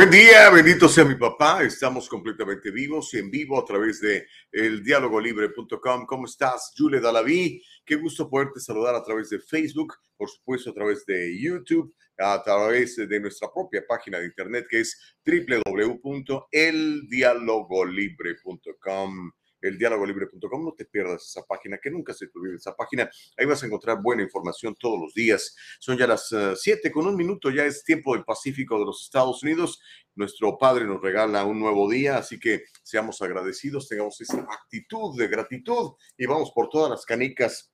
Buen día, bendito sea mi papá. Estamos completamente vivos y en vivo a través de el dialogolibre.com. ¿Cómo estás, Julie Dalaví? Qué gusto poderte saludar a través de Facebook, por supuesto a través de YouTube, a través de nuestra propia página de internet que es www.eldialogolibre.com eldialogolibre.com. No te pierdas esa página, que nunca se te olvide esa página. Ahí vas a encontrar buena información todos los días. Son ya las 7 eh, con un minuto, ya es tiempo del Pacífico de los Estados Unidos. Nuestro Padre nos regala un nuevo día, así que seamos agradecidos, tengamos esa actitud de gratitud y vamos por todas las canicas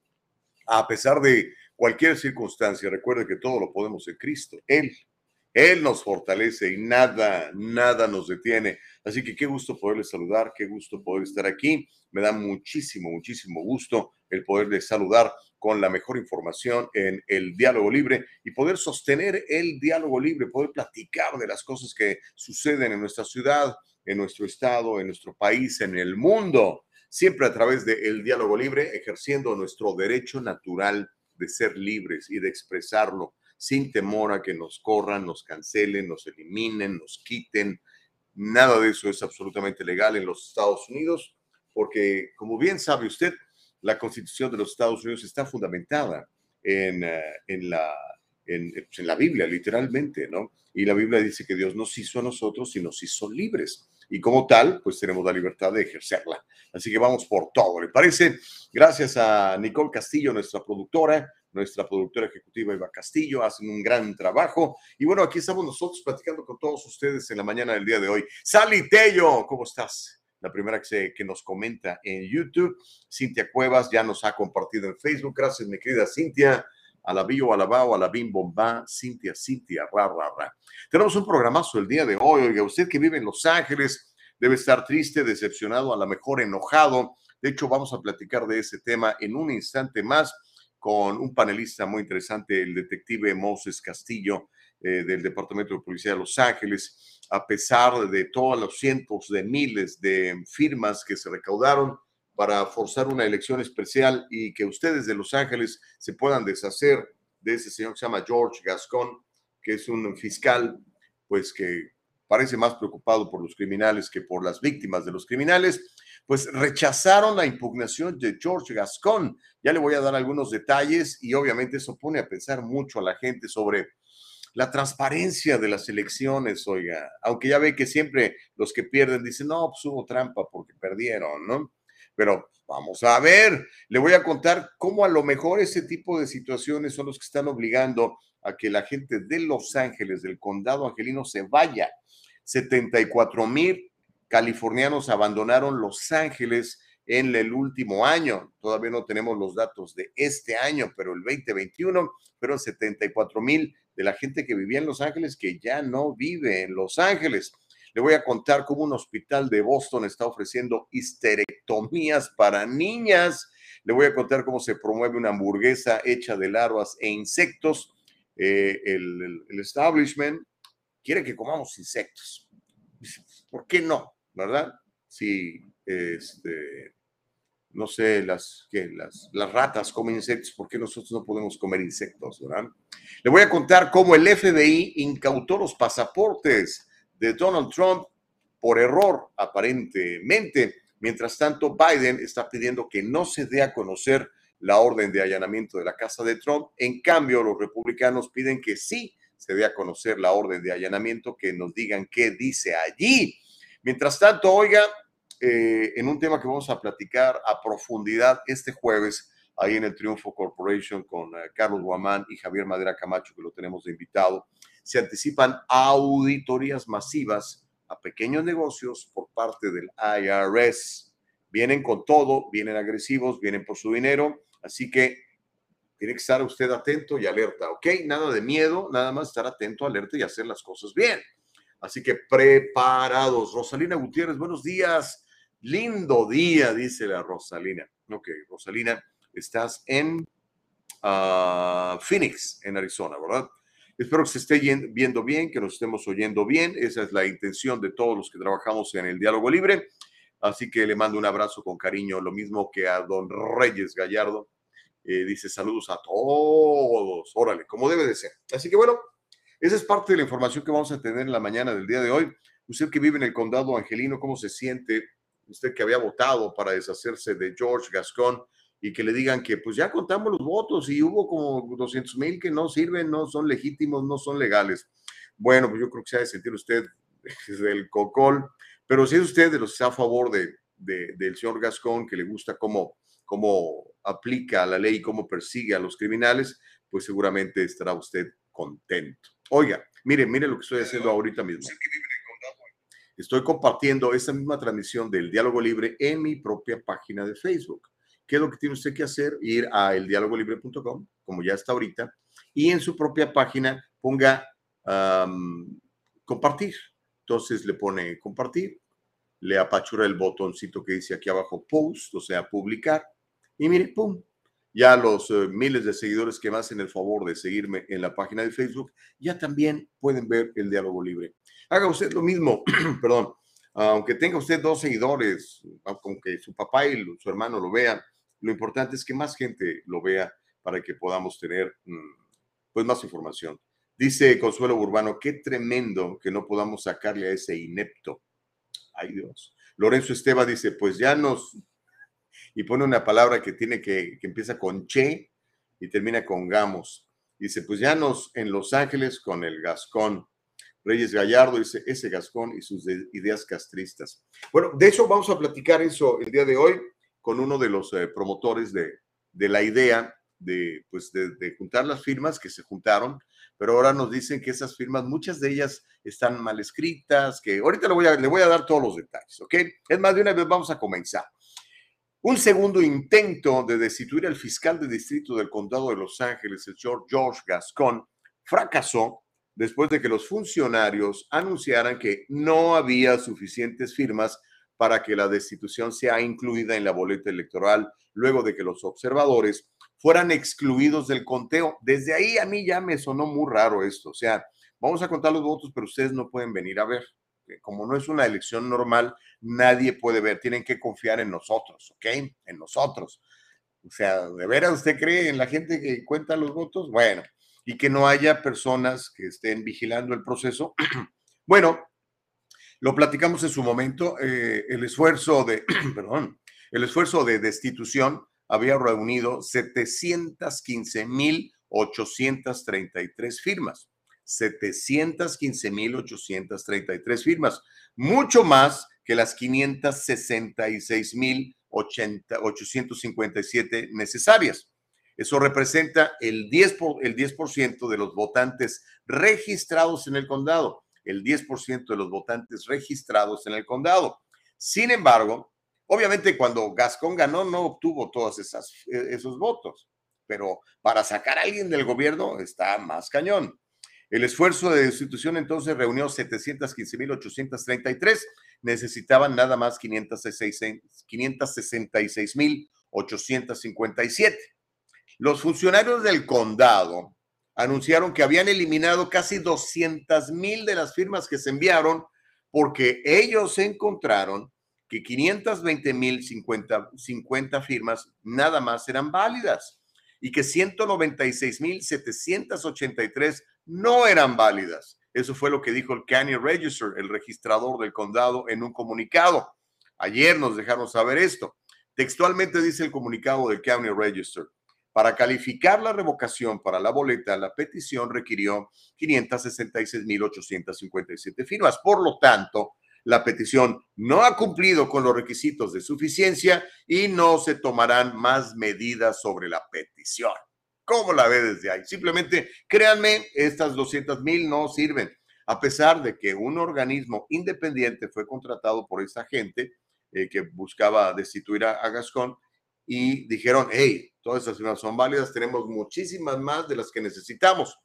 a pesar de cualquier circunstancia. Recuerde que todo lo podemos en Cristo. Él él nos fortalece y nada, nada nos detiene. Así que qué gusto poderles saludar, qué gusto poder estar aquí. Me da muchísimo, muchísimo gusto el poderles saludar con la mejor información en el diálogo libre y poder sostener el diálogo libre, poder platicar de las cosas que suceden en nuestra ciudad, en nuestro estado, en nuestro país, en el mundo, siempre a través del diálogo libre, ejerciendo nuestro derecho natural de ser libres y de expresarlo sin temor a que nos corran, nos cancelen, nos eliminen, nos quiten. Nada de eso es absolutamente legal en los Estados Unidos, porque como bien sabe usted, la Constitución de los Estados Unidos está fundamentada en, eh, en la, pues, en, la Biblia, literalmente, ¿no? Y la Biblia dice que Dios nos hizo a nosotros y nos hizo libres. Y como tal, pues tenemos la libertad de ejercerla. Así que vamos por todo, ¿le parece? Gracias a Nicole Castillo, nuestra productora, nuestra productora ejecutiva Eva Castillo, hacen un gran trabajo. Y bueno, aquí estamos nosotros platicando con todos ustedes en la mañana del día de hoy. Sally Tello, ¿cómo estás? La primera que, nos comenta en YouTube. Cintia Cuevas ya nos ha compartido en Facebook. Gracias, mi querida Cintia. A la bio, a la bao, a la bim bomba, Cintia, Cintia, ra, ra, ra. Tenemos un programazo el día de hoy. Oiga, usted que vive en Los Ángeles debe estar triste, decepcionado, a lo mejor enojado. De hecho, vamos a platicar de ese tema en un instante más con un panelista muy interesante, el detective Moses Castillo eh, del Departamento de Policía de Los Ángeles. A pesar de todos los cientos de miles de firmas que se recaudaron para forzar una elección especial y que ustedes de Los Ángeles se puedan deshacer de ese señor que se llama George Gascon, que es un fiscal, pues que parece más preocupado por los criminales que por las víctimas de los criminales pues rechazaron la impugnación de George Gascon. Ya le voy a dar algunos detalles y obviamente eso pone a pensar mucho a la gente sobre la transparencia de las elecciones, oiga, aunque ya ve que siempre los que pierden dicen, no, pues hubo trampa porque perdieron, ¿no? Pero vamos a ver, le voy a contar cómo a lo mejor ese tipo de situaciones son los que están obligando a que la gente de Los Ángeles, del condado angelino, se vaya. 74 mil californianos abandonaron Los Ángeles en el último año. Todavía no tenemos los datos de este año, pero el 2021 fueron 74 mil de la gente que vivía en Los Ángeles que ya no vive en Los Ángeles. Le voy a contar cómo un hospital de Boston está ofreciendo histerectomías para niñas. Le voy a contar cómo se promueve una hamburguesa hecha de larvas e insectos. Eh, el, el establishment quiere que comamos insectos. ¿Por qué no? ¿Verdad? Si, este, no sé, las, las, las ratas comen insectos, ¿por qué nosotros no podemos comer insectos, verdad? Le voy a contar cómo el FBI incautó los pasaportes de Donald Trump por error, aparentemente. Mientras tanto, Biden está pidiendo que no se dé a conocer la orden de allanamiento de la casa de Trump. En cambio, los republicanos piden que sí se dé a conocer la orden de allanamiento, que nos digan qué dice allí. Mientras tanto, oiga, eh, en un tema que vamos a platicar a profundidad este jueves, ahí en el Triunfo Corporation con eh, Carlos Guamán y Javier Madera Camacho, que lo tenemos de invitado, se anticipan auditorías masivas a pequeños negocios por parte del IRS. Vienen con todo, vienen agresivos, vienen por su dinero, así que tiene que estar usted atento y alerta, ¿ok? Nada de miedo, nada más estar atento, alerta y hacer las cosas bien. Así que preparados. Rosalina Gutiérrez, buenos días. Lindo día, dice la Rosalina. Ok, Rosalina, estás en a Phoenix, en Arizona, ¿verdad? Espero que se esté viendo bien, que nos estemos oyendo bien. Esa es la intención de todos los que trabajamos en el diálogo libre. Así que le mando un abrazo con cariño, lo mismo que a don Reyes Gallardo. Eh, dice saludos a todos. Órale, como debe de ser. Así que bueno, esa es parte de la información que vamos a tener en la mañana del día de hoy. Usted que vive en el condado angelino, ¿cómo se siente? Usted que había votado para deshacerse de George Gascon y que le digan que pues ya contamos los votos y hubo como 200 mil que no sirven, no son legítimos, no son legales. Bueno, pues yo creo que se ha de sentir usted desde el cocol, pero si es usted de los que está a favor de, del señor Gascón, que le gusta cómo, cómo aplica la ley, cómo persigue a los criminales, pues seguramente estará usted contento. Oiga, mire, mire lo que estoy haciendo ahorita mismo. Estoy compartiendo esa misma transmisión del diálogo libre en mi propia página de Facebook. ¿Qué es lo que tiene usted que hacer? Ir a eldialogolibre.com, como ya está ahorita, y en su propia página ponga compartir. Entonces le pone compartir, le apachura el botoncito que dice aquí abajo post, o sea, publicar, y mire, pum, ya los eh, miles de seguidores que me hacen el favor de seguirme en la página de Facebook, ya también pueden ver el diálogo libre. Haga usted lo mismo, perdón, aunque tenga usted dos seguidores, aunque su papá y su hermano lo vean, lo importante es que más gente lo vea para que podamos tener mm, pues más información. Dice Consuelo Urbano, qué tremendo que no podamos sacarle a ese inepto. Ay Dios. Lorenzo Esteba dice, pues ya nos... Y pone una palabra que tiene que, que empieza con che y termina con gamos. Dice, pues ya nos en Los Ángeles con el Gascón. Reyes Gallardo dice, ese Gascón y sus ideas castristas. Bueno, de hecho vamos a platicar eso el día de hoy con uno de los eh, promotores de, la idea de, pues de, juntar las firmas que se juntaron, pero ahora nos dicen que esas firmas, muchas de ellas están mal escritas, que ahorita le voy a, le voy a dar todos los detalles, ¿ok? Es más, de una vez vamos a comenzar. Un segundo intento de destituir al fiscal de distrito del condado de Los Ángeles, el señor George Gascon, fracasó después de que los funcionarios anunciaran que no había suficientes firmas para que la destitución sea incluida en la boleta electoral luego de que los observadores fueran excluidos del conteo. Desde ahí a mí ya me sonó muy raro esto. O sea, vamos a contar los votos, pero ustedes no pueden venir a ver. Como no es una elección normal, nadie puede ver. Tienen que confiar en nosotros, ¿ok? En nosotros. O sea, ¿de veras usted cree en la gente que cuenta los votos? Bueno, y que no haya personas que estén vigilando el proceso. bueno, lo platicamos en su momento, eh, el esfuerzo de, perdón, el esfuerzo de destitución había reunido 715.833 firmas. 715.833 firmas, mucho más que las 566.857 necesarias. Eso representa el 10%, el 10 de los votantes registrados en el condado el 10% de los votantes registrados en el condado. Sin embargo, obviamente cuando Gascón ganó no obtuvo todos esas, e, esos votos, pero para sacar a alguien del gobierno está más cañón. El esfuerzo de destitución entonces reunió 715.833, necesitaban nada más 566.857. Los funcionarios del condado anunciaron que habían eliminado casi 200 mil de las firmas que se enviaron porque ellos encontraron que 520 mil 50, 50 firmas nada más eran válidas y que 196 mil 783 no eran válidas. Eso fue lo que dijo el County Register, el registrador del condado, en un comunicado. Ayer nos dejaron saber esto. Textualmente dice el comunicado del County Register. Para calificar la revocación para la boleta, la petición requirió 566.857 firmas. Por lo tanto, la petición no ha cumplido con los requisitos de suficiencia y no se tomarán más medidas sobre la petición. ¿Cómo la ve desde ahí? Simplemente, créanme, estas 200.000 no sirven. A pesar de que un organismo independiente fue contratado por esa gente eh, que buscaba destituir a, a Gascón, y dijeron, hey, todas esas firmas son válidas, tenemos muchísimas más de las que necesitamos.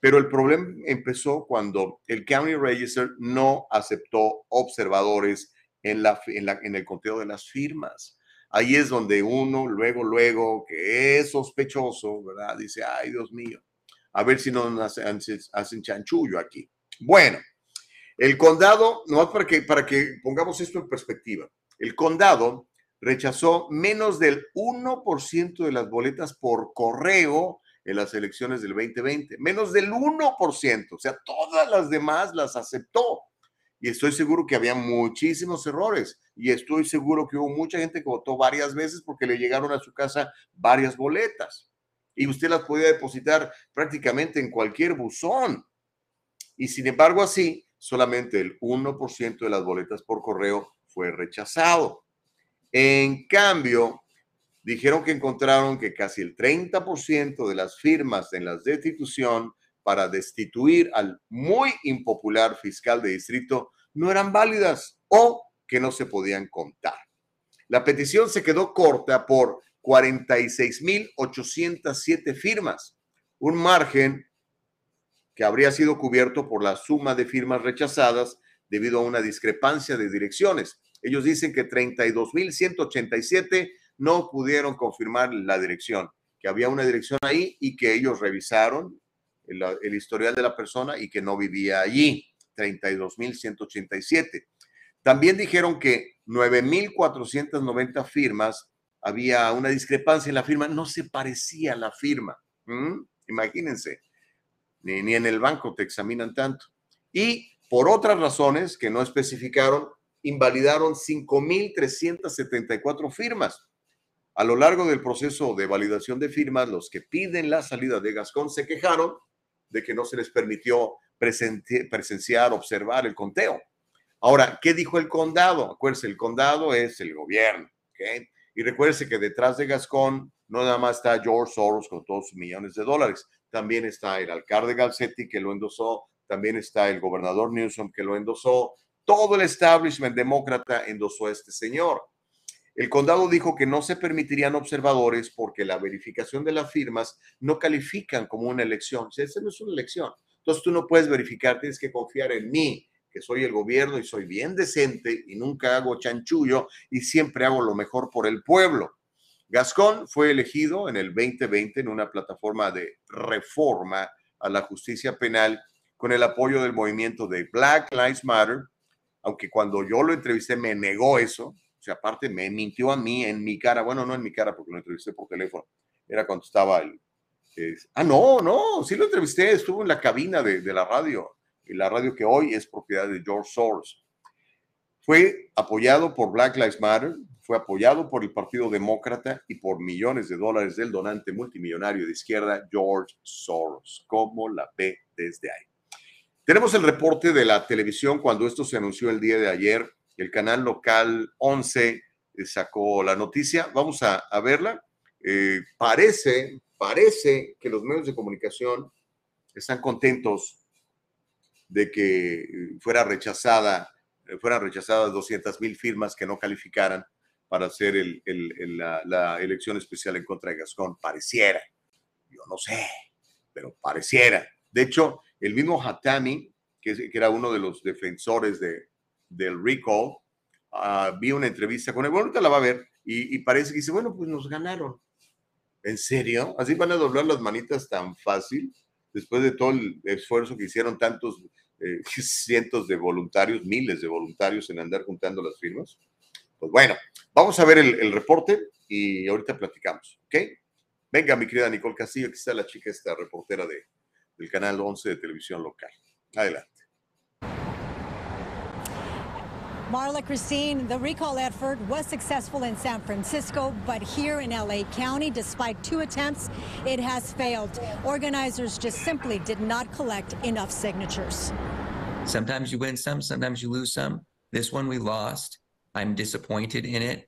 Pero el problema empezó cuando el County Register no aceptó observadores en, la, en, el conteo de las firmas. ahí es donde uno luego, luego, que es sospechoso, ¿verdad? Dice, ay, Dios mío, a ver si no hacen, hacen chanchullo aquí. Bueno, el condado, no para que, para que pongamos esto en perspectiva, el condado rechazó menos del 1% de las boletas por correo en las elecciones del 2020, menos del 1%, o sea, todas las demás las aceptó. Y estoy seguro que había muchísimos errores y estoy seguro que hubo mucha gente que votó varias veces porque le llegaron a su casa varias boletas y usted las podía depositar prácticamente en cualquier buzón. Y sin embargo, así, solamente el 1% de las boletas por correo fue rechazado. En cambio, dijeron que encontraron que casi el 30% de las firmas en la destitución para destituir al muy impopular fiscal de distrito no eran válidas o que no se podían contar. La petición se quedó corta por 46.807 firmas, un margen que habría sido cubierto por la suma de firmas rechazadas debido a una discrepancia de direcciones. Ellos dicen que 32.187 no pudieron confirmar la dirección, que había una dirección ahí y que ellos revisaron el, historial de la persona y que no vivía allí. 32.187. También dijeron que 9.490 firmas había una discrepancia en la firma, no se parecía a la firma. Imagínense, ni, ni en el banco te examinan tanto. Y por otras razones que no especificaron, invalidaron 5.374 firmas. A lo largo del proceso de validación de firmas, los que piden la salida de Gascón se quejaron de que no se les permitió presenciar, observar el conteo. Ahora, ¿qué dijo el condado? Acuérdense, el condado es el gobierno, ¿ok? Y recuérdense que detrás de Gascón no nada más está George Soros con todos sus millones de dólares, también está el alcalde Galcetti que lo endosó, también está el gobernador Newsom que lo endosó, todo el establishment demócrata endosó a este señor. El condado dijo que no se permitirían observadores porque la verificación de las firmas no califican como una elección. O sea, esa no es una elección. Entonces tú no puedes verificar, tienes que confiar en mí, que soy el gobierno y soy bien decente y nunca hago chanchullo y siempre hago lo mejor por el pueblo. Gascón fue elegido en el 2020 en una plataforma de reforma a la justicia penal con el apoyo del movimiento de Black Lives Matter, aunque cuando yo lo entrevisté me negó eso, o sea, aparte me mintió a mí en mi cara, bueno, no en mi cara porque lo entrevisté por teléfono, era cuando estaba el... ah, no, no, sí lo entrevisté, estuvo en la cabina de, de la radio, y la radio que hoy es propiedad de George Soros. Fue apoyado por Black Lives Matter, fue apoyado por el Partido Demócrata y por millones de dólares del donante multimillonario de izquierda George Soros. ¿Cómo la ve desde ahí? Tenemos el reporte de la televisión cuando esto se anunció el día de ayer el canal local 11 eh, sacó la noticia. Vamos a, verla. Eh, parece, parece que los medios de comunicación están contentos de que eh, fuera rechazada, fueran rechazadas 200 mil firmas que no calificaran para hacer la, elección especial en contra de Gascón. Pareciera, yo no sé, pero pareciera. De hecho, el mismo Hatami, que era uno de los defensores de, del recall, ah, vi una entrevista con él, bueno, ahorita la va a ver, y, parece que dice, bueno, pues nos ganaron. ¿En serio? ¿Así van a doblar las manitas tan fácil? Después de todo el esfuerzo que hicieron tantos eh, cientos de voluntarios, miles de voluntarios en andar juntando las firmas. Pues bueno, vamos a ver el, reporte y ahorita platicamos, ¿ok? Venga, mi querida Nicole Castillo, aquí está la chica, esta reportera de, del canal 11 de televisión local. Adelante. Marla Christine, the recall effort was successful in San Francisco, but here in LA County, despite two attempts, it has failed. Organizers just simply did not collect enough signatures. Sometimes you win some, sometimes you lose some. This one we lost. I'm disappointed in it,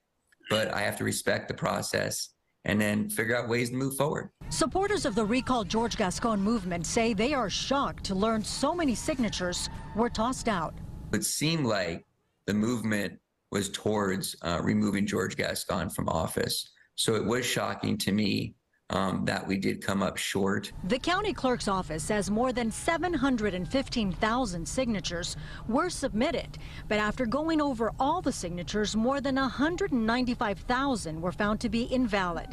but I have to respect the process and then figure out ways to move forward. Supporters of the Recall George Gascon movement say they are shocked to learn so many signatures were tossed out. It seemed like the movement was towards uh, removing George Gascon from office. So it was shocking to me um, that we did come up short. The county clerk's office says more than 715,000 signatures were submitted, but after going over all the signatures, more than 195,000 were found to be invalid.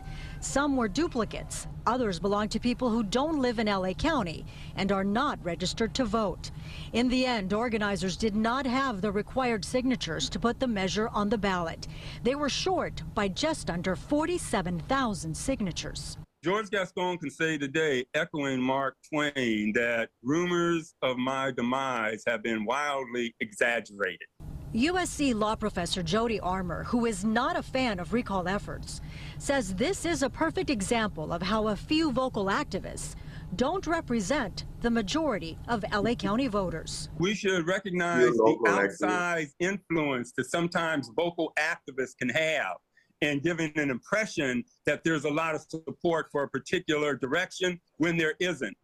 Some were duplicates, others belong to people who don't live in LA County and are not registered to vote. In the end, organizers did not have the required signatures to put the measure on the ballot. They were short by just under 47,000 signatures. George Gascon can say today, echoing Mark Twain, that rumors of my demise have been wildly exaggerated. USC law professor Jody Armour, who is not a fan of recall efforts, says this is a perfect example of how a few vocal activists don't represent the majority of LA County voters. We should recognize the outsized influence that sometimes vocal activists can have and giving an impression that there's a lot of support for a particular direction when there isn't.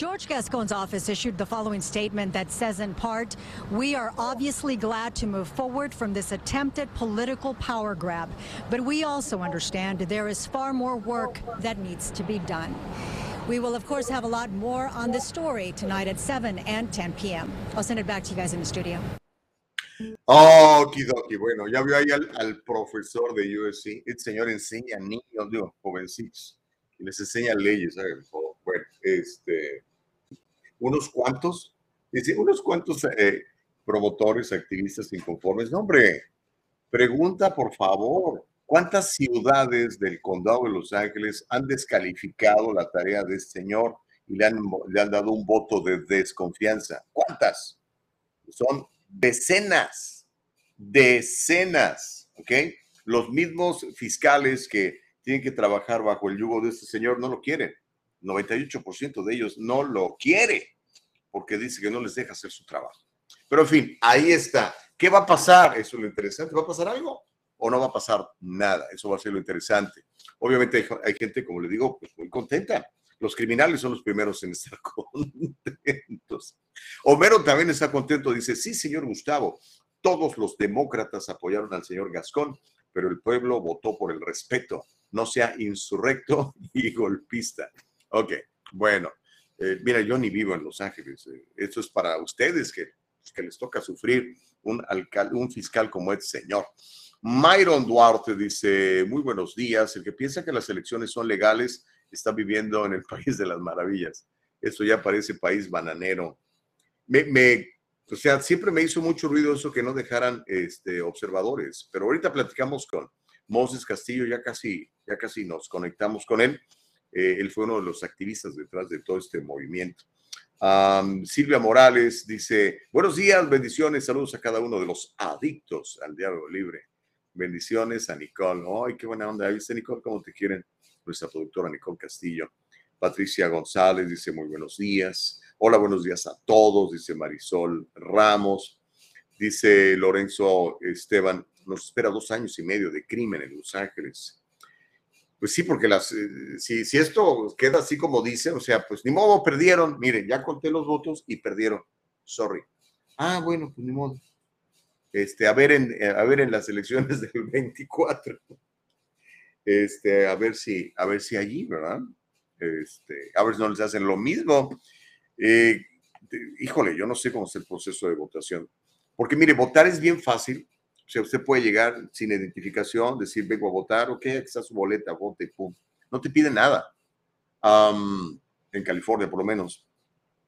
George Gascon's office issued the following statement that says in part, we are obviously glad to move forward from this attempted political power grab, but we also understand there is far more work that needs to be done. We will, of course, have a lot more on this story tonight at 7 and 10 p.m. I'll send it back to you guys in the studio. Oh, Okidoki. Bueno, ya vio ahí al, al, profesor de USC. El señor enseña niños, digo, jovencitos. Y les enseña leyes, ¿sabes? Oh, bueno, este, unos cuantos, dice, unos cuantos eh, promotores, activistas inconformes. No, hombre, pregunta por favor, ¿cuántas ciudades del condado de Los Ángeles han descalificado la tarea de este señor y le han, le han dado un voto de desconfianza? ¿Cuántas? Son decenas, decenas, ¿ok? Los mismos fiscales que tienen que trabajar bajo el yugo de este señor no lo quieren. 98% de ellos no lo quiere porque dice que no les deja hacer su trabajo. Pero en fin, ahí está. ¿Qué va a pasar? Eso es lo interesante. ¿Va a pasar algo o no va a pasar nada? Eso va a ser lo interesante. Obviamente hay, gente, como le digo, pues muy contenta. Los criminales son los primeros en estar contentos. Homero también está contento, dice, sí, señor Gustavo, todos los demócratas apoyaron al señor Gascón, pero el pueblo votó por el respeto, no sea insurrecto y golpista. Ok, bueno, eh, mira, yo ni vivo en Los Ángeles, eh, esto es para ustedes que, que les toca sufrir un, alcalde, un fiscal como este señor. Myron Duarte dice, muy buenos días, el que piensa que las elecciones son legales está viviendo en el país de las maravillas. Eso ya parece país bananero. Me, me, o sea, siempre me hizo mucho ruido eso que no dejaran este, observadores, pero ahorita platicamos con Moses Castillo, ya casi, ya casi nos conectamos con él. Eh, él fue uno de los activistas detrás de todo este movimiento. Silvia Morales dice, buenos días, bendiciones, saludos a cada uno de los adictos al diálogo libre. Bendiciones a Nicole. Ay, qué buena onda. ¿Viste, Nicole, cómo te quieren? Nuestra productora Nicole Castillo. Patricia González dice muy buenos días. Hola, buenos días a todos, dice Marisol Ramos. Dice Lorenzo Esteban, nos espera dos años y medio de crimen en Los Ángeles. Pues sí, porque las, si, si esto queda así como dice, o sea, pues ni modo, perdieron. Miren, ya conté los votos y perdieron. Sorry. Ah, bueno, pues ni modo. Este, a ver en, a ver en las elecciones del 24. Este, a ver si, a ver si allí, ¿verdad? Este, a ver si no les hacen lo mismo. Eh, híjole, yo no sé cómo es el proceso de votación. Porque mire, votar es bien fácil. O sea, usted puede llegar sin identificación, decir, vengo a votar, ok, aquí está su boleta, vote, pum. No te piden nada. Um, en California, por lo menos.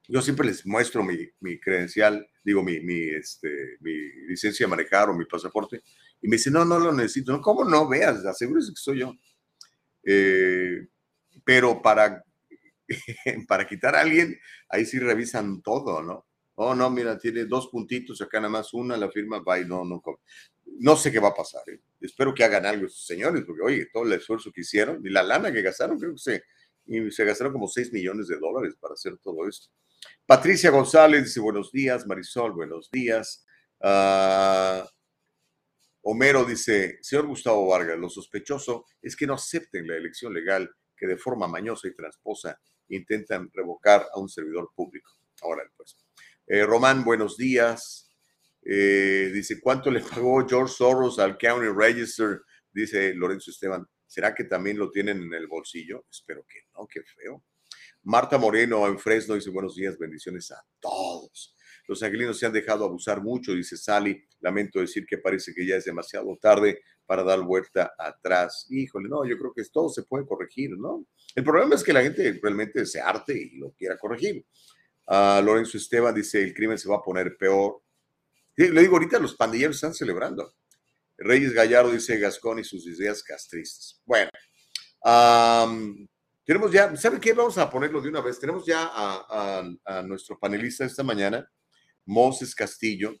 Yo siempre les muestro mi, mi credencial, digo, mi, mi, este, mi licencia de manejar o mi pasaporte, y me dicen, no, no lo necesito. ¿Cómo no? Veas, asegúrese que soy yo. Eh, pero para, para quitar a alguien, ahí sí revisan todo, ¿no? Oh, no, mira, tiene dos puntitos, acá nada más una, la firma va no, no. No sé qué va a pasar. ¿eh? Espero que hagan algo estos señores, porque oye, todo el esfuerzo que hicieron y la lana que gastaron, creo que se, y se gastaron como 6 millones de dólares para hacer todo esto. Patricia González dice buenos días, Marisol, buenos días. Uh, Homero dice, señor Gustavo Vargas, lo sospechoso es que no acepten la elección legal que de forma mañosa y transposa intentan revocar a un servidor público. Ahora, pues. Eh, Román, buenos días. Eh, dice, ¿cuánto le pagó George Soros al County Register? Dice Lorenzo Esteban. ¿Será que también lo tienen en el bolsillo? Espero que no, qué feo. Marta Moreno en Fresno dice buenos días, bendiciones a todos. Los angelinos se han dejado abusar mucho, dice Sally. Lamento decir que parece que ya es demasiado tarde para dar vuelta atrás. Híjole, no, yo creo que todo se puede corregir, ¿no? El problema es que la gente realmente se arte y lo quiera corregir. Uh, Lorenzo Esteban dice, el crimen se va a poner peor. le digo, ahorita los pandilleros están celebrando. Reyes Gallardo dice Gascón y sus ideas castristas. Bueno, tenemos ya, ¿saben qué? Vamos a ponerlo de una vez. Tenemos ya a, nuestro panelista esta mañana, Moses Castillo.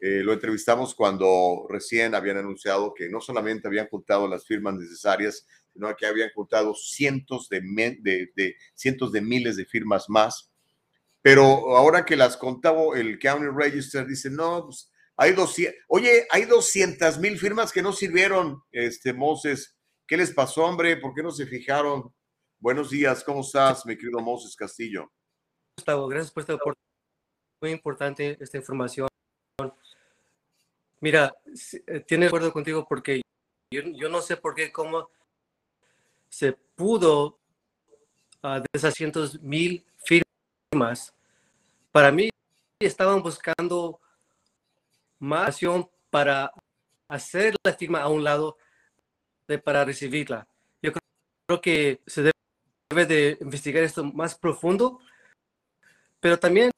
Eh, lo entrevistamos cuando recién habían anunciado que no solamente habían juntado las firmas necesarias, sino que habían juntado cientos de, cientos de miles de firmas más. Pero ahora que las contaba el County Register, dice, no, pues hay 200, oye, hay 200 mil firmas que no sirvieron, este, Moses. ¿Qué les pasó, hombre? ¿Por qué no se fijaron? Buenos días, ¿cómo estás, mi querido Moses Castillo? Gustavo, gracias por esta oportunidad muy importante esta información. Mira, eh, tiene acuerdo contigo porque yo, no sé por qué, cómo se pudo uh, de esas cientos mil firmas. Para mí, estaban buscando más acción para hacer la firma a un lado de, para recibirla. Yo creo que se debe de investigar esto más profundo, pero también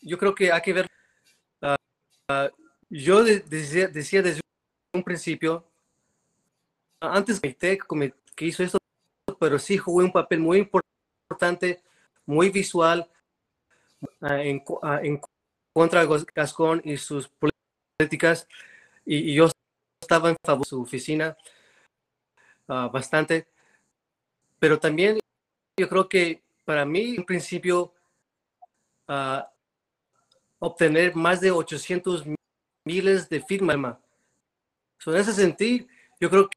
yo creo que hay que ver, uh, yo decía, decía, desde un principio, antes que, que hizo esto, pero sí jugó un papel muy importante, muy visual uh, en, uh, en, contra de Gascón y sus políticas, y, yo estaba en favor de su oficina bastante, pero también yo creo que para mí, en principio, obtener más de 800 miles de firmas. en ese sentido, yo creo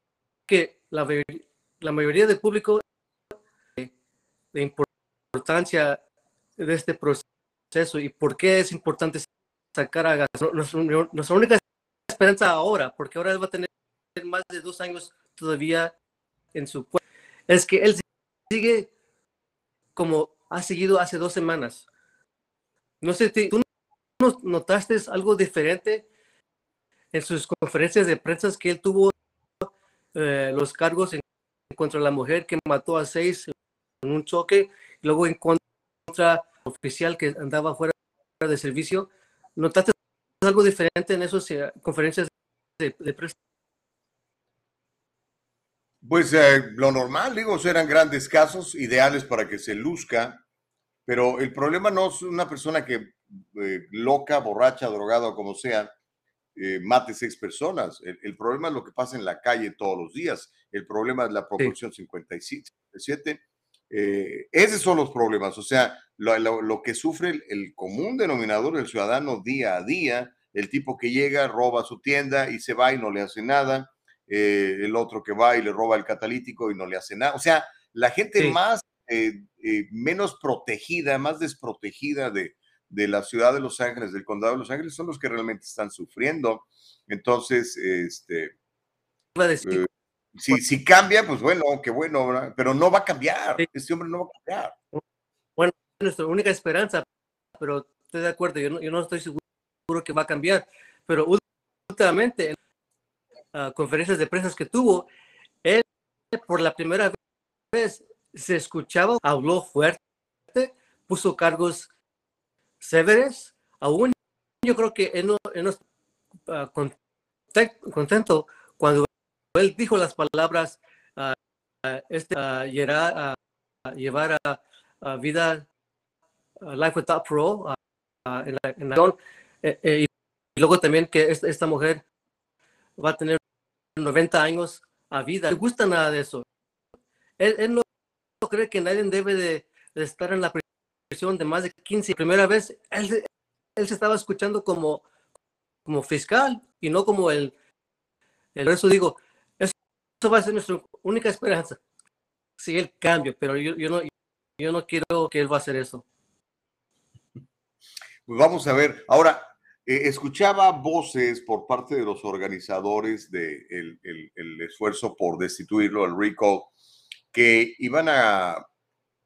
que la, la mayoría del público de importancia de este proceso y por qué es importante sacar a gas. Nuestra, única esperanza ahora, porque ahora va a tener más de dos años todavía en su puesto, es que él sigue como ha seguido hace dos semanas. No sé, tú notaste algo diferente en sus conferencias de prensa que él tuvo eh, los cargos en contra la mujer que mató a seis en un choque, luego en contra oficial que andaba fuera de servicio. ¿Notaste algo diferente en esas eh, conferencias de, prensa? Pues eh, lo normal, digo, eran grandes casos, ideales para que se luzca, pero el problema no es una persona que eh, loca, borracha, drogada o como sea, eh, mate seis personas. El, problema es lo que pasa en la calle todos los días. El problema es la proporción 57. Eh, esos son los problemas. O sea, lo, que sufre el, común denominador del ciudadano día a día, el tipo que llega, roba su tienda y se va y no le hace nada. el otro que va y le roba el catalítico y no le hace nada. O sea, la gente más, menos protegida, más desprotegida de, de la ciudad de Los Ángeles, del condado de Los Ángeles, son los que realmente están sufriendo. Entonces, este... Eh, si, si, cambia, pues bueno, qué bueno, pero no va a cambiar. Este hombre no va a cambiar. Bueno, nuestra única esperanza, pero estoy de acuerdo, yo no, yo no estoy seguro que va a cambiar, pero últimamente en las conferencias de prensa que tuvo, él por la primera vez se escuchaba, habló fuerte, puso cargos severes, aún yo creo que él no, está contento cuando él dijo las palabras uh, este, llevar, llevar a, vida life without parole en la, en eh, eh, y luego también que esta, mujer va a tener 90 años a vida. No le gusta nada de eso. Él, no cree que nadie debe de, de estar en la de más de 15. Primera vez, él, él se estaba escuchando como, como fiscal y no como el, el eso digo, eso, va a ser nuestra única esperanza. Sí, el cambio, pero yo, yo, no, yo no quiero que él va a hacer eso. Pues vamos a ver. Ahora, eh, escuchaba voces por parte de los organizadores del de el, esfuerzo por destituirlo, el recall, que iban a,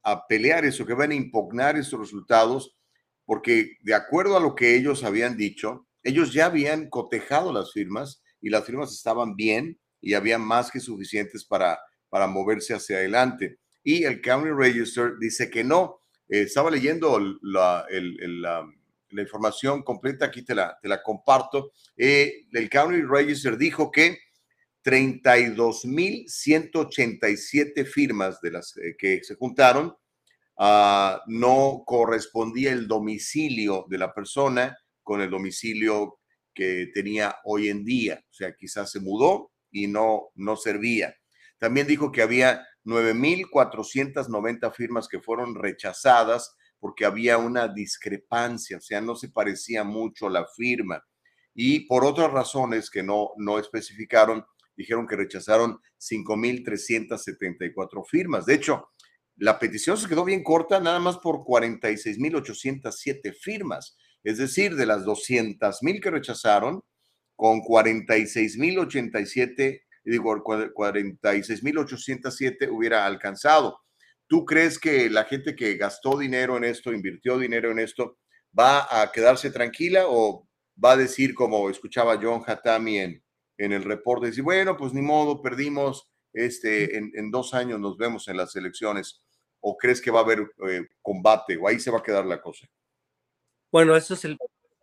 a pelear eso, que iban a impugnar esos resultados, porque de acuerdo a lo que ellos habían dicho, ellos ya habían cotejado las firmas y las firmas estaban bien y había más que suficientes para, para moverse hacia adelante. Y el County Register dice que no. Eh, estaba leyendo la, la, información completa, aquí te la, te la comparto. Eh, el County Register dijo que 32.187 firmas de las eh, que se juntaron ah, no correspondía el domicilio de la persona con el domicilio que tenía hoy en día. O sea, quizás se mudó y no, no servía. También dijo que había 9.490 firmas que fueron rechazadas porque había una discrepancia, o sea, no se parecía mucho la firma. Y por otras razones que no, no especificaron, dijeron que rechazaron 5.374 firmas. De hecho, la petición se quedó bien corta, nada más por 46.807 firmas. Es decir, de las 200.000 que rechazaron, con 46.087, digo, 46.807 hubiera alcanzado. ¿Tú crees que la gente que gastó dinero en esto, invirtió dinero en esto, va a quedarse tranquila o va a decir, como escuchaba John Hatami en, en el reporte, decir, bueno, pues ni modo, perdimos, este, en, en dos años nos vemos en las elecciones? ¿O crees que va a haber eh, combate o ahí se va a quedar la cosa? Bueno, eso es el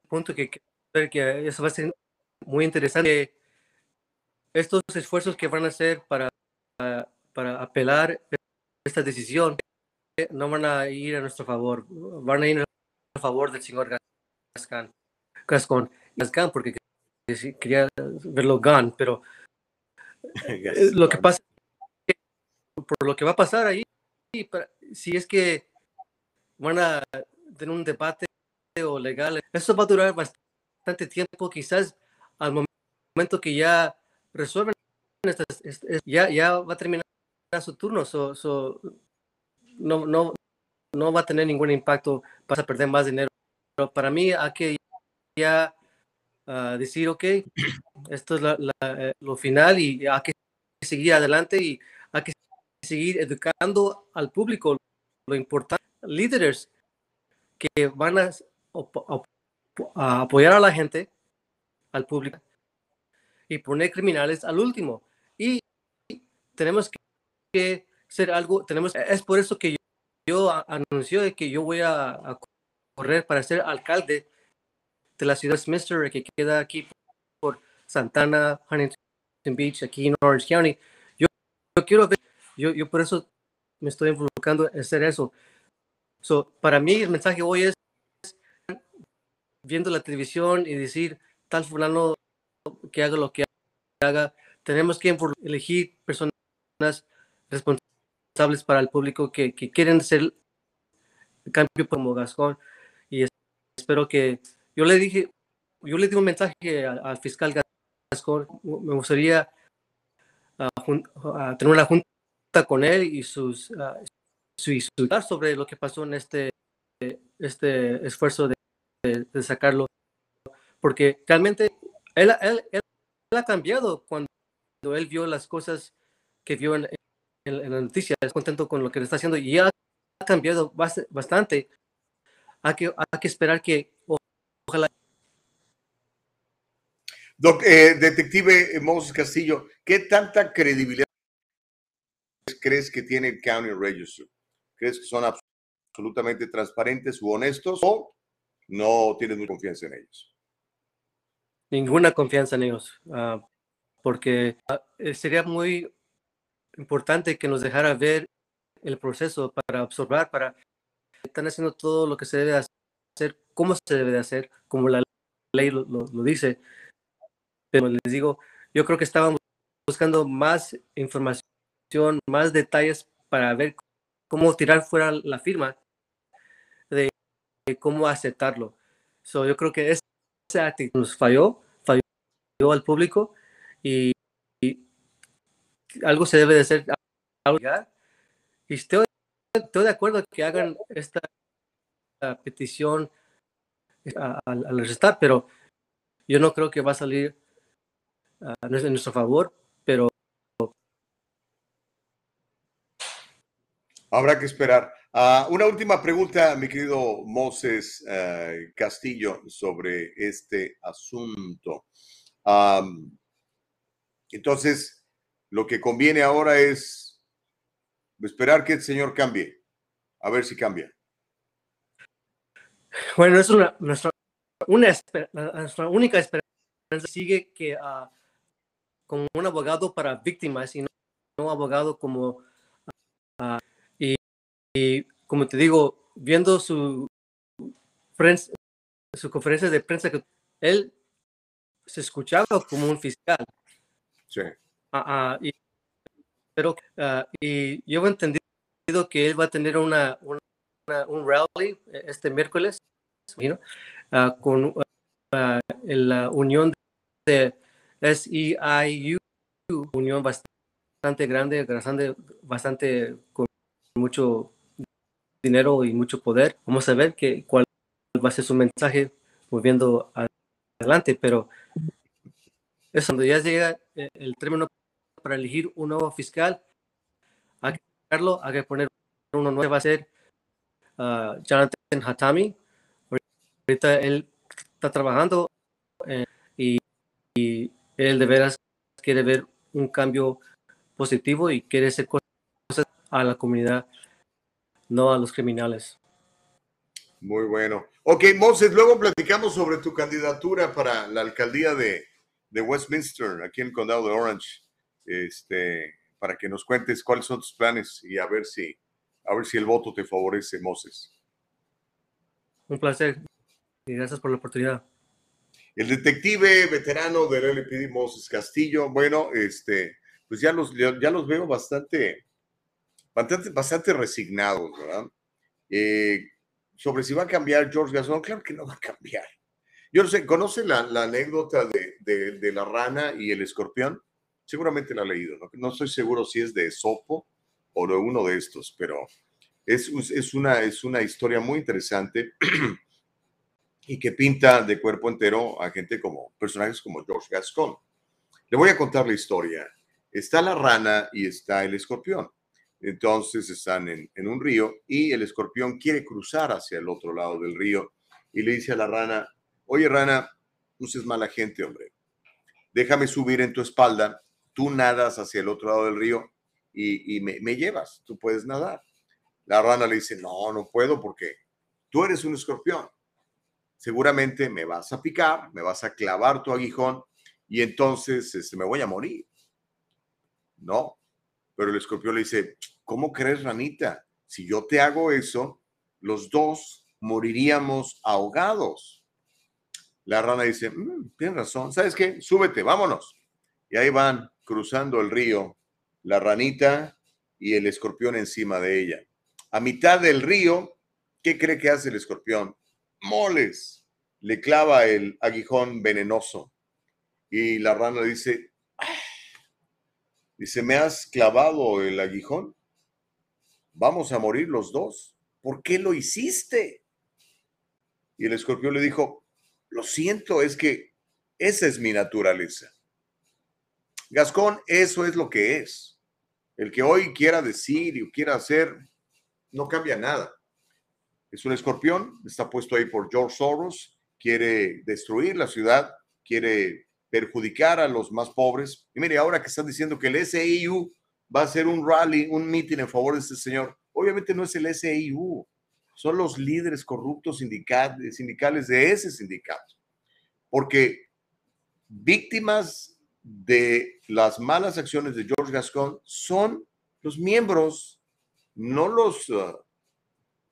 punto que, que eso va a ser muy interesante. Estos esfuerzos que van a hacer para, para apelar esta decisión no van a ir a nuestro favor, van a ir a favor del señor Gascón, Gascón, Gascón porque quería verlo gan, pero eh, lo que pasa por lo que va a pasar ahí, si es que van a tener un debate o legal, eso va a durar bastante tiempo, quizás al momento que ya resuelven ya, ya va a terminar su turno, no, no, no va a tener ningún impacto, vas a perder más dinero. Pero para mí hay que ya ah, decir, ok, esto es eh, lo final y hay que seguir adelante y hay que seguir educando al público. Lo importante, líderes que van a apoyar a la gente al público y poner criminales al último. Y tenemos que hacer algo, tenemos, es por eso que yo, yo anunció de que yo voy a, correr para ser alcalde de la ciudad de Smithsburg, que queda aquí por Santana, Huntington Beach, aquí en Orange County. Yo, yo quiero ver, yo, yo por eso me estoy enfocando en hacer eso. So, para mí el mensaje hoy es viendo la televisión y decir, tal fulano que haga lo que haga, tenemos que elegir personas responsables para el público que, quieren hacer el cambio como Gascón. Y espero que yo le dije, yo le di un mensaje al, fiscal Gascón, me gustaría uh, tener una junta con él y sus, uh, su, sobre lo que pasó en este, este esfuerzo de, sacarlo, porque realmente él, él, él, ha cambiado cuando él vio las cosas que vio en, en, la noticia, es contento con lo que le está haciendo y ha cambiado bastante. Hay que, hay que esperar que ojalá. Eh, detective Moses Castillo, ¿qué tanta credibilidad crees que tiene el County Register? ¿Crees que son absolutamente transparentes u honestos o no tienes mucha confianza en ellos. Ninguna confianza en ellos, ah, porque ah, eh, sería muy importante que nos dejara ver el proceso para observar, para están haciendo todo lo que se debe hacer, cómo se debe de hacer, como la ley lo, dice. Pero les digo, yo creo que estábamos buscando más información, más detalles para ver cómo tirar fuera la firma cómo aceptarlo. So, yo creo que actitud nos falló, falló al público y, algo se debe de hacer. Y estoy, estoy de acuerdo que hagan esta petición al arrestar, pero yo no creo que va a salir uh, en nuestro favor, pero Habrá que esperar. Uh, una última pregunta, mi querido Moses uh, Castillo, sobre este asunto. Entonces, lo que conviene ahora es esperar que el Señor cambie, a ver si cambia. Bueno, es una, nuestra, una, nuestra única esperanza sigue que uh, como un abogado para víctimas y no, no abogado como y, como te digo, viendo su, su conferencia de prensa que él se escuchaba como un fiscal. Sí. Uh, y, pero uh, y yo he entendido que él va a tener una, una un rally este miércoles con la unión de SEIU, unión bastante grande, bastante, bastante con mucho dinero y mucho poder. Vamos a ver que, cuál va a ser su mensaje moviendo adelante, pero es cuando ya llega el término para elegir un nuevo fiscal, hay que ponerlo, hay que poner uno nuevo, va a ser uh, Jonathan Hatami. Ahorita él está trabajando eh, y, y, él de veras quiere ver un cambio positivo y quiere hacer cosas a la comunidad, no a los criminales. Muy bueno. Ok, Moses, luego platicamos sobre tu candidatura para la alcaldía de, de Westminster, aquí en el condado de Orange, este, para que nos cuentes cuáles son tus planes y a ver si, a ver si el voto te favorece, Moses. Un placer y gracias por la oportunidad. El detective veterano del LPD, Moses Castillo, bueno, este, pues ya los, ya los veo bastante, bastante, bastante resignados, ¿verdad? Eh, sobre si va a cambiar George Gascon, claro que no va a cambiar. Yo no sé, ¿conoce la, la anécdota de, de, de, la rana y el escorpión? Seguramente la ha leído, ¿no? No estoy seguro si es de Sopo o de uno de estos, pero es, es, una, es una historia muy interesante y que pinta de cuerpo entero a gente como personajes como George Gascon. Le voy a contar la historia. Está la rana y está el escorpión. Entonces están en, un río y el escorpión quiere cruzar hacia el otro lado del río y le dice a la rana, oye rana, no seas mala gente, hombre. Déjame subir en tu espalda, tú nadas hacia el otro lado del río y, y me, me llevas, tú puedes nadar. La rana le dice, no, no puedo porque tú eres un escorpión seguramente me vas a picar, me vas a clavar tu aguijón y entonces este, me voy a morir. No, pero el escorpión le dice, ¿cómo crees, ranita? Si yo te hago eso, los dos moriríamos ahogados. La rana dice, mmm, tienes razón, ¿sabes qué? Súbete, vámonos. Y ahí van cruzando el río, la ranita y el escorpión encima de ella. A mitad del río, ¿qué cree que hace el escorpión? moles, le clava el aguijón venenoso. Y la rana dice, ah", dice, ¿me has clavado el aguijón? Vamos a morir los dos. ¿Por qué lo hiciste? Y el escorpión le dijo, lo siento, es que esa es mi naturaleza. Gascón, eso es lo que es. El que hoy quiera decir y quiera hacer, no cambia nada. Es un escorpión, está puesto ahí por George Soros, quiere destruir la ciudad, quiere perjudicar a los más pobres. Y mire, ahora que están diciendo que el SEIU va a hacer un rally, un meeting en favor de este señor, obviamente no es el SEIU, son los líderes corruptos sindicales de ese sindicato. Porque víctimas de las malas acciones de George Gascon son los miembros, no los uh,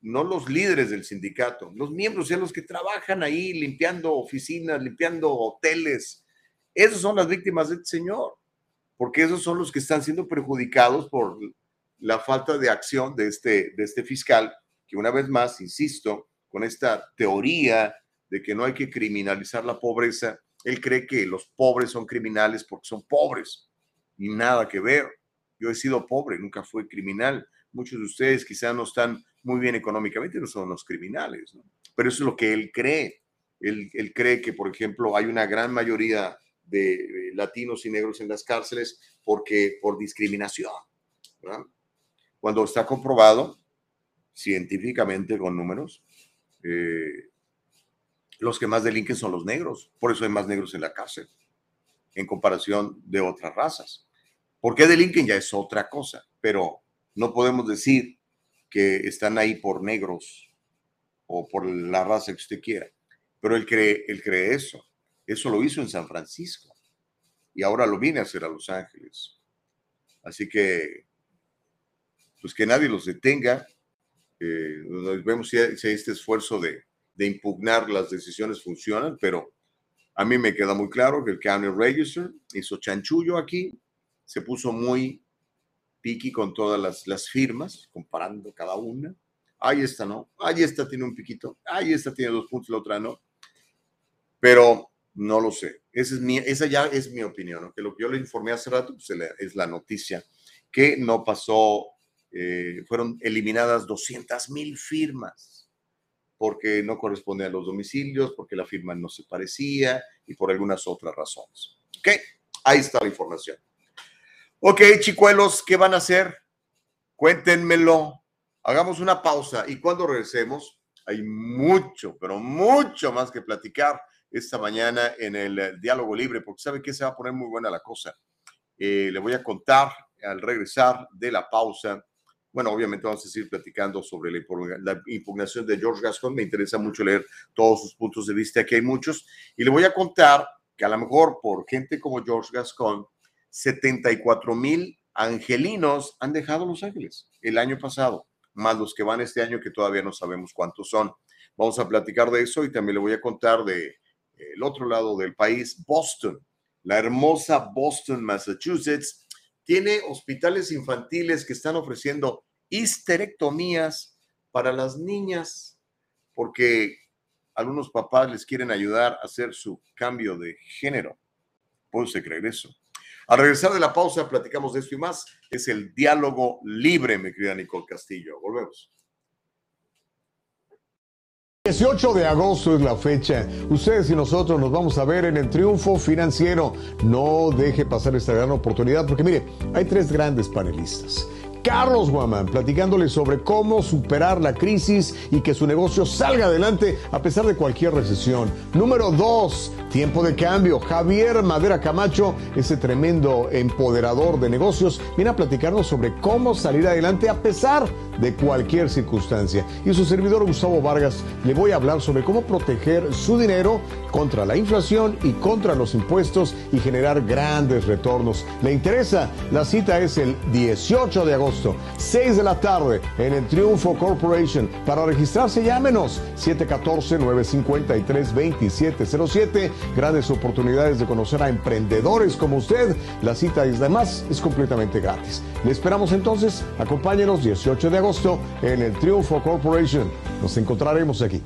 no los líderes del sindicato, los miembros, ya los que trabajan ahí limpiando oficinas, limpiando hoteles. Esos son las víctimas del este señor, porque esos son los que están siendo perjudicados por la falta de acción de este, de este fiscal, que una vez más, insisto, con esta teoría de que no hay que criminalizar la pobreza, él cree que los pobres son criminales porque son pobres, y nada que ver. Yo he sido pobre, nunca fui criminal. Muchos de ustedes quizás no están muy bien económicamente, no son los criminales, ¿no? pero eso es lo que él cree. Él, cree que, por ejemplo, hay una gran mayoría de latinos y negros en las cárceles porque por discriminación. Cuando está comprobado científicamente con números, eh, los que más delinquen son los negros. Por eso hay más negros en la cárcel en comparación de otras razas. ¿Por qué delinquen? Ya es otra cosa, pero no podemos decir que están ahí por negros o por la raza que usted quiera. Pero él cree, él cree eso. Eso lo hizo en San Francisco y ahora lo viene a hacer a Los Ángeles. Así que, pues que nadie los detenga. Eh, vemos si, este esfuerzo de, de impugnar las decisiones funcionan, pero a mí me queda muy claro que el County Register hizo chanchullo aquí, se puso muy piqui con todas las, las firmas, comparando cada una. Ahí esta no, ahí esta tiene un piquito, ahí esta tiene dos puntos, la otra no. Pero no lo sé. Esa, es mi, ya es mi opinión. Que lo que yo le informé hace rato pues, es la noticia que no pasó, eh, fueron eliminadas 200 mil firmas porque no corresponde a los domicilios, porque la firma no se parecía y por algunas otras razones. ¿Ok? Ahí está la información. Ok, chicuelos, ¿qué van a hacer? Cuéntenmelo. Hagamos una pausa y cuando regresemos, hay mucho, pero mucho más que platicar esta mañana en el eh, diálogo libre, porque sabe que se va a poner muy buena la cosa. Eh, le voy a contar al regresar de la pausa. Bueno, obviamente vamos a seguir platicando sobre la impugnación de George Gascon. Me interesa mucho leer todos sus puntos de vista, que hay muchos. Y le voy a contar que a lo mejor por gente como George Gascon, 74 mil angelinos han dejado Los Ángeles el año pasado, más los que van este año que todavía no sabemos cuántos son. Vamos a platicar de eso y también le voy a contar de el otro lado del país, Boston, la hermosa Boston, Massachusetts, tiene hospitales infantiles que están ofreciendo histerectomías para las niñas, porque algunos papás les quieren ayudar a hacer su cambio de género. ¿Puede creer eso? Al regresar de la pausa, platicamos de esto y más. Es el diálogo libre, mi querida Nicole Castillo. Volvemos. 18 de agosto es la fecha. Ustedes y nosotros nos vamos a ver en el triunfo financiero. No deje pasar esta gran oportunidad porque mire, hay tres grandes panelistas. Carlos Guamán, platicándole sobre cómo superar la crisis y que su negocio salga adelante a pesar de cualquier recesión. Número dos, tiempo de cambio. Javier Madera Camacho, ese tremendo empoderador de negocios, viene a platicarnos sobre cómo salir adelante a pesar de cualquier circunstancia. Y su servidor Gustavo Vargas le voy a hablar sobre cómo proteger su dinero contra la inflación y contra los impuestos y generar grandes retornos. ¿Le interesa? La cita es el 18 de agosto, 6 de la tarde, en el Triunfo Corporation. Para registrarse, llámenos 714-953-2707. Grandes oportunidades de conocer a emprendedores como usted. La cita es además es completamente gratis. Le esperamos entonces. Acompáñenos 18 de agosto en el Triunfo Corporation. Nos encontraremos aquí.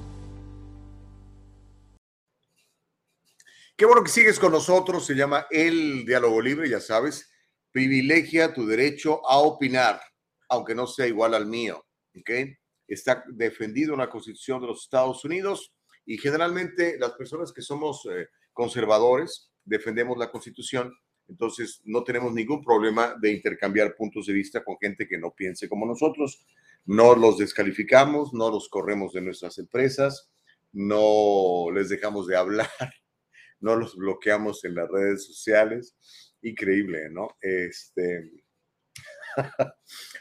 Qué bueno que sigues con nosotros. Se llama El Diálogo Libre, ya sabes. Privilegia tu derecho a opinar, aunque no sea igual al mío. ¿okay? Está defendido en la Constitución de los Estados Unidos y generalmente las personas que somos eh, conservadores defendemos la Constitución. Entonces no tenemos ningún problema de intercambiar puntos de vista con gente que no piense como nosotros. No los descalificamos, no los corremos de nuestras empresas, no les dejamos de hablar no los bloqueamos en las redes sociales. Increíble, ¿no? Este,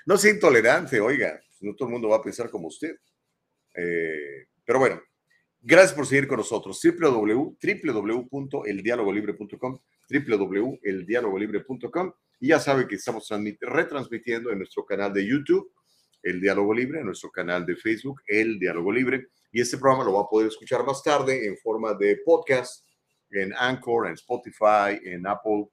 no sea intolerante, oiga, no todo el mundo va a pensar como usted. Eh, pero bueno, gracias por seguir con nosotros. www.eldialogolibre.com, www.eldialogolibre.com. Y ya sabe que estamos retransmitiendo en nuestro canal de YouTube, El Diálogo Libre, en nuestro canal de Facebook, El Diálogo Libre. Y este programa lo va a poder escuchar más tarde en forma de podcast en Anchor, en Spotify, en Apple,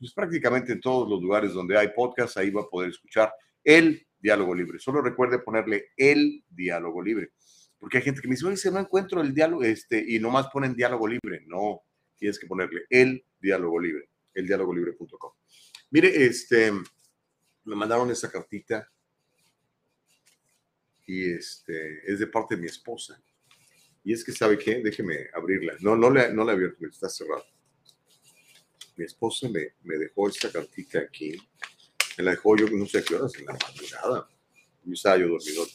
pues prácticamente en todos los lugares donde hay podcast, ahí va a poder escuchar el diálogo libre. Solo recuerde ponerle el diálogo libre. Porque hay gente que me dice, oye, no encuentro el diálogo, este, y nomás ponen diálogo libre. No, tienes que ponerle el diálogo libre, el libre.com. Mire, este, me mandaron esa cartita y este, es de parte de mi esposa. Y es que, ¿sabe qué? Déjeme abrirla. No, no le, no la abierto, está cerrado. Mi esposa me, me dejó esta cartita aquí. Me la dejó yo, no sé a qué horas, en la madrugada. Yo estaba yo dormido.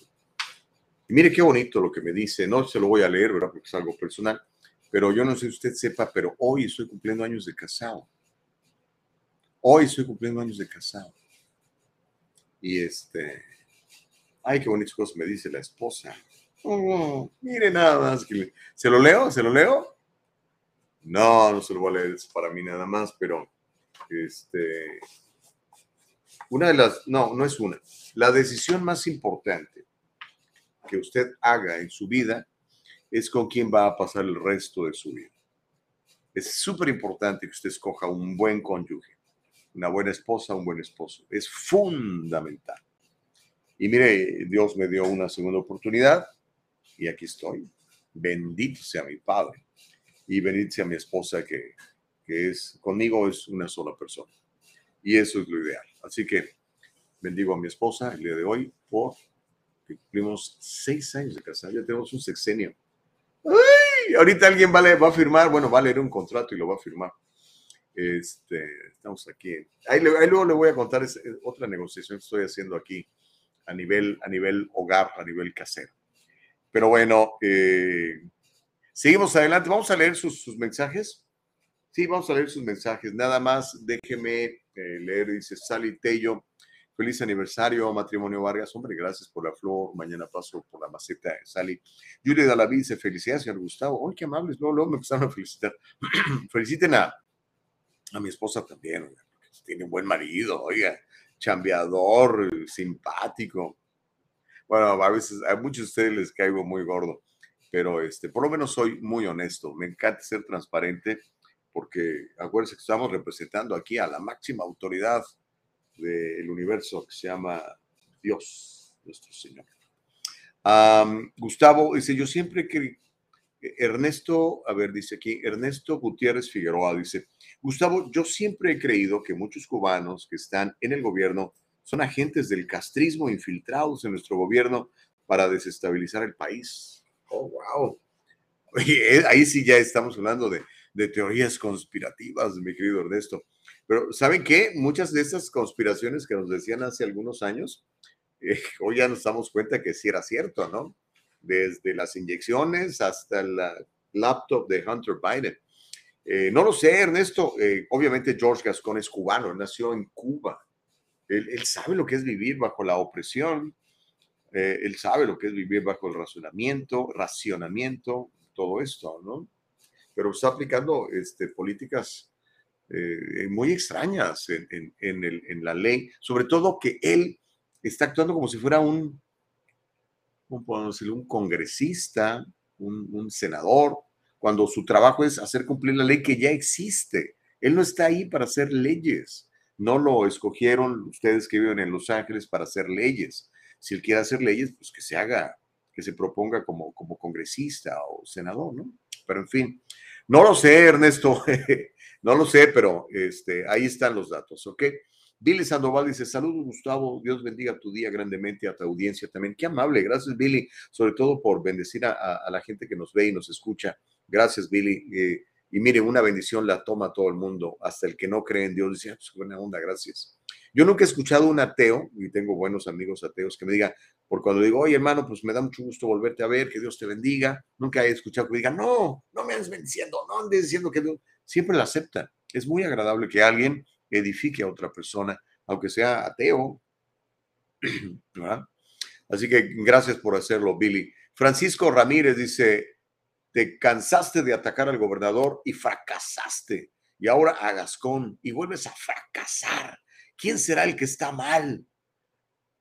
Y mire qué bonito lo que me dice. No se lo voy a leer, ¿verdad? Porque es algo personal. Pero yo no sé si usted sepa, pero hoy estoy cumpliendo años de casado. Hoy estoy cumpliendo años de casado. Y este, ay, qué bonitas cosas me dice la esposa. Oh, mire nada más. Que ¿Se lo leo? ¿Se lo leo? No, no se lo voy es para mí nada más, pero este, una de las, no, no es una. La decisión más importante que usted haga en su vida es con quién va a pasar el resto de su vida. Es súper importante que usted escoja un buen cónyuge, una buena esposa, un buen esposo. Es fundamental. Y mire, Dios me dio una segunda oportunidad y aquí estoy. Bendito sea mi Padre y bendito sea mi esposa que, que es conmigo es una sola persona. Y eso es lo ideal. Así que bendigo a mi esposa el día de hoy por que cumplimos seis años de casa. Ya tenemos un sexenio. ¡Ay! Ahorita alguien va a, va a firmar, bueno, va a leer un contrato y lo va a firmar. Este, estamos aquí. Ahí, ahí luego le voy a contar otra negociación que estoy haciendo aquí a nivel, a nivel hogar, a nivel casero. Pero bueno, eh, seguimos adelante. Vamos a leer sus, mensajes. Sí, vamos a leer sus mensajes. Nada más, déjeme eh, leer, dice Sally Tello. Feliz aniversario, matrimonio Vargas. Hombre, gracias por la flor. Mañana paso por la maceta de Sally. Yuri Dalaví dice: Felicidades, señor Gustavo. ¡Ay, qué amables! Luego, luego me empezaron a felicitar. Feliciten a, a mi esposa también, tiene un buen marido, oiga, chambeador, simpático. Bueno, a veces a muchos de ustedes les caigo muy gordo, pero este, por lo menos soy muy honesto. Me encanta ser transparente porque acuérdense que estamos representando aquí a la máxima autoridad del universo que se llama Dios, nuestro Señor. Gustavo dice, yo siempre que Ernesto, a ver, dice aquí, Ernesto Gutiérrez Figueroa dice, Gustavo, yo siempre he creído que muchos cubanos que están en el gobierno son agentes del castrismo infiltrados en nuestro gobierno para desestabilizar el país. Oh, wow. Eh, ahí sí ya estamos hablando de, de teorías conspirativas, mi querido Ernesto. Pero ¿saben qué? Muchas de esas conspiraciones que nos decían hace algunos años, eh, hoy ya nos damos cuenta que sí era cierto, ¿no? Desde las inyecciones hasta la laptop de Hunter Biden. Eh, no lo sé, Ernesto. Eh, obviamente George Gascon es cubano, nació en Cuba. Él, él, sabe lo que es vivir bajo la opresión. Él sabe lo que es vivir bajo el razonamiento, racionamiento, todo esto, ¿no? Pero está aplicando este, políticas eh, muy extrañas en, la ley, sobre todo que él está actuando como si fuera un, un congresista, un, un, senador, cuando su trabajo es hacer cumplir la ley que ya existe. Él no está ahí para hacer leyes. No lo escogieron ustedes que viven en Los Ángeles para hacer leyes. Si él quiere hacer leyes, pues que se haga, que se proponga como, como congresista o senador, ¿no? Pero en fin, no lo sé, Ernesto. No lo sé, pero este, ahí están los datos, ¿ok? Billy Sandoval dice, saludos Gustavo, Dios bendiga tu día grandemente a tu audiencia también. Qué amable, gracias Billy, sobre todo por bendecir a, la gente que nos ve y nos escucha. Gracias Billy. Eh, y mire, una bendición la toma todo el mundo, hasta el que no cree en Dios dice, ah, pues buena onda, gracias. Yo nunca he escuchado un ateo, y tengo buenos amigos ateos, que me digan, por cuando digo, oye hermano, pues me da mucho gusto volverte a ver, que Dios te bendiga. Nunca he escuchado que digan, no, no me andes bendiciendo, no andes diciendo que Dios siempre la acepta. Es muy agradable que alguien edifique a otra persona, aunque sea ateo. Así que gracias por hacerlo, Billy. Francisco Ramírez dice, te cansaste de atacar al gobernador y fracasaste. Y ahora a Gascón y vuelves a fracasar. ¿Quién será el que está mal?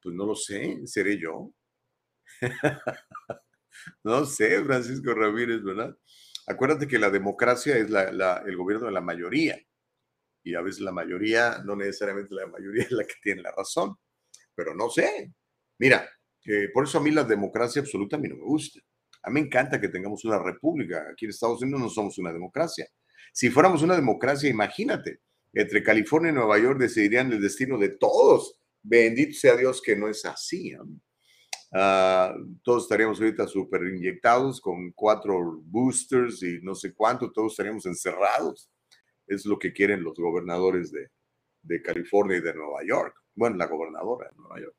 Pues no lo sé, seré yo. no sé, Francisco Ramírez, ¿verdad? Acuérdate que la democracia es el gobierno de la mayoría. Y a veces la mayoría, no necesariamente la mayoría es la que tiene la razón. Pero no sé. Mira, eh, por eso a mí la democracia absoluta a mí no me gusta. A mí me encanta que tengamos una república. Aquí en Estados Unidos no somos una democracia. Si fuéramos una democracia, imagínate, entre California y Nueva York decidirían el destino de todos. Bendito sea Dios que no es así. Ah, todos estaríamos ahorita súper inyectados con cuatro boosters y no sé cuánto, todos estaríamos encerrados. Es lo que quieren los gobernadores de, de California y de Nueva York. Bueno, la gobernadora de Nueva York.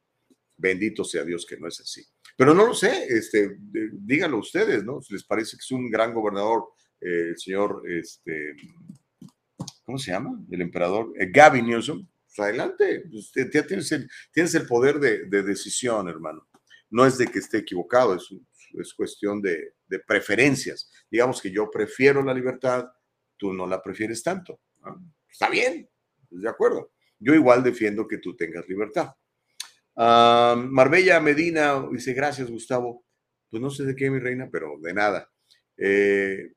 Bendito sea Dios que no es así. Pero no lo sé, este, díganlo ustedes, ¿no? Si les parece que es un gran gobernador, eh, el señor, este, ¿cómo se llama? El emperador, eh, Gavin Newsom, pues adelante, usted ya tienes el, tienes el poder de, de, decisión, hermano. No es de que esté equivocado, es, es cuestión de, de, preferencias. Digamos que yo prefiero la libertad, tú no la prefieres tanto. Está bien, de acuerdo. Yo igual defiendo que tú tengas libertad. Marbella Medina dice, gracias Gustavo. Pues no sé de qué, mi reina, pero de nada. Eh,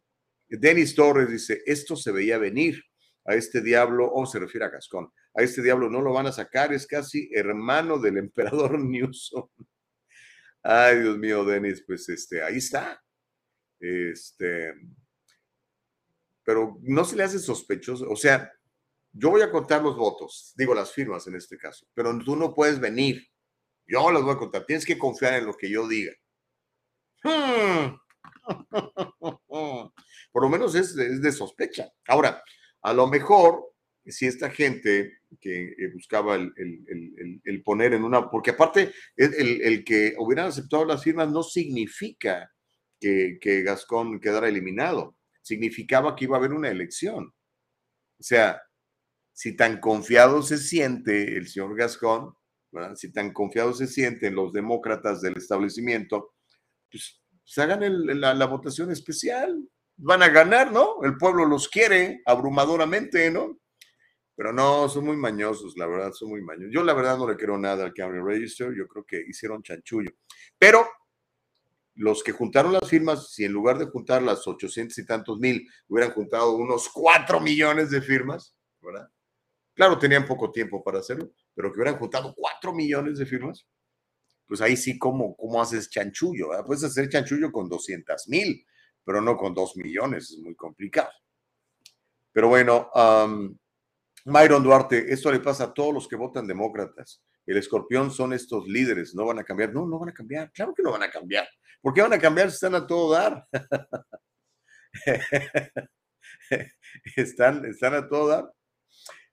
Denis Torres dice, esto se veía venir a este diablo, o se refiere a Gascón, a este diablo no lo van a sacar, es casi hermano del emperador Newsom. Ay, Dios mío, Denis, pues este, ahí está. Este, pero no se le hace sospechoso, o sea, yo voy a contar los votos, digo las firmas en este caso, pero tú no puedes venir. Yo las voy a contar. Tienes que confiar en lo que yo diga. Hmm. Por lo menos es, de sospecha. Ahora, a lo mejor, si esta gente que eh, buscaba el, poner en una, porque aparte el, que hubieran aceptado las firmas no significa que, que Gascón quedara eliminado, significaba que iba a haber una elección. O sea, si tan confiado se siente el señor Gascón, si tan confiado se sienten los demócratas del establecimiento, pues, pues hagan la, votación especial. Van a ganar, ¿no? El pueblo los quiere abrumadoramente, ¿no? Pero no, son muy mañosos, la verdad, son muy mañosos. Yo la verdad no le quiero nada al Camry Register, yo creo que hicieron chanchullo. Pero los que juntaron las firmas, si en lugar de juntar las 800 y tantos mil, hubieran juntado unos 4 millones de firmas, ¿verdad? Claro, tenían poco tiempo para hacerlo, pero que hubieran juntado cuatro millones de firmas, pues ahí sí, ¿cómo, cómo haces chanchullo? Puedes hacer chanchullo con 200 mil, pero no con dos millones, es muy complicado. Pero bueno, Myron Duarte, esto le pasa a todos los que votan demócratas. El escorpión son estos líderes, no van a cambiar. No, no van a cambiar. Claro que no van a cambiar. ¿Por qué van a cambiar si están a todo dar? están, están a todo dar.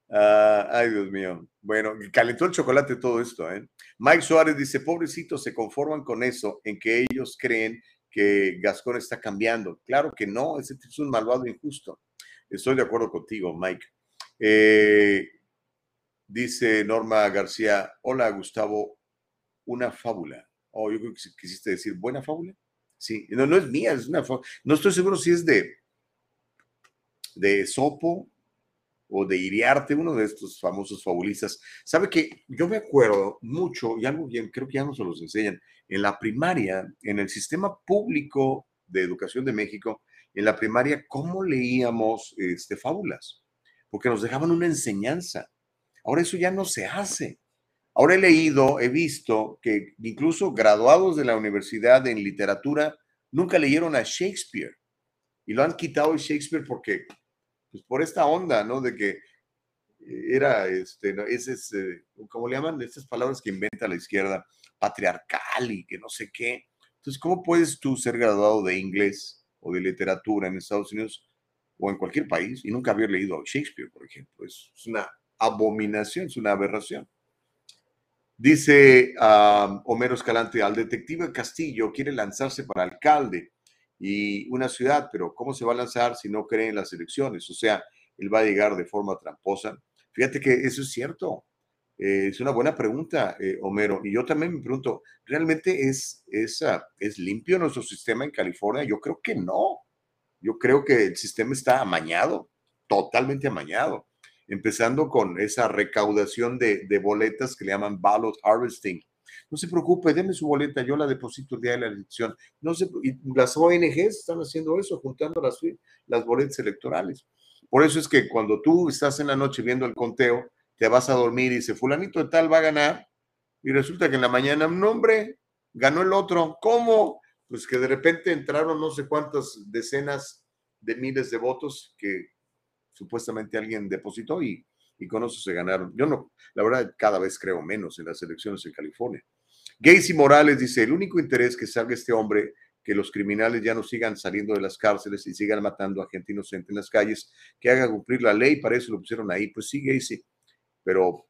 Ah, ay, Dios mío. Bueno, calentó el chocolate todo esto, ¿eh? Mike Suárez dice, pobrecitos, se conforman con eso, en que ellos creen que Gascón está cambiando. Claro que no, ese es un malvado injusto. Estoy de acuerdo contigo, Mike. Eh, dice Norma García, hola Gustavo, una fábula. Oh, yo creo que quisiste decir buena fábula. Sí, no, no es mía, es una fábula. No estoy seguro si es de, de Sopo o de Iriarte, uno de estos famosos fabulistas. Sabe que yo me acuerdo mucho, y algo bien, creo que ya no se los enseñan, en la primaria, en el sistema público de educación de México, en la primaria, cómo leíamos este, fábulas, porque nos dejaban una enseñanza. Ahora eso ya no se hace. Ahora he leído, he visto que incluso graduados de la universidad en literatura nunca leyeron a Shakespeare y lo han quitado el Shakespeare porque pues por esta onda, ¿no? De que era, este, es, eh, ¿cómo le llaman? Estas palabras que inventa la izquierda, patriarcal y que no sé qué. Entonces, ¿cómo puedes tú ser graduado de inglés o de literatura en Estados Unidos o en cualquier país y nunca haber leído Shakespeare, por ejemplo? Es, una abominación, es una aberración. Dice uh, Homero Escalante, al detective Castillo quiere lanzarse para alcalde y una ciudad, pero ¿cómo se va a lanzar si no cree en las elecciones? O sea, él va a llegar de forma tramposa. Fíjate que eso es cierto. Eh, es una buena pregunta, eh, Homero. Y yo también me pregunto, ¿realmente es, es, es limpio nuestro sistema en California? Yo creo que no. Yo creo que el sistema está amañado, totalmente amañado. Empezando con esa recaudación de, de boletas que le llaman ballot harvesting no se preocupe, déme su boleta, yo la deposito el día de la elección. No se, y las ONGs están haciendo eso, juntando las, las boletas electorales. Por eso es que cuando tú estás en la noche viendo el conteo, te vas a dormir y dice, fulanito de tal va a ganar, y resulta que en la mañana, un hombre, ganó el otro. ¿Cómo? Pues que de repente entraron no sé cuántas decenas de miles de votos que supuestamente alguien depositó y y con eso se ganaron. Yo no, la verdad, cada vez creo menos en las elecciones en California. Gacy Morales dice, el único interés que salga este hombre, que los criminales ya no sigan saliendo de las cárceles y sigan matando a gente inocente en las calles, que haga cumplir la ley, para eso lo pusieron ahí. Pues sí, Gacy, pero,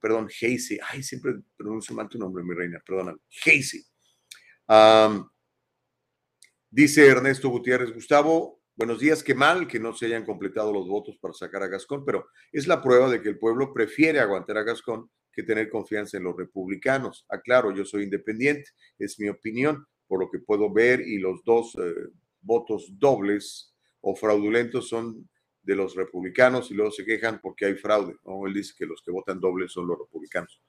perdón, Gacy, ay, siempre pronuncio mal tu nombre, mi reina, perdóname, Gacy. dice Ernesto Gutiérrez, Gustavo, buenos días, qué mal que no se hayan completado los votos para sacar a Gascón, pero es la prueba de que el pueblo prefiere aguantar a Gascón que tener confianza en los republicanos. Aclaro, yo soy independiente, es mi opinión, por lo que puedo ver, y los dos eh, votos dobles o fraudulentos son de los republicanos y luego se quejan porque hay fraude. ¿no? Él dice que los que votan dobles son los republicanos.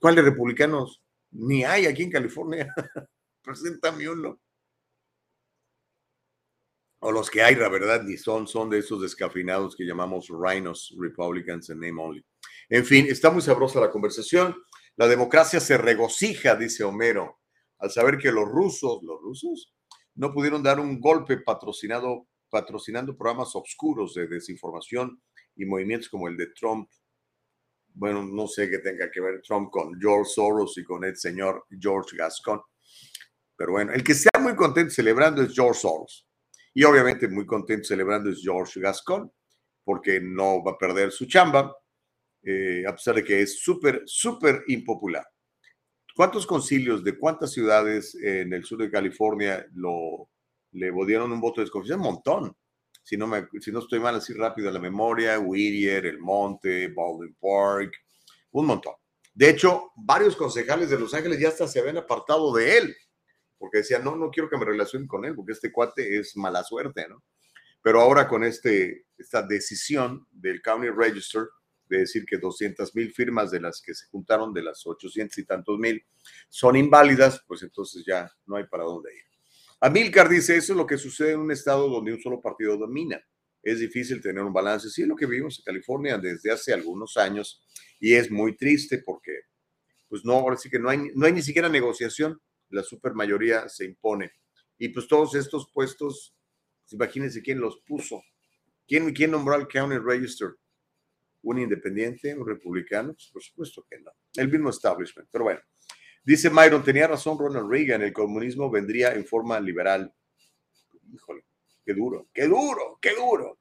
¿Cuáles republicanos? Ni hay aquí en California. Preséntame uno. O los que hay, la verdad, ni son, son de esos descafinados que llamamos rhinos Republicans en name only. En fin, está muy sabrosa la conversación. La democracia se regocija, dice Homero, al saber que los rusos, los rusos, no pudieron dar un golpe patrocinado, patrocinando programas oscuros de desinformación y movimientos como el de Trump. Bueno, no sé qué tenga que ver Trump con George Soros y con el señor George Gascon. Pero bueno, el que está muy contento celebrando es George Soros. Y obviamente muy contento celebrando es George Gascon, porque no va a perder su chamba eh, a pesar de que es súper, súper impopular. ¿Cuántos concilios de cuántas ciudades en el sur de California lo, le dieron un voto de desconfianza? Un montón. Si no, me, si no estoy mal así rápido en la memoria, Whittier, El Monte, Baldwin Park, un montón. De hecho, varios concejales de Los Ángeles ya hasta se habían apartado de él, porque decían, no, no quiero que me relacionen con él, porque este cuate es mala suerte, ¿no? Pero ahora con este, esta decisión del County Register, de decir que 200 mil firmas de las que se juntaron, de las 800 y tantos mil, son inválidas, pues entonces ya no hay para dónde ir. Amilcar dice, eso es lo que sucede en un estado donde un solo partido domina. Es difícil tener un balance. Sí, es lo que vivimos en California desde hace algunos años y es muy triste porque, pues no, ahora sí que no hay, no hay ni siquiera negociación. La supermayoría se impone. Y pues todos estos puestos, imagínense quién los puso. ¿Quién, quién nombró al County Register? Un independiente, un republicano, pues, por supuesto que no. El mismo establishment. Pero bueno, dice Myron, tenía razón Ronald Reagan, el comunismo vendría en forma liberal. Híjole, qué duro, qué duro, qué duro.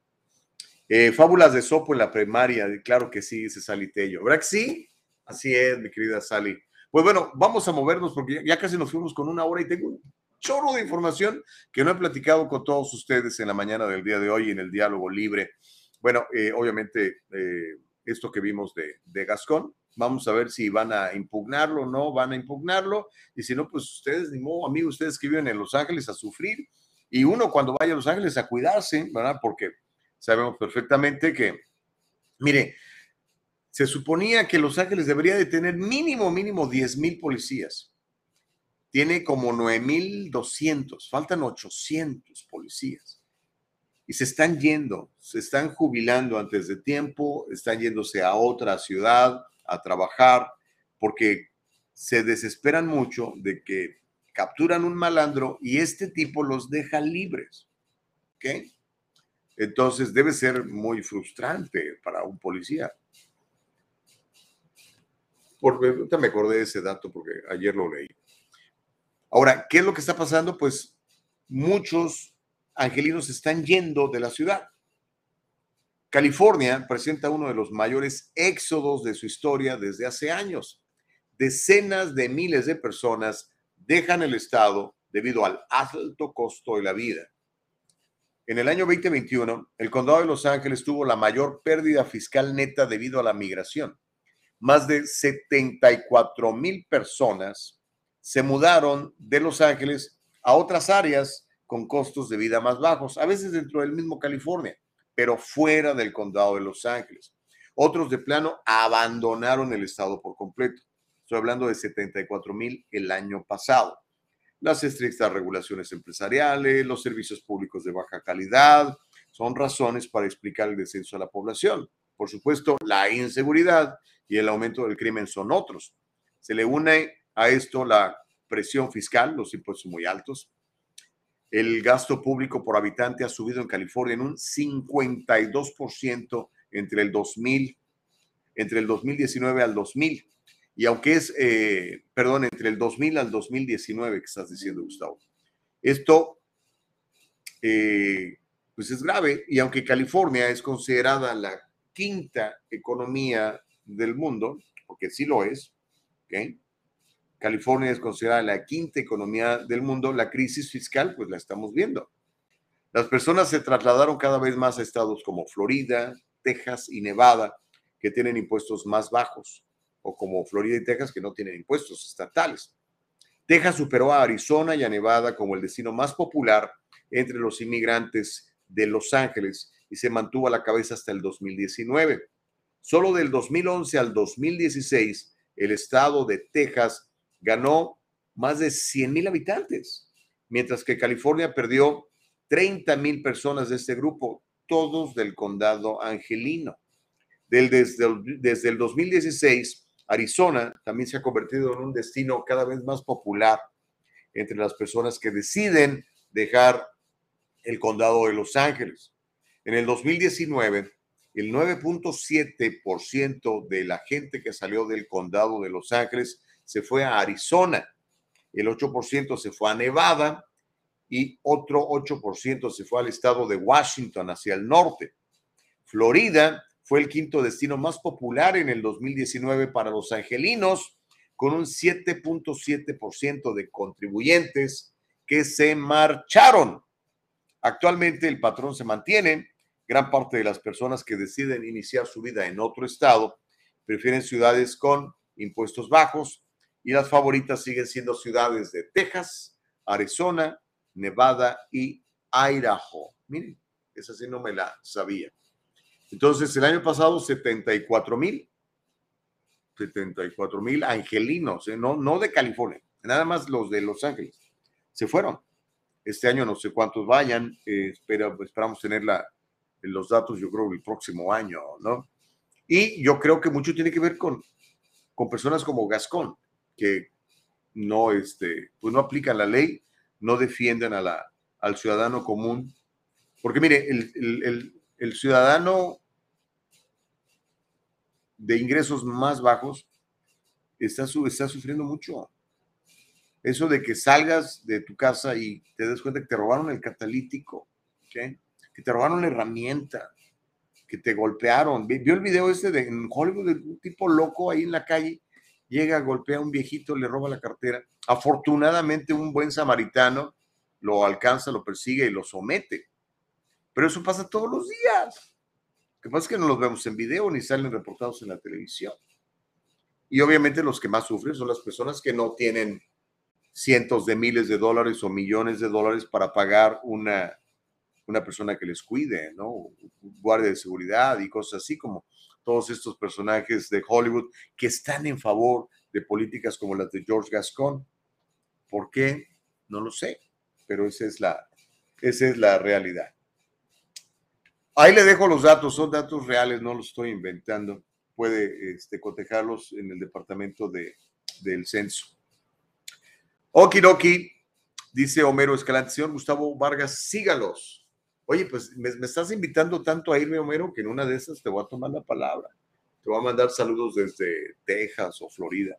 Eh, fábulas de Sopo en la primaria, claro que sí, dice Sally Tello. ¿Verdad que sí? Así es, mi querida Sally. Pues bueno, vamos a movernos porque ya casi nos fuimos con una hora y tengo un chorro de información que no he platicado con todos ustedes en la mañana del día de hoy en el diálogo libre. Bueno, eh, obviamente, eh, esto que vimos de, de Gascón, vamos a ver si van a impugnarlo o no van a impugnarlo. Y si no, pues ustedes, ni modo, amigos, ustedes que viven en Los Ángeles a sufrir. Y uno cuando vaya a Los Ángeles a cuidarse, ¿verdad? Porque sabemos perfectamente que, mire, se suponía que Los Ángeles debería de tener mínimo, mínimo 10 mil policías. Tiene como 9.200, faltan 800 policías y se están yendo, se están jubilando antes de tiempo, están yéndose a otra ciudad a trabajar porque se desesperan mucho de que capturan un malandro y este tipo los deja libres. ¿Ok? Entonces debe ser muy frustrante para un policía. Porque me acordé de ese dato porque ayer lo leí. Ahora, ¿qué es lo que está pasando? Pues muchos angelinos están yendo de la ciudad. California presenta uno de los mayores éxodos de su historia desde hace años. Decenas de miles de personas dejan el estado debido al alto costo de la vida. En el año 2021, el condado de Los Ángeles tuvo la mayor pérdida fiscal neta debido a la migración. Más de 74 mil personas se mudaron de Los Ángeles a otras áreas con costos de vida más bajos, a veces dentro del mismo California, pero fuera del condado de Los Ángeles. Otros de plano abandonaron el estado por completo. Estoy hablando de 74 mil el año pasado. Las estrictas regulaciones empresariales, los servicios públicos de baja calidad, son razones para explicar el descenso de la población. Por supuesto, la inseguridad y el aumento del crimen son otros. Se le une a esto la presión fiscal, los impuestos muy altos, el gasto público por habitante ha subido en California en un 52% entre el 2000, entre el 2019 al 2000. Y aunque es, eh, perdón, entre el 2000 al 2019 que estás diciendo, Gustavo, esto eh, pues es grave. Y aunque California es considerada la quinta economía del mundo, porque sí lo es, ¿ok? California es considerada la quinta economía del mundo, la crisis fiscal, pues la estamos viendo. Las personas se trasladaron cada vez más a estados como Florida, Texas y Nevada, que tienen impuestos más bajos, o como Florida y Texas, que no tienen impuestos estatales. Texas superó a Arizona y a Nevada como el destino más popular entre los inmigrantes de Los Ángeles y se mantuvo a la cabeza hasta el 2019. Solo del 2011 al 2016, el estado de Texas ganó más de 100 mil habitantes, mientras que California perdió 30 mil personas de este grupo, todos del condado angelino. desde, el, desde el 2016, Arizona también se ha convertido en un destino cada vez más popular entre las personas que deciden dejar el condado de Los Ángeles. En el 2019, el 9.7% de la gente que salió del condado de Los Ángeles se fue a Arizona, el 8% se fue a Nevada y otro 8% se fue al estado de Washington, hacia el norte. Florida fue el quinto destino más popular en el 2019 para los angelinos, con un 7.7% de contribuyentes que se marcharon. Actualmente el patrón se mantiene. Gran parte de las personas que deciden iniciar su vida en otro estado prefieren ciudades con impuestos bajos y las favoritas siguen siendo ciudades de Texas, Arizona, Nevada y Idaho. Miren, esa sí no me la sabía. Entonces, el año pasado, 74 mil, 74 mil angelinos, ¿eh? no, no de California, nada más los de Los Ángeles, se fueron. Este año no sé cuántos vayan, eh, esperamos tener la, los datos, yo creo, el próximo año, ¿no? Y yo creo que mucho tiene que ver con, con personas como Gascón, que no, este, pues no aplican la ley, no defienden a la, al ciudadano común. Porque mire, el, el, ciudadano de ingresos más bajos está, está sufriendo mucho. Eso de que salgas de tu casa y te des cuenta que te robaron el catalítico, que te robaron la herramienta, que te golpearon. Vio el video este de en Hollywood de un tipo loco ahí en la calle llega, golpea a un viejito, le roba la cartera. Afortunadamente un buen samaritano lo alcanza, lo persigue y lo somete. Pero eso pasa todos los días. Lo que pasa es que no los vemos en video ni salen reportados en la televisión. Y obviamente los que más sufren son las personas que no tienen cientos de miles de dólares o millones de dólares para pagar una, una persona que les cuide, ¿no? Guardia de seguridad y cosas así como todos estos personajes de Hollywood que están en favor de políticas como las de George Gascon. ¿Por qué? No lo sé, pero esa es la, esa es la realidad. Ahí le dejo los datos, son datos reales, no los estoy inventando. Puede este, cotejarlos en el departamento de, del censo. Okidoki, dice Homero Escalante, señor Gustavo Vargas, sígalos. Oye, pues me, estás invitando tanto a irme, Homero, que en una de esas te voy a tomar la palabra. Te voy a mandar saludos desde Texas o Florida.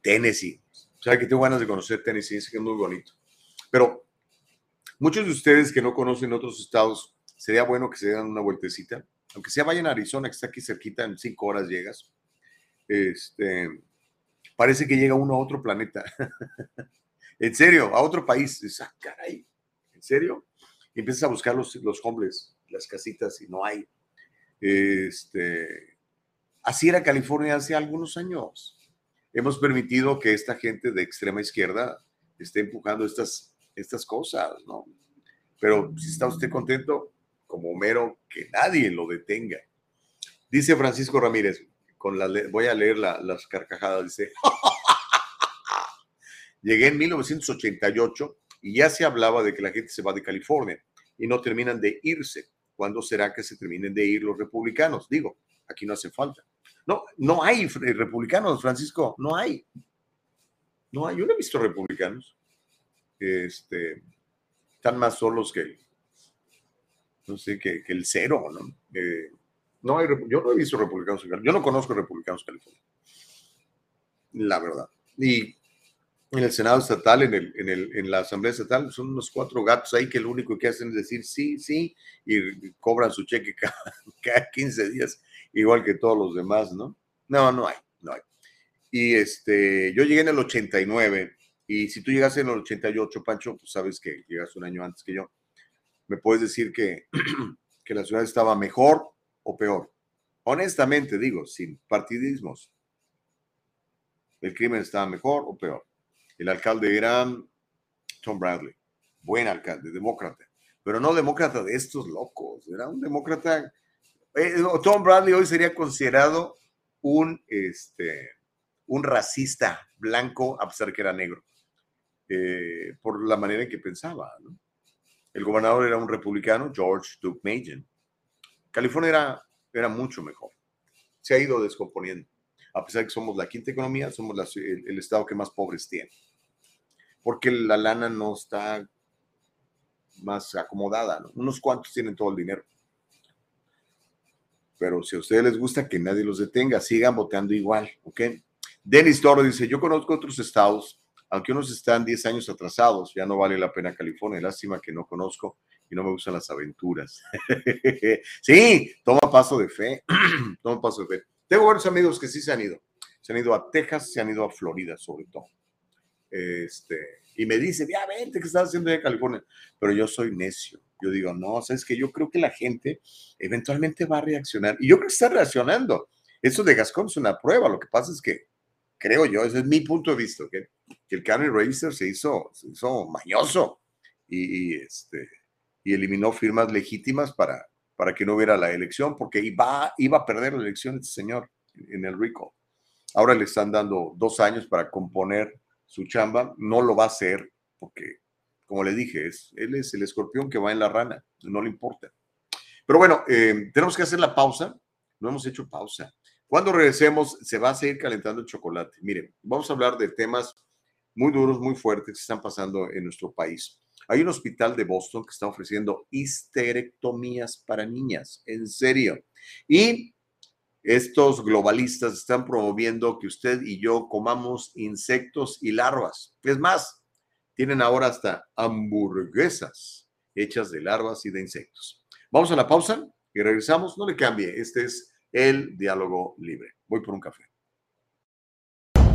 Tennessee. O sea, que tengo ganas de conocer Tennessee, es que es muy bonito. Pero muchos de ustedes que no conocen otros estados, sería bueno que se den una vueltecita. Aunque sea vayan a Arizona, que está aquí cerquita, en cinco horas llegas. Este, parece que llega uno a otro planeta. En serio, a otro país. Dices, ah, caray, ¿en serio? Y empiezas a buscar los, los las casitas, y no hay. Este, así era California hace algunos años. Hemos permitido que esta gente de extrema izquierda esté empujando estas, estas cosas, ¿no? Pero si está usted contento, como mero, que nadie lo detenga. Dice Francisco Ramírez, con la, voy a leer las carcajadas, dice, Llegué en 1988 y ya se hablaba de que la gente se va de California y no terminan de irse. ¿Cuándo será que se terminen de ir los republicanos? Digo, aquí no hace falta. No, no hay republicanos, Francisco, no hay. No hay, yo no he visto republicanos. Este, están más solos que, no sé, que, el cero, ¿no? Eh, No hay, yo no he visto republicanos en California. Yo no conozco republicanos en California. La verdad. Y en el Senado estatal, en, el, en, el, en la Asamblea estatal, son unos cuatro gatos ahí que lo único que hacen es decir sí, sí, y cobran su cheque cada, cada 15 días, igual que todos los demás, ¿no? No, no hay, no hay. Y este, yo llegué en el 89, y si tú llegaste en el 88, Pancho, pues sabes que llegaste un año antes que yo. ¿Me puedes decir que, que la ciudad estaba mejor o peor? Honestamente digo, sin partidismos. ¿El crimen estaba mejor o peor? El alcalde era Tom Bradley, buen alcalde, demócrata, pero no demócrata de estos locos, era un demócrata. Eh, Tom Bradley hoy sería considerado un, este, un racista blanco, a pesar que era negro, eh, por la manera en que pensaba. El gobernador era un republicano, George Duke Majan. California era, era mucho mejor. Se ha ido descomponiendo. A pesar de que somos la quinta economía, somos el, el estado que más pobres tiene porque la lana no está más acomodada, ¿no? Unos cuantos tienen todo el dinero. Pero si a ustedes les gusta, que nadie los detenga, sigan votando igual, ¿ok? Denis Toro dice, yo conozco otros estados, aunque unos están 10 años atrasados, ya no vale la pena California, lástima que no conozco y no me gustan las aventuras. sí, toma paso de fe, toma paso de fe. Tengo varios amigos que sí se han ido, se han ido a Texas, se han ido a Florida sobre todo. Este, y me dice, ya vente, ¿qué estás haciendo en California? Pero yo soy necio. Yo digo, no, sabes que yo creo que la gente eventualmente va a reaccionar. Y yo creo que está reaccionando. Eso de Gascon es una prueba. Lo que pasa es que, creo yo, ese es mi punto de vista, que el County Register se hizo, se hizo mañoso y, este, y eliminó firmas legítimas para, para que no hubiera la elección, porque iba, iba a perder la elección este señor en el RICO. Ahora le están dando dos años para componer su chamba, no lo va a hacer porque, como le dije, es, él es el escorpión que va en la rana, no le importa. Pero bueno, eh, tenemos que hacer la pausa, no hemos hecho pausa. Cuando regresemos, se va a seguir calentando el chocolate. Miren, vamos a hablar de temas muy duros, muy fuertes que están pasando en nuestro país. Hay un hospital de Boston que está ofreciendo histerectomías para niñas, en serio. Y estos globalistas están promoviendo que usted y yo comamos insectos y larvas. Es más, tienen ahora hasta hamburguesas hechas de larvas y de insectos. Vamos a la pausa y regresamos. No le cambie, este es el diálogo libre. Voy por un café.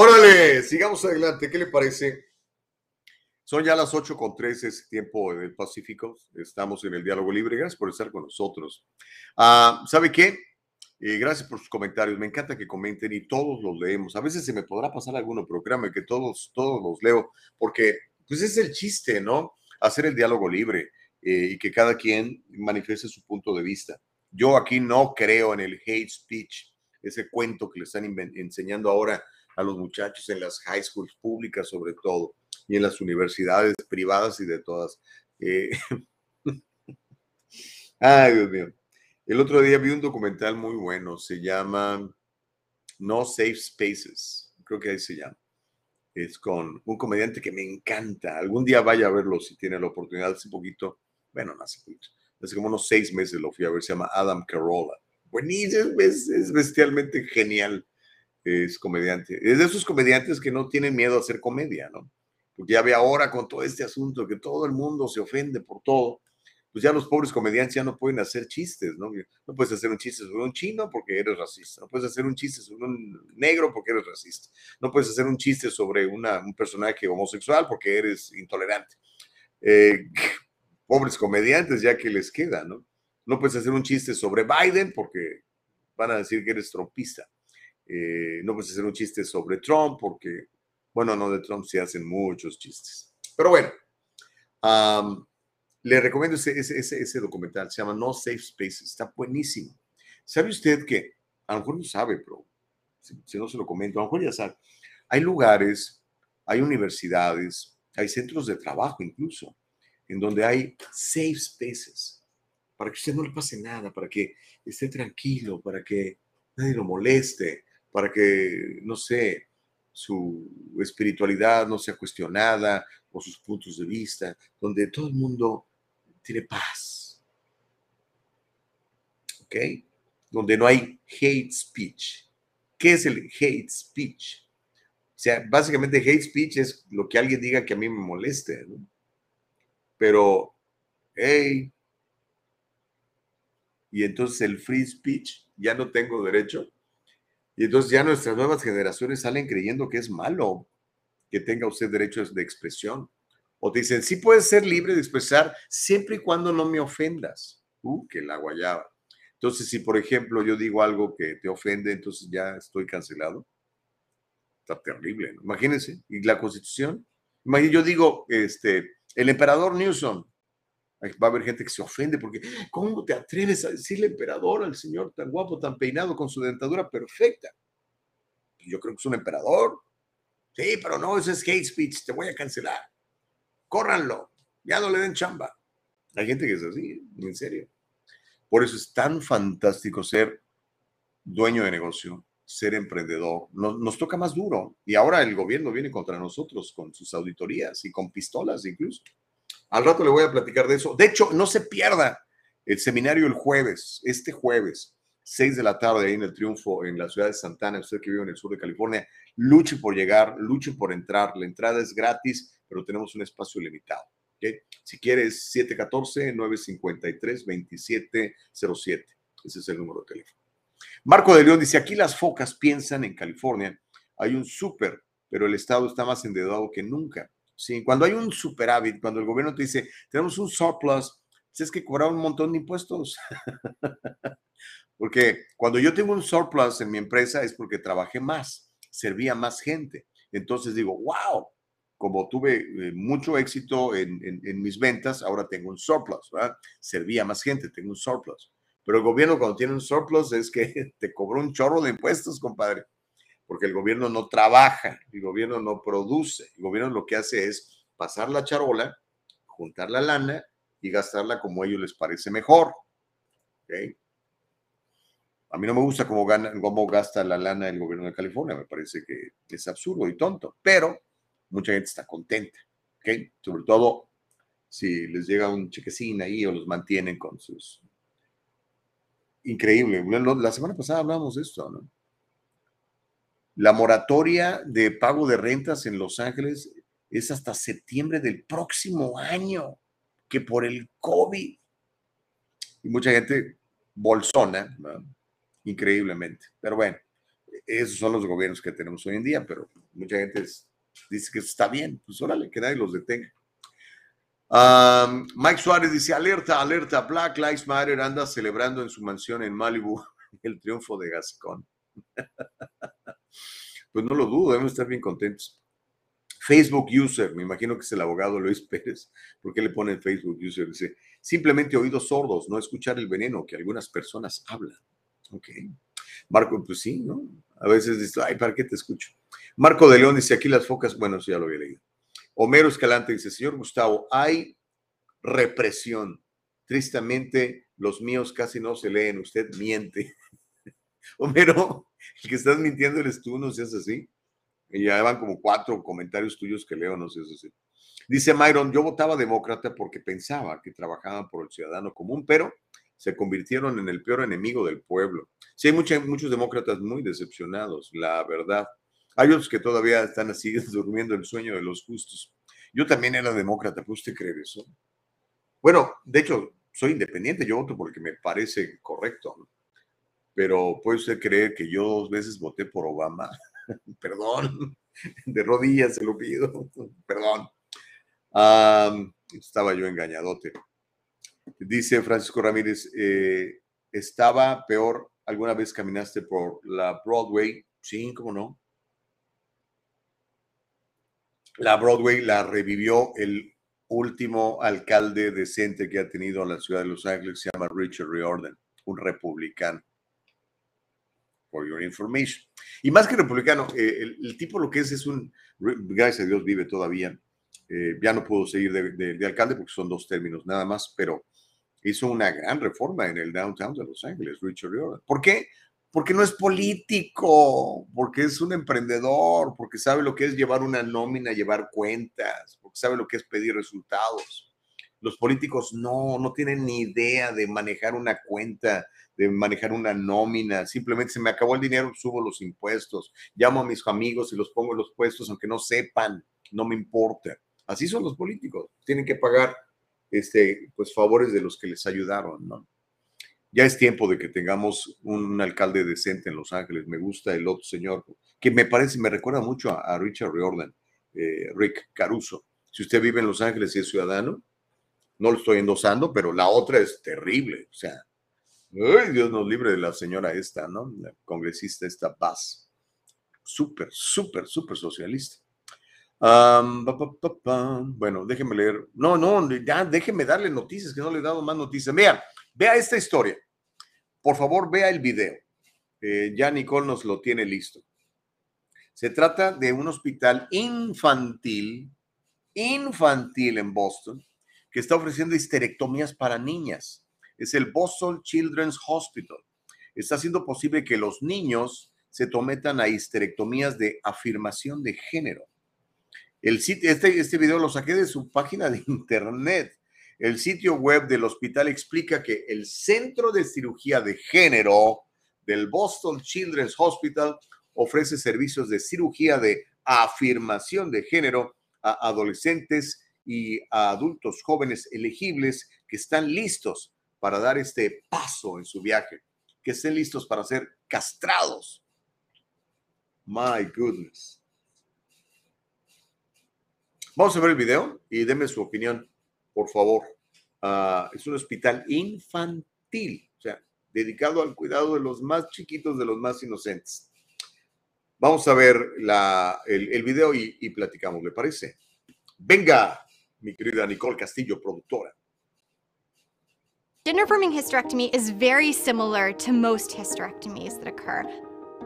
Órale, sigamos adelante. ¿Qué le parece? Son ya las 8 con 13, es tiempo del Pacífico. Estamos en el diálogo libre. Gracias por estar con nosotros. Ah, ¿Sabe qué? Eh, gracias por sus comentarios. Me encanta que comenten y todos los leemos. A veces se me podrá pasar alguno, pero créanme que todos, todos los leo, porque pues es el chiste, ¿no? Hacer el diálogo libre eh, y que cada quien manifieste su punto de vista. Yo aquí no creo en el hate speech, ese cuento que le están enseñando ahora a los muchachos en las high schools públicas sobre todo y en las universidades privadas y de todas. Eh, ay, Dios mío. El otro día vi un documental muy bueno, se llama No Safe Spaces, creo que ahí se llama. Es con un comediante que me encanta. Algún día vaya a verlo si tiene la oportunidad. Hace poquito, bueno, no hace poquito, hace como unos seis meses lo fui a ver, se llama Adam Carolla. Buenísimo, es, es bestialmente genial es comediante. Es de esos comediantes que no tienen miedo a hacer comedia, ¿no? porque ya ve ahora con todo este asunto que todo el mundo se ofende por todo, pues ya los pobres comediantes ya no pueden hacer chistes, ¿no? No puedes hacer un chiste sobre un chino porque eres racista, no puedes hacer un chiste sobre un negro porque eres racista, no puedes hacer un chiste sobre una, un personaje homosexual porque eres intolerante. Eh, pobres comediantes ya que les queda, ¿no? No puedes hacer un chiste sobre Biden porque van a decir que eres trompista. Eh, no puedes hacer un chiste sobre Trump porque, bueno, no de Trump se hacen muchos chistes. Pero bueno, le recomiendo ese, ese, documental, se llama No Safe Spaces, está buenísimo. ¿Sabe usted que, a lo mejor no sabe, pero si, no se lo comento, a lo mejor ya sabe, hay lugares, hay universidades, hay centros de trabajo incluso, en donde hay safe spaces para que usted no le pase nada, para que esté tranquilo, para que nadie lo moleste, para que, no sé, su espiritualidad no sea cuestionada o sus puntos de vista, donde todo el mundo tiene paz. ¿Ok? Donde no hay hate speech. ¿Qué es el hate speech? O sea, básicamente hate speech es lo que alguien diga que a mí me moleste, ¿no? Pero, hey, y entonces el free speech ya no tengo derecho. Y entonces ya nuestras nuevas generaciones salen creyendo que es malo que tenga usted derechos de expresión. O te dicen, sí puedes ser libre de expresar siempre y cuando no me ofendas. Uh, que la guayaba. Entonces, si por ejemplo yo digo algo que te ofende, entonces ya estoy cancelado. Está terrible, Imagínense. ¿Y la constitución? Imagínense, yo digo, este, el emperador Newsom Va a haber gente que se ofende porque, ¿cómo te atreves a decirle emperador al señor tan guapo, tan peinado, con su dentadura perfecta? Yo creo que es un emperador. Sí, pero no, eso es hate speech, te voy a cancelar. Córranlo, ya no le den chamba. Hay gente que es así, en serio. Por eso es tan fantástico ser dueño de negocio, ser emprendedor. Nos, nos, toca más duro. Y ahora el gobierno viene contra nosotros con sus auditorías y con pistolas incluso. Al rato le voy a platicar de eso. De hecho, no se pierda el seminario el jueves, este jueves, 6 de la tarde ahí en el Triunfo, en la ciudad de Santana, usted que vive en el sur de California, luche por llegar, luche por entrar. La entrada es gratis, pero tenemos un espacio limitado. ¿okay? Si quieres, 714-953-2707. Ese es el número de teléfono. Marco de León dice, aquí las focas piensan en California. Hay un súper, pero el Estado está más endeudado que nunca. Sí, cuando hay un superávit, cuando el gobierno te dice, tenemos un surplus, tienes que cobrar un montón de impuestos. porque cuando yo tengo un surplus en mi empresa es porque trabajé más, servía más gente. Entonces digo, wow, como tuve eh, mucho éxito en, mis ventas, ahora tengo un surplus, ¿verdad? Servía más gente, tengo un surplus. Pero el gobierno cuando tiene un surplus es que te cobró un chorro de impuestos, compadre porque el gobierno no trabaja, el gobierno no produce, el gobierno lo que hace es pasar la charola, juntar la lana y gastarla como a ellos les parece mejor. A mí no me gusta cómo, gana, cómo gasta la lana el gobierno de California, me parece que es absurdo y tonto, pero mucha gente está contenta, ¿okay? sobre todo si les llega un chequecín ahí o los mantienen con sus... Increíble. La semana pasada hablamos de esto, ¿no? La moratoria de pago de rentas en Los Ángeles es hasta septiembre del próximo año, que por el COVID. Y mucha gente bolsona, increíblemente. Pero bueno, esos son los gobiernos que tenemos hoy en día, pero mucha gente dice que está bien. Pues órale, que nadie los detenga. Mike Suárez dice, alerta, alerta, Black Lives Matter anda celebrando en su mansión en Malibu el triunfo de Gascón. Pues no lo dudo, debemos estar bien contentos. Facebook user, me imagino que es el abogado Luis Pérez. ¿Por qué le pone Facebook user? Dice, simplemente oídos sordos, no escuchar el veneno que algunas personas hablan. Ok. Marco, pues sí, ¿no? A veces dice, ay, ¿para qué te escucho? Marco de León dice, aquí las focas, bueno, ya lo había leído. Homero Escalante dice, señor Gustavo, hay represión. Tristemente, los míos casi no se leen, usted miente. Homero, el que estás mintiendo eres tú, no seas así. Y ya van como cuatro comentarios tuyos que leo, no seas así. Dice Myron, yo votaba demócrata porque pensaba que trabajaban por el ciudadano común, pero se convirtieron en el peor enemigo del pueblo. Sí, hay muchos demócratas muy decepcionados, la verdad. Hay otros que todavía están así durmiendo el sueño de los justos. Yo también era demócrata, ¿puede usted creer eso? Bueno, de hecho, soy independiente, yo voto porque me parece correcto, pero puede usted creer que yo dos veces voté por Obama. Perdón, de rodillas se lo pido, perdón. estaba yo engañadote. Dice Francisco Ramírez, eh, ¿estaba peor alguna vez caminaste por la Broadway? Sí, ¿cómo no? La Broadway la revivió el último alcalde decente que ha tenido la ciudad de Los Ángeles, se llama Richard Riordan, un republicano. For your information. Y más que republicano, eh, el, tipo lo que es es un, gracias a Dios vive todavía, eh, ya no puedo seguir de, alcalde porque son dos términos nada más, pero hizo una gran reforma en el downtown de Los Ángeles, Richard Riordan. ¿Por qué? Porque no es político, porque es un emprendedor, porque sabe lo que es llevar una nómina, llevar cuentas, porque sabe lo que es pedir resultados. Los políticos no, no tienen ni idea de manejar una cuenta, de manejar una nómina. Simplemente se me acabó el dinero, subo los impuestos, llamo a mis amigos y los pongo en los puestos, aunque no sepan, no me importa. Así son los políticos, tienen que pagar este, pues favores de los que les ayudaron, ¿no? Ya es tiempo de que tengamos un alcalde decente en Los Ángeles. Me gusta el otro señor, que me parece, me recuerda mucho a, Richard Riordan, eh, Rick Caruso. Si usted vive en Los Ángeles y es ciudadano, no lo estoy endosando, pero la otra es terrible. O sea, Dios nos libre de la señora esta, ¿no? La congresista esta Paz. Súper, súper, súper socialista. bueno, déjeme leer. No, no, ya déjeme darle noticias, que no le he dado más noticias. Vean, Vea esta historia. Por favor, vea el video. Eh, ya Nicole nos lo tiene listo. Se trata de un hospital infantil, infantil en Boston, que está ofreciendo histerectomías para niñas. Es el Boston Children's Hospital. Está haciendo posible que los niños se sometan a histerectomías de afirmación de género. El sitio, este, este video lo saqué de su página de internet. El sitio web del hospital explica que el Centro de Cirugía de Género del Boston Children's Hospital ofrece servicios de cirugía de afirmación de género a adolescentes y a adultos jóvenes elegibles que están listos para dar este paso en su viaje, que estén listos para ser castrados. My goodness. Vamos a ver el video y denme su opinión por favor. Ah, es un hospital infantil, o sea, dedicado al cuidado de los más chiquitos, de los más inocentes. Vamos a ver la, el, el, video y, y platicamos, ¿le parece? Venga, mi querida Nicole Castillo, productora. Gender affirming hysterectomy is very similar to most hysterectomies that occur.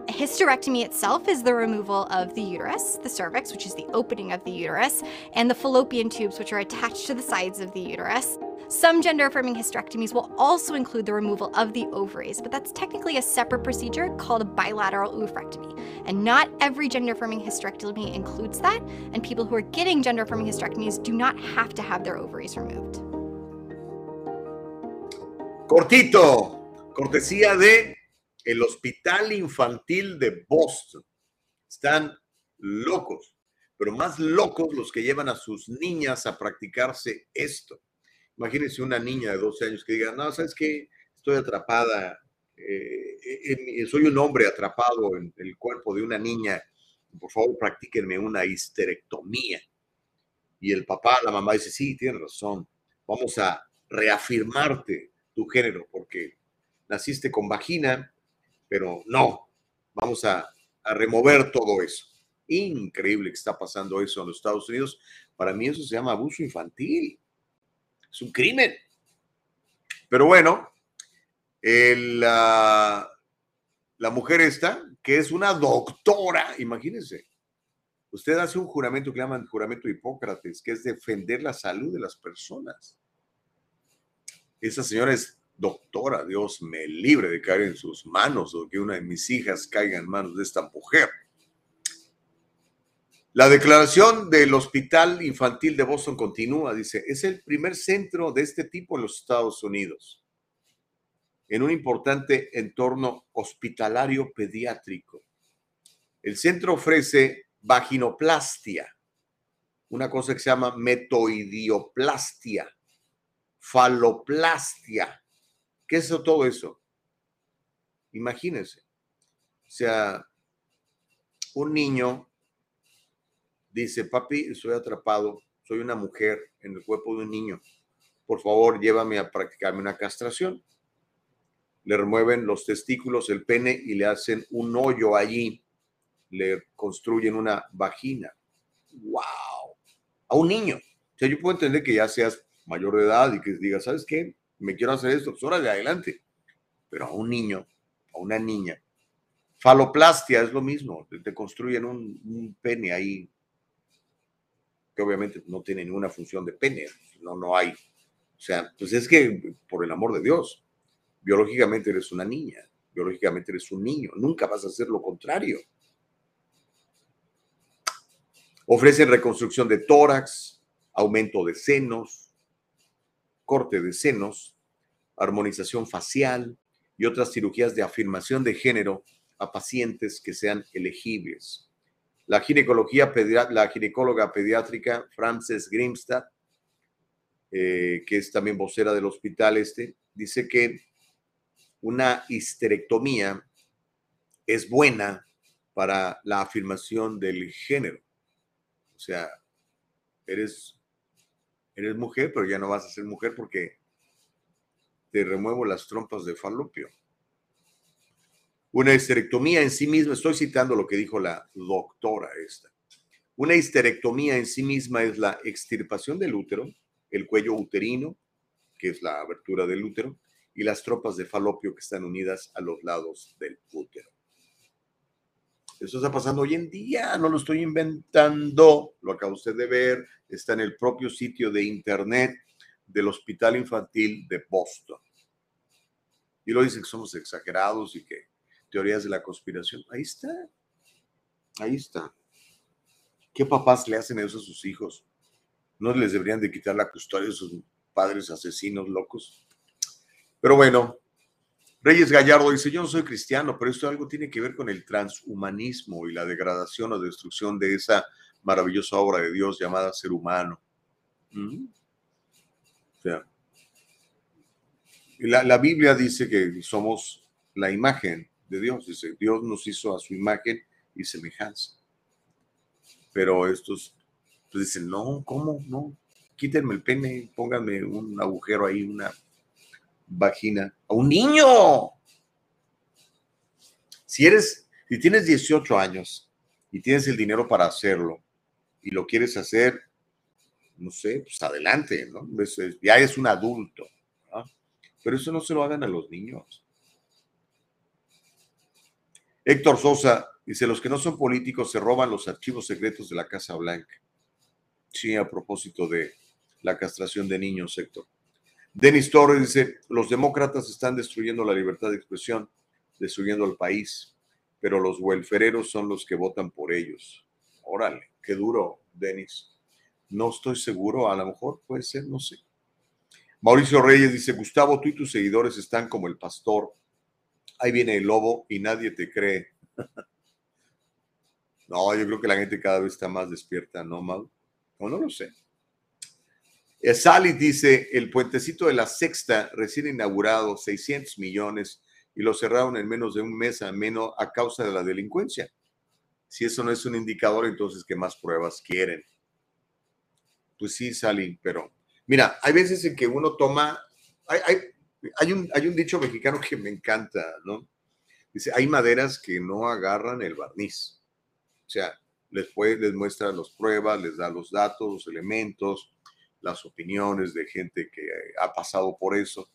A hysterectomy itself is the removal of the uterus, the cervix, which is the opening of the uterus, and the fallopian tubes, which are attached to the sides of the uterus. Some gender affirming hysterectomies will also include the removal of the ovaries, but that's technically a separate procedure called a bilateral oophorectomy. And not every gender affirming hysterectomy includes that, and people who are getting gender affirming hysterectomies do not have to have their ovaries removed. Cortito, cortesía de el Hospital Infantil de Boston. Están locos, pero más locos los que llevan a sus niñas a practicarse esto. Imagínense una niña de 12 años que diga, no, ¿sabes qué? Estoy atrapada, eh, soy un hombre atrapado en el cuerpo de una niña, por favor practíquenme una histerectomía. Y el papá, la mamá dice, sí, tienes razón, vamos a reafirmarte tu género porque naciste con vagina, pero no, vamos a, remover todo eso. Increíble que está pasando eso en los Estados Unidos. Para mí eso se llama abuso infantil. Es un crimen. Pero bueno, la, la mujer esta, que es una doctora, imagínense, usted hace un juramento que llaman juramento Hipócrates, que es defender la salud de las personas. Esa señora es doctora, Dios me libre de caer en sus manos o que una de mis hijas caiga en manos de esta mujer. La declaración del Hospital Infantil de Boston continúa, dice, es el primer centro de este tipo en los Estados Unidos, en un importante entorno hospitalario pediátrico. El centro ofrece vaginoplastia, una cosa que se llama metoidioplastia, faloplastia. ¿Qué es todo eso? Imagínense. O sea, un niño dice, papi, estoy atrapado, soy una mujer en el cuerpo de un niño. Por favor, llévame a practicarme una castración. Le remueven los testículos, el pene y le hacen un hoyo allí. Le construyen una vagina. ¡Wow! A un niño. O sea, yo puedo entender que ya seas mayor de edad y que digas, ¿sabes qué? Me quiero hacer esto, pues de adelante. Pero a un niño, a una niña, faloplastia es lo mismo, te, construyen un, un, pene ahí obviamente no tiene ninguna función de pene, no, no hay. O sea, pues es que, por el amor de Dios, biológicamente eres una niña, biológicamente eres un niño, nunca vas a hacer lo contrario. Ofrecen reconstrucción de tórax, aumento de senos, corte de senos, armonización facial y otras cirugías de afirmación de género a pacientes que sean elegibles. La, ginecología la ginecóloga pediátrica Frances Grimstad, eh, que es también vocera del hospital este, dice que una histerectomía es buena para la afirmación del género. O sea, eres, eres mujer, pero ya no vas a ser mujer porque te remuevo las trompas de falopio. Una histerectomía en sí misma, estoy citando lo que dijo la doctora esta. Una histerectomía en sí misma es la extirpación del útero, el cuello uterino, que es la abertura del útero, y las trompas de falopio que están unidas a los lados del útero. Eso está pasando hoy en día, no lo estoy inventando, lo acaba usted de ver, está en el propio sitio de internet del Hospital Infantil de Boston. Y lo dicen que somos exagerados y que teorías de la conspiración. Ahí está. Ahí está. ¿Qué papás le hacen eso a sus hijos? ¿No les deberían de quitar la custodia de sus padres asesinos locos? Pero bueno, Reyes Gallardo dice, yo no soy cristiano, pero esto algo tiene que ver con el transhumanismo y la degradación o destrucción de esa maravillosa obra de Dios llamada ser humano. ¿Mm? O sea, la Biblia dice que somos la imagen de Dios. Dice, Dios nos hizo a su imagen y semejanza. Pero estos pues dicen, no, ¿cómo? No, quítenme el pene, pónganme un agujero ahí, una vagina. ¡A un niño! Si eres, si tienes 18 años y tienes el dinero para hacerlo y lo quieres hacer, no sé, pues adelante, ¿no? Ya es un adulto, Pero eso no se lo hagan a los niños. Héctor Sosa dice, los que no son políticos se roban los archivos secretos de la Casa Blanca. Sí, a propósito de la castración de niños, Héctor. Denis Torres dice, los demócratas están destruyendo la libertad de expresión, destruyendo el país, pero los welfereros son los que votan por ellos. Órale, qué duro, Denis. No estoy seguro, a lo mejor puede ser, no sé. Mauricio Reyes dice, Gustavo, tú y tus seguidores están como el pastor ahí viene el lobo y nadie te cree. no, yo creo que la gente cada vez está más despierta, ¿no, Mal? O no lo sé. Eh, Sally dice, el puentecito de la sexta, recién inaugurado, 600 millones, y lo cerraron en menos de un mes a menos a causa de la delincuencia. Si eso no es un indicador, entonces, ¿qué más pruebas quieren? Pues sí, Sally, pero mira, hay veces en que uno toma, hay, hay un, hay un dicho mexicano que me encanta, ¿no? Dice, hay maderas que no agarran el barniz. O sea, les, les muestra las pruebas, les da los datos, los elementos, las opiniones de gente que ha pasado por eso,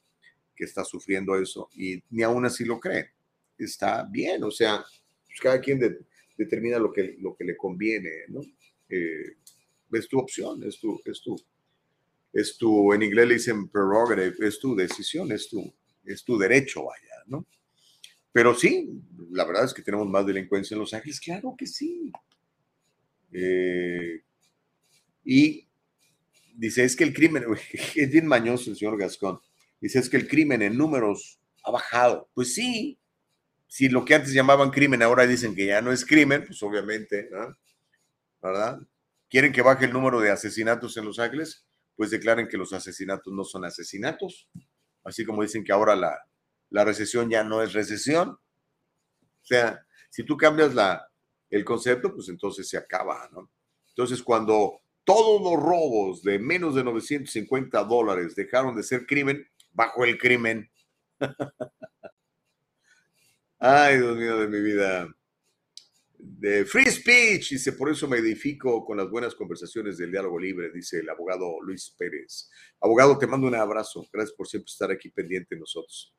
que está sufriendo eso, y ni aún así lo creen. Está bien, o sea, pues cada quien determina lo que, lo que le conviene, ¿no? Eh, es tu opción, es tu, es tu, es tu, en inglés le dicen prerogative, es tu decisión, es tu, es tu derecho, vaya, ¿no? Pero sí, la verdad es que tenemos más delincuencia en Los Ángeles, claro que sí. Eh, y dice, es que el crimen, es bien mañoso el señor Gascón, dice, es que el crimen en números ha bajado. Pues sí, si lo que antes llamaban crimen ahora dicen que ya no es crimen, pues obviamente, ¿no? ¿verdad? ¿Quieren que baje el número de asesinatos en Los Ángeles? Pues declaren que los asesinatos no son asesinatos. Así como dicen que ahora la, la recesión ya no es recesión. O sea, si tú cambias la, el concepto, pues entonces se acaba, ¿no? Entonces, cuando todos los robos de menos de 950 dólares dejaron de ser crimen, bajo el crimen. Ay, Dios mío de mi vida. De free speech, dice, por eso me edifico con las buenas conversaciones del diálogo libre, dice el abogado Luis Pérez. Abogado, te mando un abrazo. Gracias por siempre estar aquí pendiente de nosotros.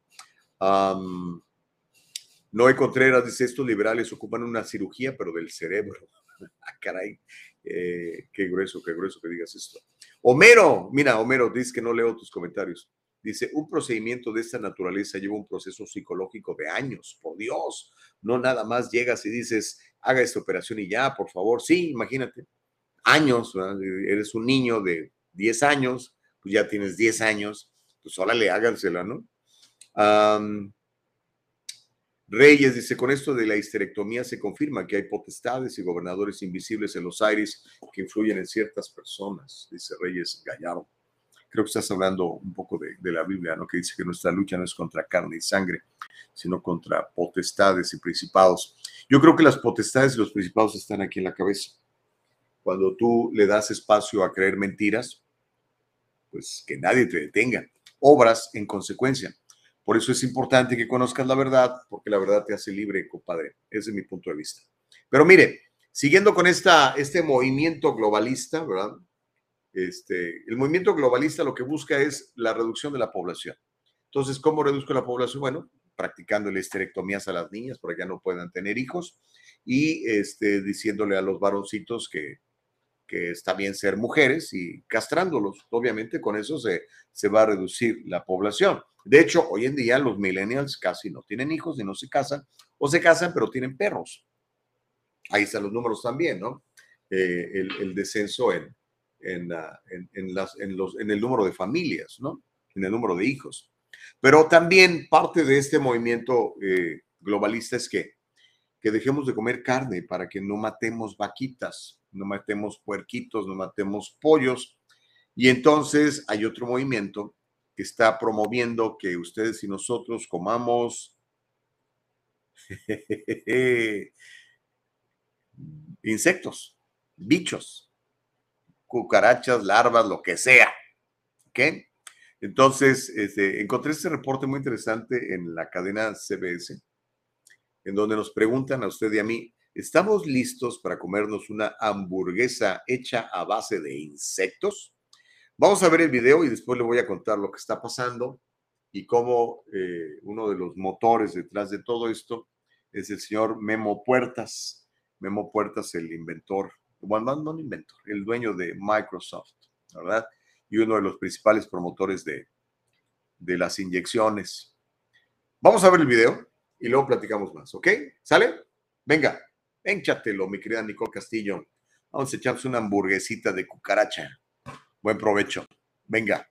Noé Contreras dice, estos liberales ocupan una cirugía, pero del cerebro. ah, caray, eh, qué grueso, qué grueso que digas esto. Homero, mira, Homero, dice que no leo tus comentarios. Dice, un procedimiento de esta naturaleza lleva un proceso psicológico de años, por Dios. No nada más llegas y dices, haga esta operación y ya, por favor. Sí, imagínate, años, eres un niño de 10 años, pues ya tienes 10 años, pues órale, hágansela, ¿no? Reyes dice, con esto de la histerectomía se confirma que hay potestades y gobernadores invisibles en los aires que influyen en ciertas personas, dice Reyes Gallardo. Creo que estás hablando un poco de, la Biblia, ¿no? Que dice que nuestra lucha no es contra carne y sangre, sino contra potestades y principados. Yo creo que las potestades y los principados están aquí en la cabeza. Cuando tú le das espacio a creer mentiras, pues que nadie te detenga. Obras en consecuencia. Por eso es importante que conozcas la verdad, porque la verdad te hace libre, compadre. Ese es mi punto de vista. Pero mire, siguiendo con esta, este movimiento globalista, ¿verdad? Este, el movimiento globalista lo que busca es la reducción de la población. Entonces, ¿cómo reduzco la población? Bueno, practicando esterectomías a las niñas para que ya no puedan tener hijos y este, diciéndole a los varoncitos que, que está bien ser mujeres y castrándolos. Obviamente con eso se, se va a reducir la población. De hecho, hoy en día los millennials casi no tienen hijos y no se casan, o se casan pero tienen perros. Ahí están los números también, ¿no? Eh, el, descenso en, en, en, en, los, en el número de familias, ¿no? En el número de hijos. Pero también parte de este movimiento eh, globalista es que, que dejemos de comer carne para que no matemos vaquitas, no matemos puerquitos, no matemos pollos. Y entonces hay otro movimiento que está promoviendo que ustedes y nosotros comamos insectos, bichos, cucarachas, larvas, lo que sea. ¿Ok? Entonces, este, encontré este reporte muy interesante en la cadena CBS, en donde nos preguntan a usted y a mí, ¿estamos listos para comernos una hamburguesa hecha a base de insectos? Vamos a ver el video y después le voy a contar lo que está pasando y cómo eh, uno de los motores detrás de todo esto es el señor Memo Puertas. Memo Puertas, el inventor, bueno, no el inventor, el dueño de Microsoft, ¿verdad? Y uno de los principales promotores de, de las inyecciones. Vamos a ver el video y luego platicamos más, ¿ok? ¿Sale? Venga, énchatelo, mi querida Nicole Castillo. Vamos a echarnos una hamburguesita de cucaracha. Buen provecho. Venga.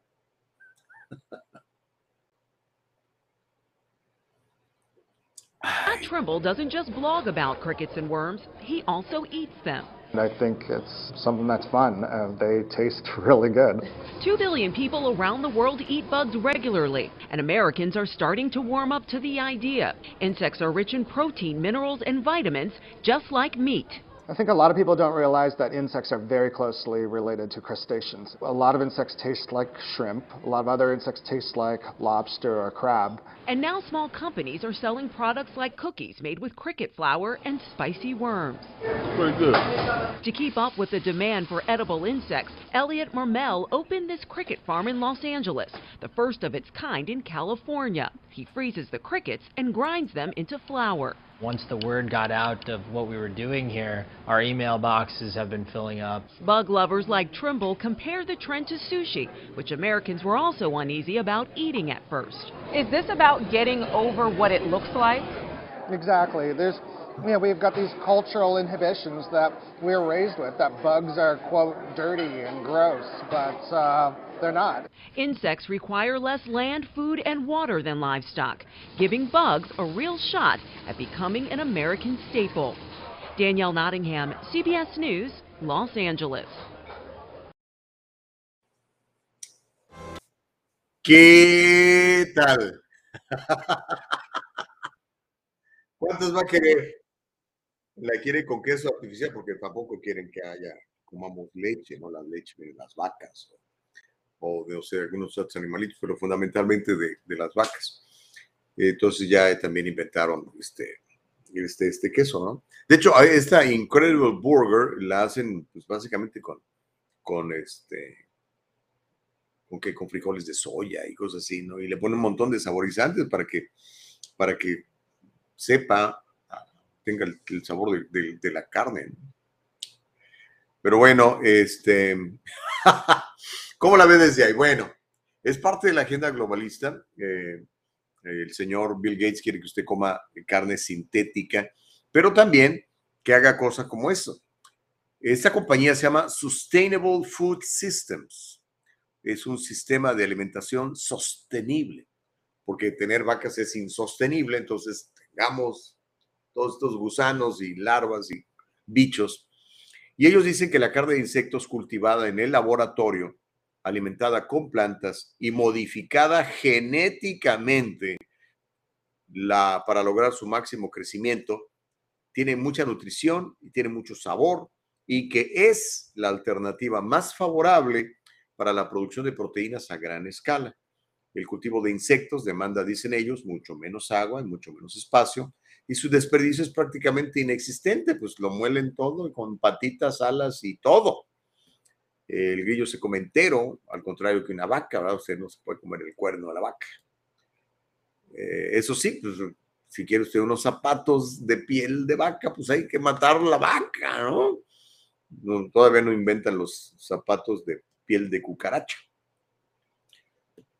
Matt Trimble doesn't just blog about crickets and worms, he also eats them. I think it's something that's fun. Uh, they taste really good. Two billion people around the world eat bugs regularly, and Americans are starting to warm up to the idea. Insects are rich in protein, minerals, and vitamins, just like meat. I think a lot of people don't realize that insects are very closely related to crustaceans. A lot of insects taste like shrimp. A lot of other insects taste like lobster or crab. And now small companies are selling products like cookies made with cricket flour and spicy worms. Pretty good. To keep up with the demand for edible insects, Elliot Marmel opened this cricket farm in Los Angeles, the first of its kind in California. He freezes the crickets and grinds them into flour. Once the word got out of what we were doing here, our email boxes have been filling up. Bug lovers like Trimble compare the trend to sushi, which Americans were also uneasy about eating at first. Is this about getting over what it looks like? Exactly. There's you know, we've got these cultural inhibitions that we're raised with, that bugs are, quote, dirty and gross, but uh, they're not. Insects require less land, food, and water than livestock, giving bugs a real shot at becoming an American staple. Danielle Nottingham, CBS News, Los Angeles. ¿Qué tal? ¿Cuántos va a querer? La quiere con queso artificial porque tampoco quieren que haya, comamos leche, ¿no? La leche de las vacas o de o sea, algunos otros animalitos, pero fundamentalmente de, de las vacas. Entonces ya también inventaron este, este, este queso, ¿no? De hecho, esta Incredible Burger la hacen pues básicamente con, con este, con que con frijoles de soya y cosas así, ¿no? Y le ponen un montón de saborizantes para que, para que sepa, ah, tenga el, sabor de, la carne. Pero bueno, este, ¿cómo la ve desde ahí? Bueno, es parte de la agenda globalista. Eh, el señor Bill Gates quiere que usted coma carne sintética, pero también que haga cosas como eso. Esta compañía se llama Sustainable Food Systems. Es un sistema de alimentación sostenible, porque tener vacas es insostenible, entonces tengamos todos estos gusanos y larvas y bichos. Y ellos dicen que la carne de insectos cultivada en el laboratorio alimentada con plantas y modificada genéticamente la, para lograr su máximo crecimiento, tiene mucha nutrición y tiene mucho sabor y que es la alternativa más favorable para la producción de proteínas a gran escala. El cultivo de insectos demanda, dicen ellos, mucho menos agua y mucho menos espacio y su desperdicio es prácticamente inexistente, pues lo muelen todo con patitas, alas y todo. El grillo se come entero, al contrario que una vaca, ¿verdad? Usted no se puede comer el cuerno de la vaca. Eh, eso sí, pues si quiere usted unos zapatos de piel de vaca, pues hay que matar la vaca, ¿no? todavía no inventan los zapatos de piel de cucaracha.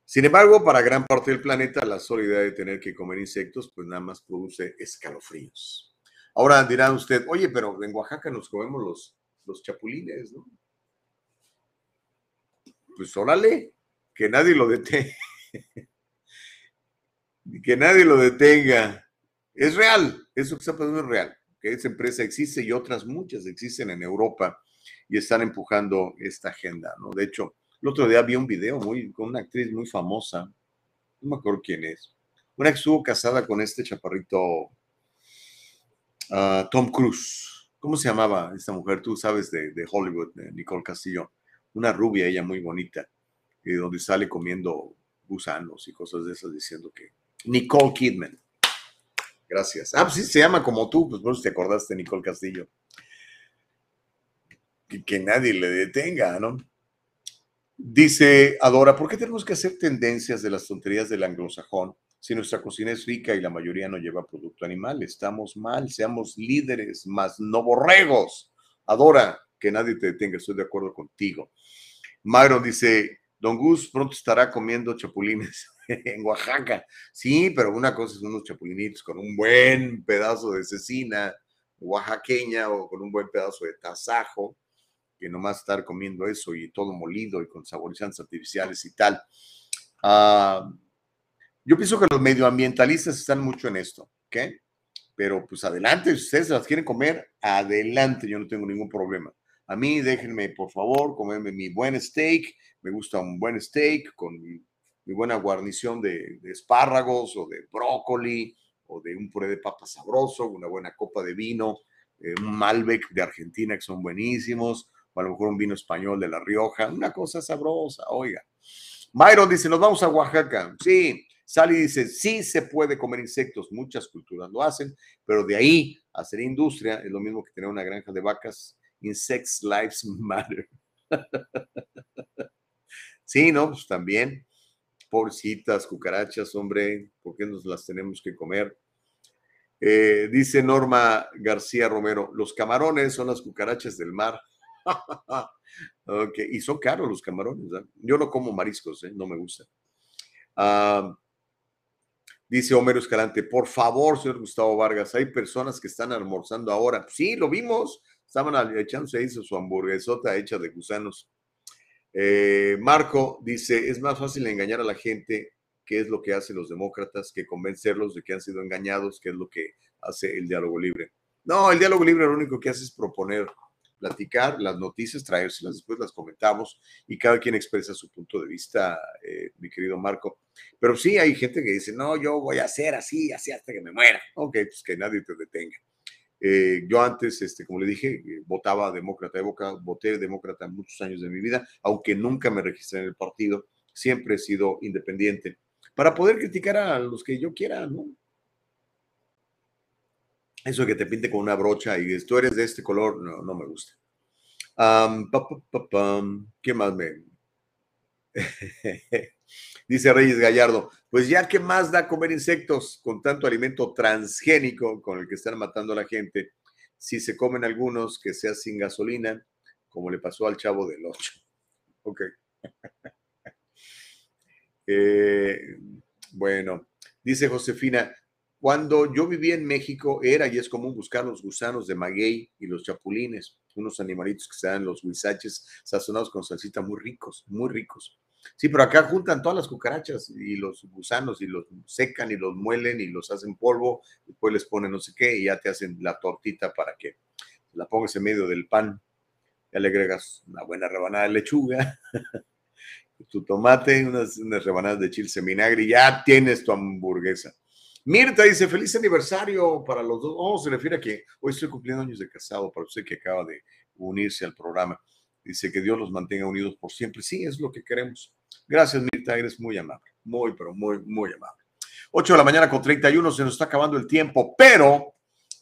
Sin embargo, para gran parte del planeta, la sola idea de tener que comer insectos, pues nada más produce escalofríos. Ahora dirá usted, oye, pero en Oaxaca nos comemos los, los chapulines, ¿no? pues órale, que nadie lo detenga. que nadie lo detenga. Es real, eso que está pasando es real. Que esa empresa existe y otras muchas existen en Europa y están empujando esta agenda, ¿no? De hecho, el otro día vi un video muy, con una actriz muy famosa, no me acuerdo quién es, una que estuvo casada con este chaparrito ah, Tom Cruise. ¿Cómo se llamaba esta mujer? Tú sabes de, Hollywood, de Nicole Castillo una rubia, ella muy bonita, y donde sale comiendo gusanos y cosas de esas, diciendo que Nicole Kidman. Gracias. Ah, pues sí, se llama como tú, pues vos te acordaste, Nicole Castillo. Que, nadie le detenga, ¿no? Dice Adora, ¿por qué tenemos que hacer tendencias de las tonterías del anglosajón si nuestra cocina es rica y la mayoría no lleva producto animal? Estamos mal, seamos líderes, más no borregos. Adora, que nadie te detenga, estoy de acuerdo contigo. Myron dice, Don Gus pronto estará comiendo chapulines en Oaxaca. Sí, pero una cosa es unos chapulinitos con un buen pedazo de cecina oaxaqueña o con un buen pedazo de tasajo, que nomás estar comiendo eso y todo molido y con saborizantes artificiales y tal. Ah, yo pienso que los medioambientalistas están mucho en esto, ¿ok? Pero pues adelante, si ustedes las quieren comer, adelante, yo no tengo ningún problema. A mí déjenme, por favor, comerme mi buen steak. Me gusta un buen steak con mi, buena guarnición de, espárragos o de brócoli o de un puré de papa sabroso, una buena copa de vino, eh, un Malbec de Argentina que son buenísimos, o a lo mejor un vino español de La Rioja, una cosa sabrosa, oiga. Myron dice, nos vamos a Oaxaca. Sí, Sally dice, sí se puede comer insectos, muchas culturas lo hacen, pero de ahí a hacer industria es lo mismo que tener una granja de vacas Insects Lives Matter. sí, ¿no? Pues también. Pobrecitas, cucarachas, hombre, ¿por qué nos las tenemos que comer? Eh, dice Norma García Romero, los camarones son las cucarachas del mar. Ok, y son caros los camarones. Yo no como mariscos, ¿eh? no me gusta. Dice Homero Escalante, por favor, señor Gustavo Vargas, hay personas que están almorzando ahora. Sí, lo vimos. Estaban echándose ahí su hamburguesota hecha de gusanos. Eh, Marco dice, es más fácil engañar a la gente, qué es lo que hacen los demócratas, que convencerlos de que han sido engañados, qué es lo que hace el diálogo libre. No, el diálogo libre lo único que hace es proponer platicar las noticias, traérselas, después las comentamos y cada quien expresa su punto de vista, eh, mi querido Marco. Pero sí hay gente que dice, no, yo voy a hacer así, así hasta que me muera. Ok, pues que nadie te detenga. Eh, yo antes, este, como le dije, eh, votaba demócrata, voté demócrata muchos años de mi vida, aunque nunca me registré en el partido, siempre he sido independiente, para poder criticar a los que yo quiera, ¿no? Eso de que te pinte con una brocha y tú eres de este color, no, no me gusta. ¿Qué más me...? Dice Reyes Gallardo, pues ya que más da comer insectos con tanto alimento transgénico con el que están matando a la gente, si se comen algunos que sea sin gasolina, como le pasó al chavo del 8. Ok. Eh, bueno, dice Josefina, cuando yo vivía en México era y es común buscar los gusanos de maguey y los chapulines, unos animalitos que se dan los huizaches sazonados con salsita muy ricos, muy ricos. Sí, pero acá juntan todas las cucarachas y los gusanos y los secan y los muelen y los hacen polvo, después les ponen no sé qué y ya te hacen la tortita para que la pongas en medio del pan. Ya le agregas una buena rebanada de lechuga, tu tomate, unas, rebanadas de chile vinagre y ya tienes tu hamburguesa. Mirta dice, feliz aniversario para los dos. Oh, se refiere a que hoy estoy cumpliendo años de casado, para usted que acaba de unirse al programa. Dice que Dios los mantenga unidos por siempre. Sí, es lo que queremos. Gracias, Mirta, eres muy amable. Muy, pero muy, muy amable. 8 de la mañana con 31, se nos está acabando el tiempo, pero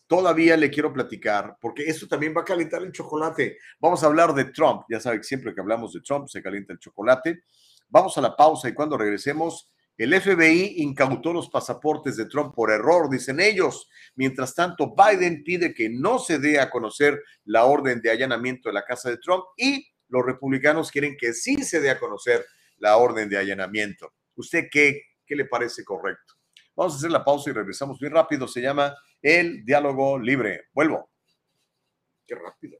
todavía le quiero platicar, porque esto también va a calentar el chocolate. Vamos a hablar de Trump. Ya sabe que siempre que hablamos de Trump se calienta el chocolate. Vamos a la pausa y cuando regresemos, el FBI incautó los pasaportes de Trump por error, dicen ellos. Mientras tanto, Biden pide que no se dé a conocer la orden de allanamiento de la casa de Trump y los republicanos quieren que sí se dé a conocer la orden de allanamiento. ¿Usted qué, qué le parece correcto? Vamos a hacer la pausa y regresamos bien rápido. Se llama El Diálogo Libre. Vuelvo. Qué rápido.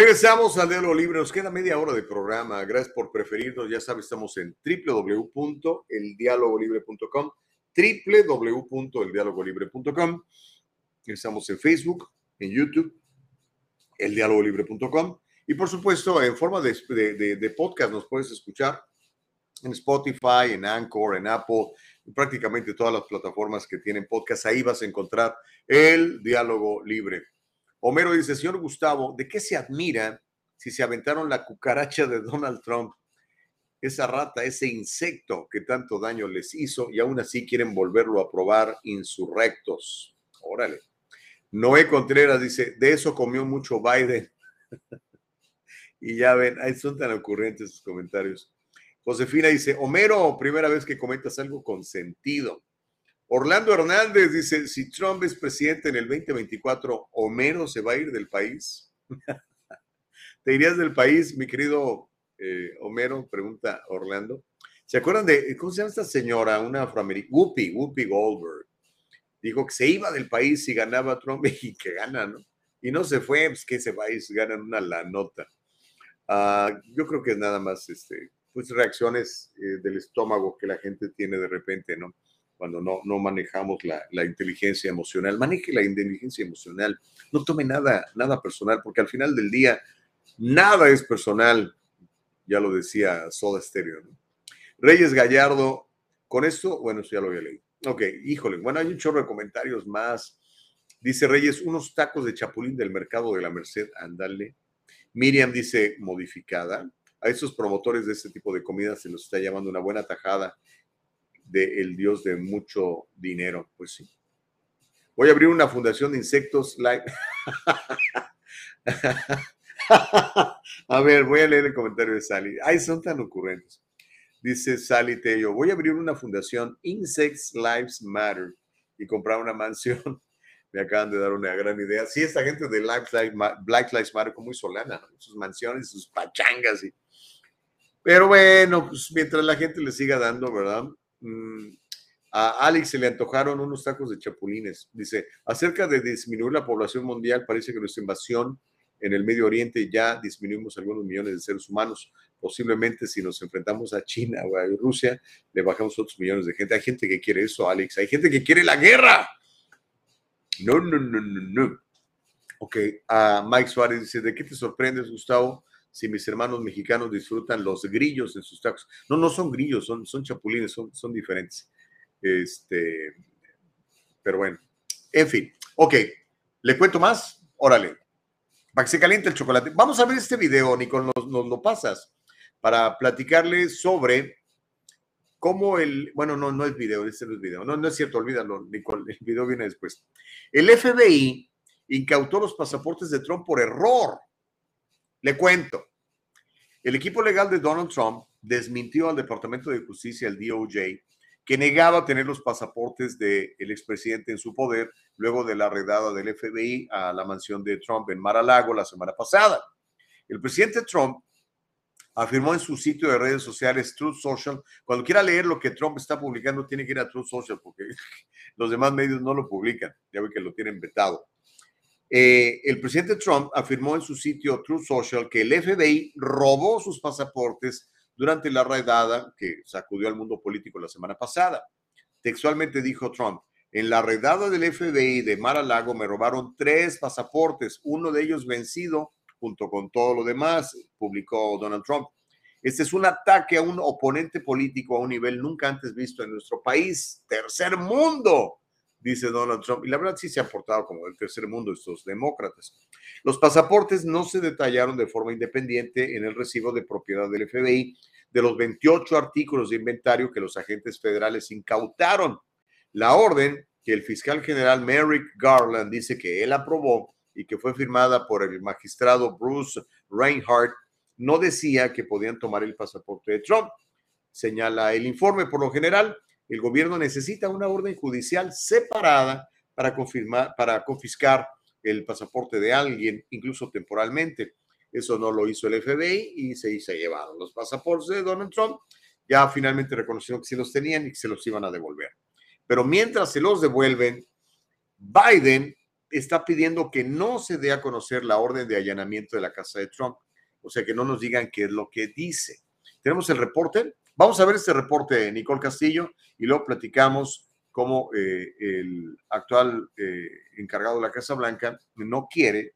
Regresamos al Diálogo Libre. Nos queda media hora de programa. Gracias por preferirnos. Ya sabes, estamos en www.eldialogolibre.com www.eldialogolibre.com Estamos en Facebook, en YouTube, eldialogolibre.com y por supuesto en forma de, podcast nos puedes escuchar en Spotify, en Anchor, en Apple, en prácticamente todas las plataformas que tienen podcast. Ahí vas a encontrar el diálogo libre. Homero dice, señor Gustavo, ¿de qué se admira si se aventaron la cucaracha de Donald Trump? Esa rata, ese insecto que tanto daño les hizo y aún así quieren volverlo a probar insurrectos. Órale. Noé Contreras dice, de eso comió mucho Biden. y ya ven, son tan ocurrentes sus comentarios. Josefina dice, Homero, primera vez que comentas algo con sentido. Orlando Hernández dice, si Trump es presidente en el 2024, Homero se va a ir del país. ¿Te irías del país, mi querido eh, Homero? Pregunta Orlando. ¿Se acuerdan de, cómo se llama esta señora, una afroamericana? Whoopi, Whoopi Goldberg. Dijo que se iba del país si ganaba Trump y que gana, ¿no? Y no se fue, pues que ese país ganan una la nota. Ah, yo creo que es nada más, este, pues reacciones eh, del estómago que la gente tiene de repente, ¿no? Cuando no, no manejamos la, la, inteligencia emocional. Maneje la inteligencia emocional, no tome nada, nada personal, porque al final del día nada es personal, ya lo decía Soda Stereo. Reyes Gallardo, Con esto, bueno, eso ya lo había leído. Ok, híjole, bueno, hay un chorro de comentarios más. Dice Reyes, unos tacos de chapulín del mercado de la Merced, ándale. Miriam dice, modificada. A esos promotores de este tipo de comida se los está llamando una buena tajada del dios de mucho dinero. Pues sí. Voy a abrir una fundación de insectos live. a ver, voy a leer el comentario de Sally. Ay, son tan ocurrentes. Dice Sally Tello, voy a abrir una fundación Insects Lives Matter y comprar una mansión. Me acaban de dar una gran idea. Sí, esta gente de Black Lives Matter como muy solana, sus mansiones, sus pachangas. Y... Pero bueno, pues mientras la gente le siga dando, ¿verdad? Mm, a Alex se le antojaron unos tacos de chapulines. Dice, acerca de disminuir la población mundial, parece que nuestra invasión en el Medio Oriente ya disminuimos algunos millones de seres humanos. Posiblemente si nos enfrentamos a China o a Rusia, le bajamos otros millones de gente. Hay gente que quiere eso, Alex. Hay gente que quiere la guerra. No, no, no, no, no. Ok, a Mike Suárez dice, ¿de qué te sorprendes, Gustavo? Si mis hermanos mexicanos disfrutan los grillos en sus tacos. No, no son grillos, son, son chapulines, son, son diferentes. Este, pero bueno, en fin. Ok, ¿le cuento más? Órale. Para que se caliente el chocolate. Vamos a ver este video, Nicole, nos, nos lo pasas, para platicarle sobre cómo el, bueno, no, no es video, este no es video, no, no es cierto, olvídalo, Nicole, el video viene después. El FBI incautó los pasaportes de Trump por error. Le cuento. El equipo legal de Donald Trump desmintió al Departamento de Justicia, el DOJ, que negaba tener los pasaportes del expresidente en su poder luego de la redada del FBI a la mansión de Trump en Mar-a-Lago la semana pasada. El presidente Trump afirmó en su sitio de redes sociales Truth Social, cuando quiera leer lo que Trump está publicando, tiene que ir a Truth Social porque los demás medios no lo publican, ya ve que lo tienen vetado. Eh, el presidente Trump afirmó en su sitio Truth Social que el FBI robó sus pasaportes durante la redada que sacudió al mundo político la semana pasada. Textualmente dijo Trump, en la redada del FBI de Mar-a-Lago me robaron tres pasaportes, uno de ellos vencido junto con todo lo demás, publicó Donald Trump. Este es un ataque a un oponente político a un nivel nunca antes visto en nuestro país. Tercer mundo, dice Donald Trump. Y la verdad sí se ha portado como el tercer mundo estos demócratas. Los pasaportes no se detallaron de forma independiente en el recibo de propiedad del FBI de los 28 artículos de inventario que los agentes federales incautaron. La orden que el fiscal general Merrick Garland dice que él aprobó y que fue firmada por el magistrado Bruce Reinhardt no decía que podían tomar el pasaporte de Trump. Señala el informe, por lo general, el gobierno necesita una orden judicial separada para, confirmar, para confiscar el pasaporte de alguien, incluso temporalmente. Eso no lo hizo el FBI y se, se llevaron los pasaportes de Donald Trump. Ya finalmente reconocieron que sí los tenían y que se los iban a devolver. Pero mientras se los devuelven, Biden está pidiendo que no se dé a conocer la orden de allanamiento de la casa de Trump. O sea, que no nos digan qué es lo que dice. Tenemos el reporte. Vamos a ver este reporte de Nicole Castillo y luego platicamos cómo eh, el actual eh, encargado de la Casa Blanca no quiere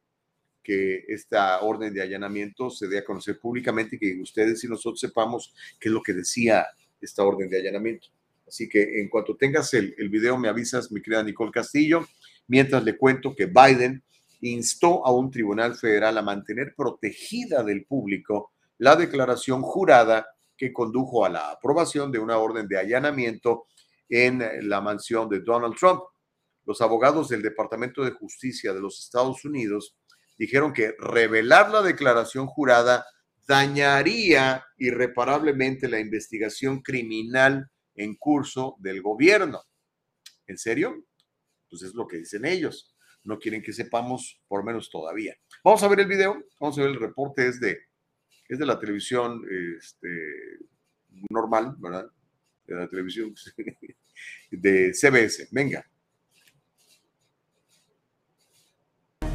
que esta orden de allanamiento se dé a conocer públicamente y que ustedes y nosotros sepamos qué es lo que decía esta orden de allanamiento. Así que en cuanto tengas el, el video, me avisas, mi querida Nicole Castillo, mientras le cuento que Biden instó a un tribunal federal a mantener protegida del público la declaración jurada que condujo a la aprobación de una orden de allanamiento en la mansión de Donald Trump. Los abogados del Departamento de Justicia de los Estados Unidos dijeron que revelar la declaración jurada dañaría irreparablemente la investigación criminal en curso del gobierno. ¿En serio? Pues es lo que dicen ellos. No quieren que sepamos, por menos todavía. Vamos a ver el video, vamos a ver el reporte, es de, es de la televisión este, normal, ¿verdad? De la televisión de CBS. Venga.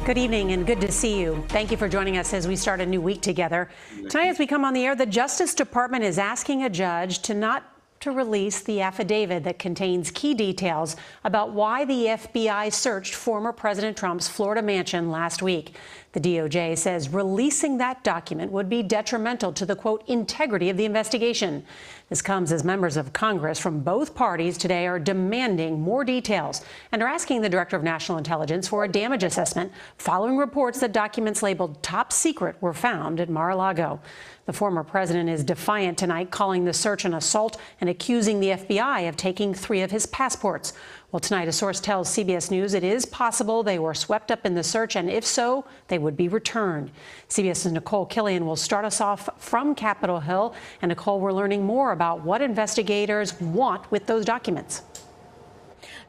Good evening and good to see you. Thank you for joining us as we start a new week together. Tonight, as we come on the air, the Justice Department is asking a judge to not to release the affidavit that contains key details about why the FBI searched former President Trump's Florida mansion last week. The DOJ says releasing that document would be detrimental to the quote integrity of the investigation. This comes as members of Congress from both parties today are demanding more details and are asking the Director of National Intelligence for a damage assessment following reports that documents labeled top secret were found at Mar a Lago. The former president is defiant tonight, calling the search an assault and accusing the FBI of taking three of his passports. Well, tonight, a source tells CBS News it is possible they were swept up in the search, and if so, they would be returned. CBS's Nicole Killian will start us off from Capitol Hill. And Nicole, we're learning more about what investigators want with those documents.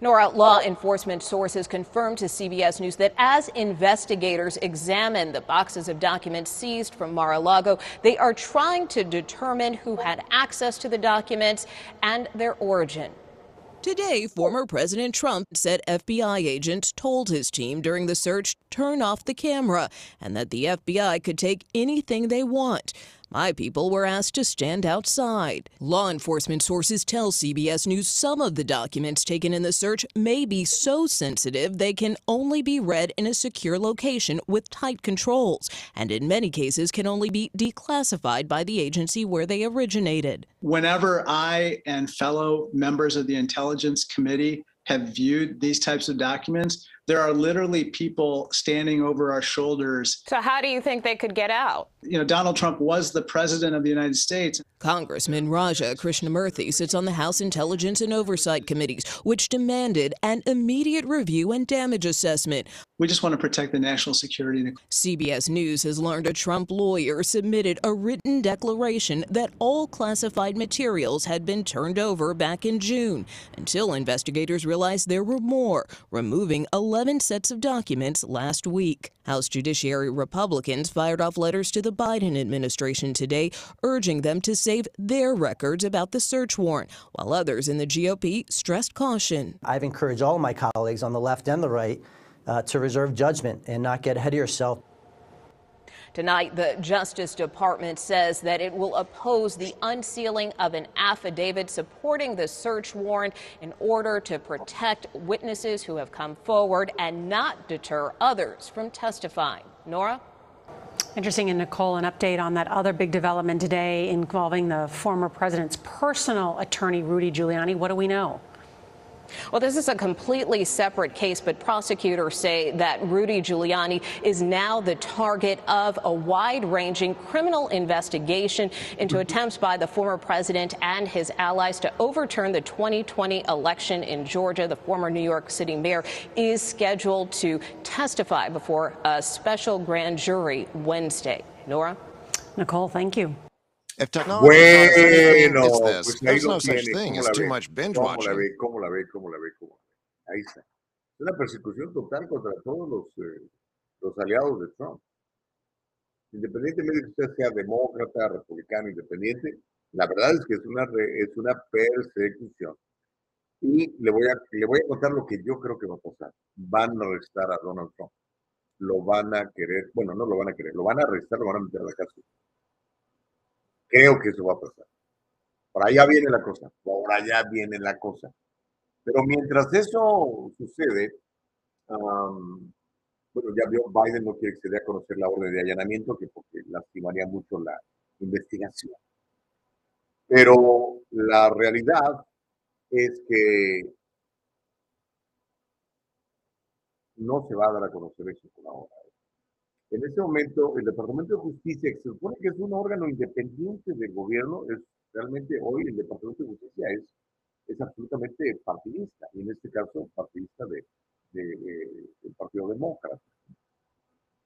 Nora, law enforcement sources confirmed to CBS News that as investigators examine the boxes of documents seized from Mar-a-Lago, they are trying to determine who had access to the documents and their origin. Today, former President Trump said FBI agents told his team during the search turn off the camera and that the FBI could take anything they want. My people were asked to stand outside. Law enforcement sources tell CBS News some of the documents taken in the search may be so sensitive they can only be read in a secure location with tight controls, and in many cases can only be declassified by the agency where they originated. Whenever I and fellow members of the Intelligence Committee have viewed these types of documents, there are literally people standing over our shoulders. So, how do you think they could get out? You know, Donald Trump was the president of the United States. Congressman Raja Krishnamurthy sits on the House Intelligence and Oversight Committees, which demanded an immediate review and damage assessment. We just want to protect the national security. CBS News has learned a Trump lawyer submitted a written declaration that all classified materials had been turned over back in June until investigators realized there were more, removing 11 sets of documents last week. House Judiciary Republicans fired off letters to the Biden administration today, urging them to save their records about the search warrant, while others in the GOP stressed caution. I've encouraged all of my colleagues on the left and the right uh, to reserve judgment and not get ahead of yourself. Tonight, the Justice Department says that it will oppose the unsealing of an affidavit supporting the search warrant in order to protect witnesses who have come forward and not deter others from testifying. Nora? Interesting, and Nicole, an update on that other big development today involving the former president's personal attorney, Rudy Giuliani. What do we know? Well, this is a completely separate case, but prosecutors say that Rudy Giuliani is now the target of a wide ranging criminal investigation into attempts by the former president and his allies to overturn the 2020 election in Georgia. The former New York City mayor is scheduled to testify before a special grand jury Wednesday. Nora? Nicole, thank you. If technology anything, Bueno, it's this. pues ahí There's no such thing ¿Cómo as la too ve? much binge ¿Cómo la watching. ve? ¿Cómo la ve? ¿Cómo la ve? ¿Cómo la ve? Ahí está. Es una persecución total contra todos los, eh, los aliados de Trump. Independientemente de que usted sea demócrata, republicano, independiente, la verdad es que es una, re- es una persecución. Y le voy, a, le voy a contar lo que yo creo que va a pasar. Van a arrestar a Donald Trump. Lo van a querer, bueno, no lo van a querer, lo van a arrestar, lo van a meter a la cárcel. Creo que eso va a pasar. Por allá viene la cosa, por allá viene la cosa. Pero mientras eso sucede, bueno, ya vio, Biden no quiere que se dé a conocer la orden de allanamiento, que porque lastimaría mucho la investigación. Pero la realidad es que no se va a dar a conocer eso por ahora. En este momento, el Departamento de Justicia, que se supone que es un órgano independiente del gobierno, es realmente hoy el Departamento de Justicia es, es absolutamente partidista, y en este caso partidista de, de- de- del Partido Demócrata.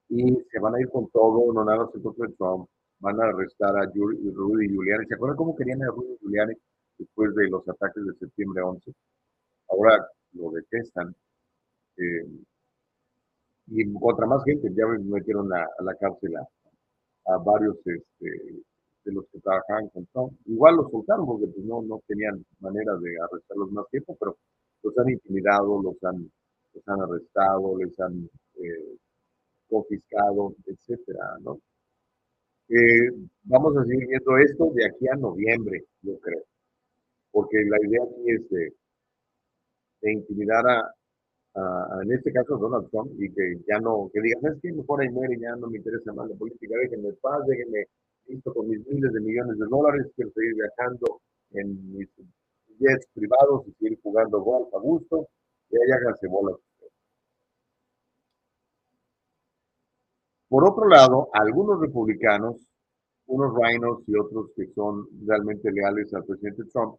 Y se van a ir con todo, no nada en contra Trump, van a arrestar a Rudy Giuliani. ¿Se acuerdan cómo querían a Rudy Giuliani después de los ataques de septiembre 11? Ahora lo detestan. eh, y contra más gente, ya metieron a, a la cárcel a, a varios este, de los que trabajaban con Trump. Igual los soltaron porque pues, no, no tenían manera de arrestarlos más tiempo, pero los han intimidado, los han, los han arrestado, les han eh, confiscado, etcétera, ¿no? Eh, vamos a seguir viendo esto de aquí a noviembre, yo creo, porque la idea aquí es de, de intimidar a, a- en este caso, Donald Trump, y que ya no, que diga, ¿sabes qué? Mejor ahí muere, ya no me interesa más la política, déjenme en paz, déjenme listo con mis miles de millones de dólares, quiero seguir viajando en mis jets privados y seguir jugando golf a gusto, y ahí háganse bolas. Por otro lado, algunos republicanos, unos rhinos y otros que son realmente leales al presidente Trump,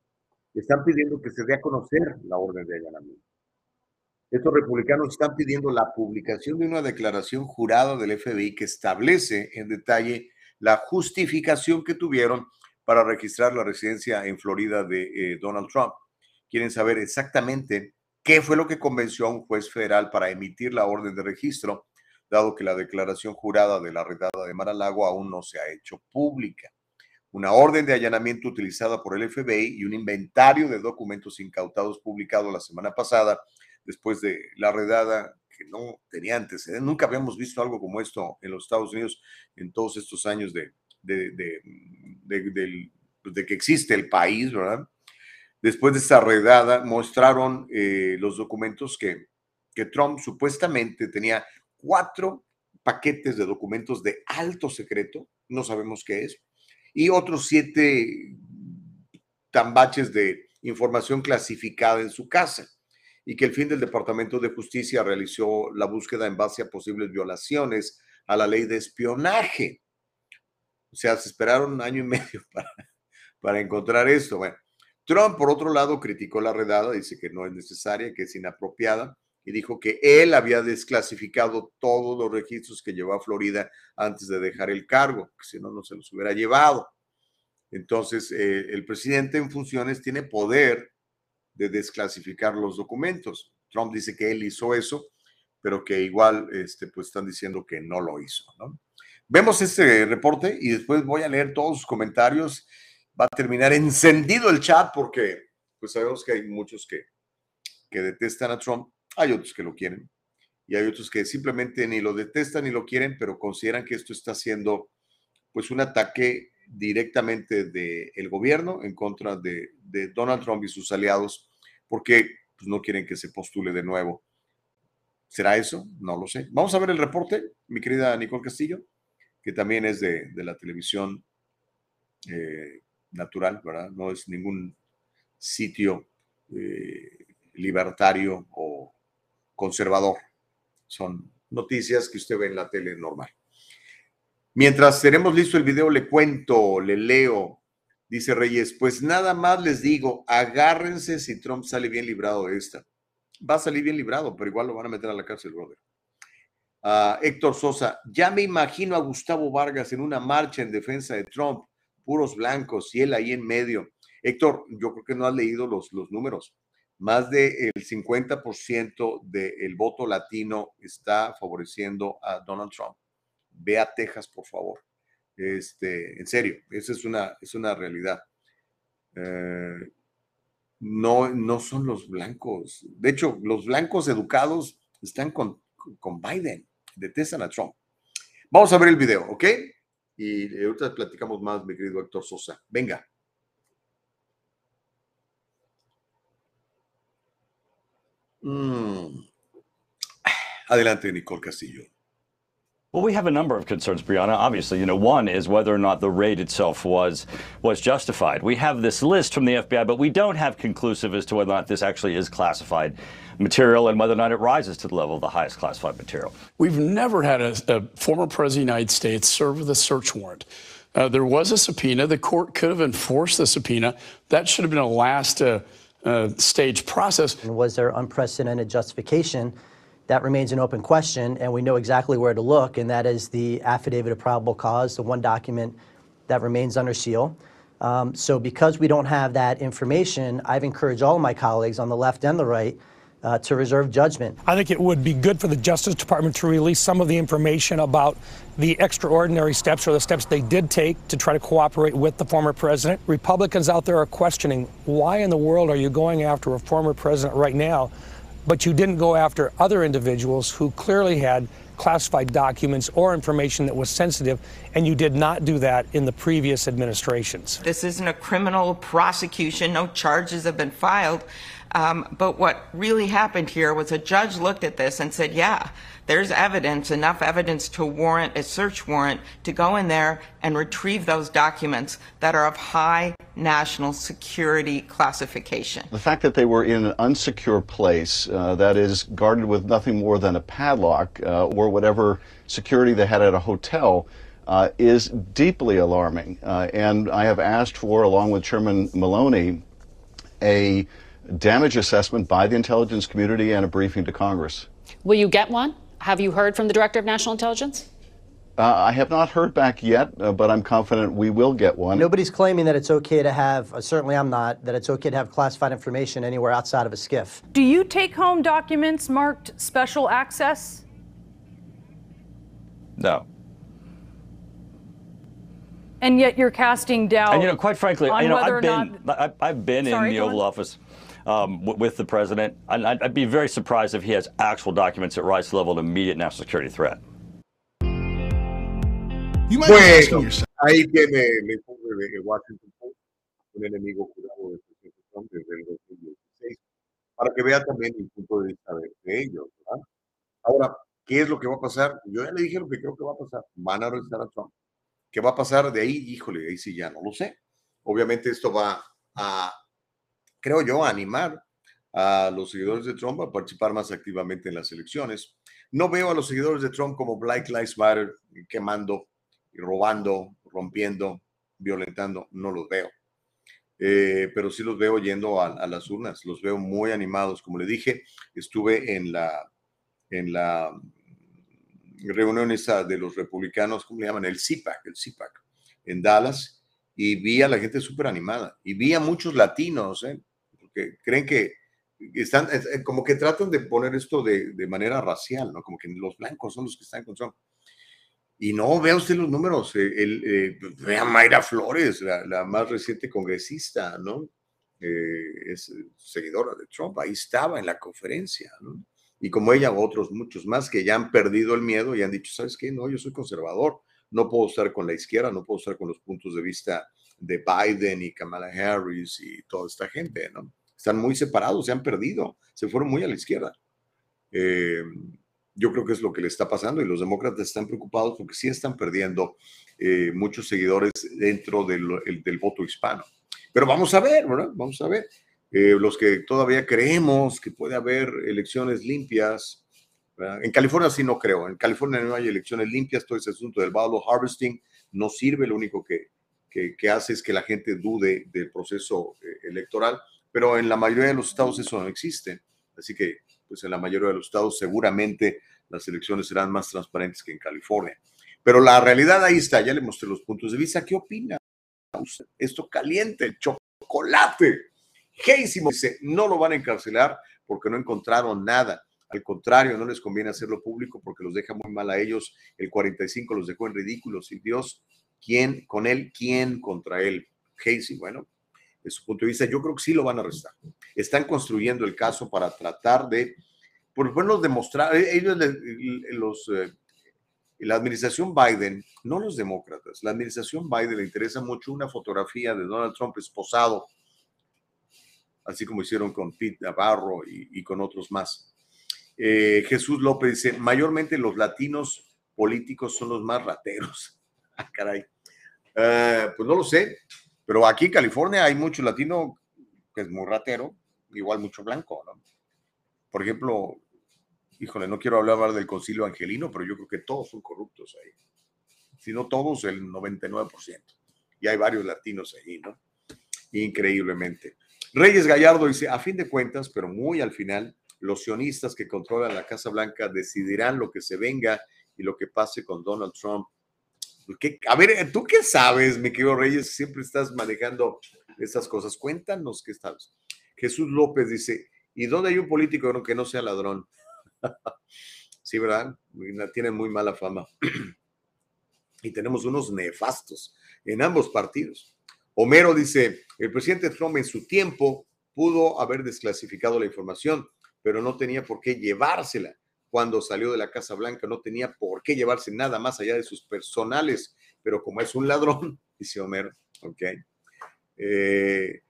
están pidiendo que se dé a conocer la orden de allanamiento. Estos republicanos están pidiendo la publicación de una declaración jurada del FBI que establece en detalle la justificación que tuvieron para registrar la residencia en Florida de eh, Donald Trump. Quieren saber exactamente qué fue lo que convenció a un juez federal para emitir la orden de registro, dado que la declaración jurada de la redada de Mar-a-Lago aún no se ha hecho pública. Una orden de allanamiento utilizada por el FBI y un inventario de documentos incautados publicado la semana pasada después de la redada que no tenía antecedentes. Nunca habíamos visto algo como esto en los Estados Unidos en todos estos años de, de, de, pues, que existe el país, ¿verdad? Después de esta redada, mostraron eh, los documentos que, que Trump supuestamente tenía cuatro paquetes de documentos de alto secreto, no sabemos qué es, y otros siete tambaches de información clasificada en su casa y que el fin del Departamento de Justicia realizó la búsqueda en base a posibles violaciones a la ley de espionaje. O sea, se esperaron un año y medio para, para encontrar esto. Bueno, Trump, por otro lado, criticó la redada, dice que no es necesaria, que es inapropiada, y dijo que él había desclasificado todos los registros que llevó a Florida antes de dejar el cargo, que si no, no se los hubiera llevado. Entonces, eh, el presidente en funciones tiene poder de desclasificar los documentos. Trump dice que él hizo eso, pero que igual este, pues están diciendo que no lo hizo. Vemos este reporte y después voy a leer todos sus comentarios. Va a terminar encendido el chat porque pues sabemos que hay muchos que, que detestan a Trump, hay otros que lo quieren y hay otros que simplemente ni lo detestan ni lo quieren, pero consideran que esto está siendo pues un ataque directamente del gobierno en contra de, Donald Trump y sus aliados, porque pues, no quieren que se postule de nuevo. ¿Será eso? No lo sé. Vamos a ver el reporte, mi querida Nicole Castillo, que también es de, la televisión eh, natural, ¿verdad? No es ningún sitio eh, libertario o conservador. Son noticias que usted ve en la tele normal. Mientras tenemos listo el video, le cuento, le leo. Dice Reyes, pues nada más les digo, agárrense si Trump sale bien librado de esta. Va a salir bien librado, pero igual lo van a meter a la cárcel, brother. Ah, Héctor Sosa, ya me imagino a Gustavo Vargas en una marcha en defensa de Trump, puros blancos y él ahí en medio. Héctor, yo creo que no has leído los, los números. Más del 50% del voto latino está favoreciendo a Donald Trump ve a Texas, por favor. Este, en serio, esa es una, es una realidad. Eh, no, no son los blancos. De hecho, los blancos educados están con, con Biden, detestan a Trump. Vamos a ver el video, ¿ok? Y ahorita platicamos más, mi querido Héctor Sosa. Venga. Mm. Adelante, Nicole Castillo. Well, we have a number of concerns, Brianna. Obviously, you know, one is whether or not the raid itself was was justified. We have this list from the FBI, but we don't have conclusive as to whether or not this actually is classified material and whether or not it rises to the level of the highest classified material. We've never had a, a former president of the United States serve with a search warrant. Uh, there was a subpoena. The court could have enforced the subpoena. That should have been a last uh, uh, stage process. Was there unprecedented justification? That remains an open question, and we know exactly where to look, and that is the affidavit of probable cause, the one document that remains under seal. Um, so because we don't have that information, I've encouraged all of my colleagues on the left and the right uh, to reserve judgment. I think it would be good for the Justice Department to release some of the information about the extraordinary steps or the steps they did take to try to cooperate with the former president. Republicans out there are questioning why in the world are you going after a former president right now but you didn't go after other individuals who clearly had classified documents or information that was sensitive, and you did not do that in the previous administrations. This isn't a criminal prosecution, no charges have been filed. Um, but what really happened here was a judge looked at this and said, yeah, there's evidence, enough evidence to warrant a search warrant to go in there and retrieve those documents that are of high national security classification. The fact that they were in an unsecure place uh, that is guarded with nothing more than a padlock uh, or whatever security they had at a hotel uh, is deeply alarming. Uh, and I have asked for, along with Chairman Maloney, a damage assessment by the intelligence community and a briefing to Congress. Will you get one? Have you heard from the Director of National Intelligence? Uh, I have not heard back yet, uh, but I'm confident we will get one. Nobody's claiming that it's okay to have, uh, certainly I'm not, that it's okay to have classified information anywhere outside of a skiff. Do you take home documents marked special access? No. And yet you're casting doubt. And you know, quite frankly, you know, I've or been, I've, I've been Sorry, in the Oval. Office um, w- with the president, and I'd, I'd be very surprised if he has actual documents that rise to the level of immediate national security threat. You might Bueno, ahí tiene el informe de Washington Post, un enemigo jurado del presidente Trump desde el 2016, para que vea también el punto de vista de, de ellos, ¿verdad? Ahora, ¿qué es lo que va a pasar? Yo ya le dije lo que creo que va a pasar. Van a arrestar a Trump. ¿Qué va a pasar de ahí? Híjole, ahí sí ya no lo sé. Obviamente esto va a, creo yo, a animar a los seguidores de Trump a participar más activamente en las elecciones. No veo a los seguidores de Trump como Black Lives Matter quemando y robando, rompiendo, violentando, no los veo. Eh, pero sí los veo yendo a, a las urnas, los veo muy animados. Como le dije, estuve en la, en la reunión esa de los republicanos, ¿cómo le llaman? El CPAC, el CPAC, en Dallas, y vi a la gente súper animada. Y vi a muchos latinos, ¿eh? Porque creen que están, eh, como que tratan de poner esto de, de manera racial, ¿no? Como que los blancos son los que están con Trump. Y no, vea usted los números. eh, el, eh, vea Mayra Flores, la, la más reciente congresista, ¿no? Es seguidora de Trump. Ahí estaba en la conferencia, ¿no? Y como ella, otros muchos más que ya han perdido el miedo y han dicho, ¿sabes qué? No, yo soy conservador. No puedo estar con la izquierda, no puedo estar con los puntos de vista de Biden y Kamala Harris y toda esta gente, ¿no? Están muy separados, se han perdido, se fueron muy a la izquierda. Eh, yo creo que es lo que le está pasando y los demócratas están preocupados porque sí están perdiendo eh, muchos seguidores dentro del, el- del voto hispano. Pero vamos a ver, ¿verdad? Vamos a ver. Eh, los que todavía creemos que puede haber elecciones limpias. ¿verdad? En California sí no creo. En California no hay elecciones limpias. Todo ese asunto del ballot harvesting no sirve. Lo único que, que, que hace es que la gente dude del proceso eh, electoral. Pero en la mayoría de los estados eso no existe. Así que, pues en la mayoría de los estados seguramente las elecciones serán más transparentes que en California. Pero la realidad ahí está. Ya le mostré los puntos de vista. ¿Qué opina? usted? Esto caliente, el chocolate. Heisimo dice, no lo van a encarcelar porque no encontraron nada. Al contrario, no les conviene hacerlo público porque los deja muy mal a ellos. El 45 los dejó en ridículos. Y Dios, ¿quién con él? ¿Quién contra él? Casey, bueno, de su punto de vista, yo creo que sí lo van a arrestar. Están construyendo el caso para tratar de, por lo menos, demostrar, eh, ellos, los, eh, la administración Biden, no los demócratas, la administración Biden le interesa mucho una fotografía de Donald Trump esposado, así como hicieron con Pete Navarro y, y con otros más. Eh, Jesús López dice, mayormente los latinos políticos son los más rateros. Ah, caray. Pues no lo sé, pero aquí en California hay mucho latino que es muy ratero, igual mucho blanco, ¿no? Por ejemplo, híjole, no quiero hablar del concilio angelino, pero yo creo que todos son corruptos ahí. Si no todos, el 99%. Y hay varios latinos ahí, ¿no? Increíblemente. Reyes Gallardo dice, a fin de cuentas, pero muy al final, los sionistas que controlan la Casa Blanca decidirán lo que se venga y lo que pase con Donald Trump. ¿Qué- a ver, ¿tú qué sabes, mi querido Reyes? Siempre estás manejando estas cosas. Cuéntanos qué sabes. Jesús López dice, ¿y dónde hay un político que no sea ladrón? sí, ¿verdad? Tienen muy mala fama. y tenemos unos nefastos en ambos partidos. Homero dice, el presidente Trump en su tiempo pudo haber desclasificado la información, pero no tenía por qué llevársela. Cuando salió de la Casa Blanca no tenía por qué llevarse nada más allá de sus personales, pero como es un ladrón, dice Homero, ok. Eh,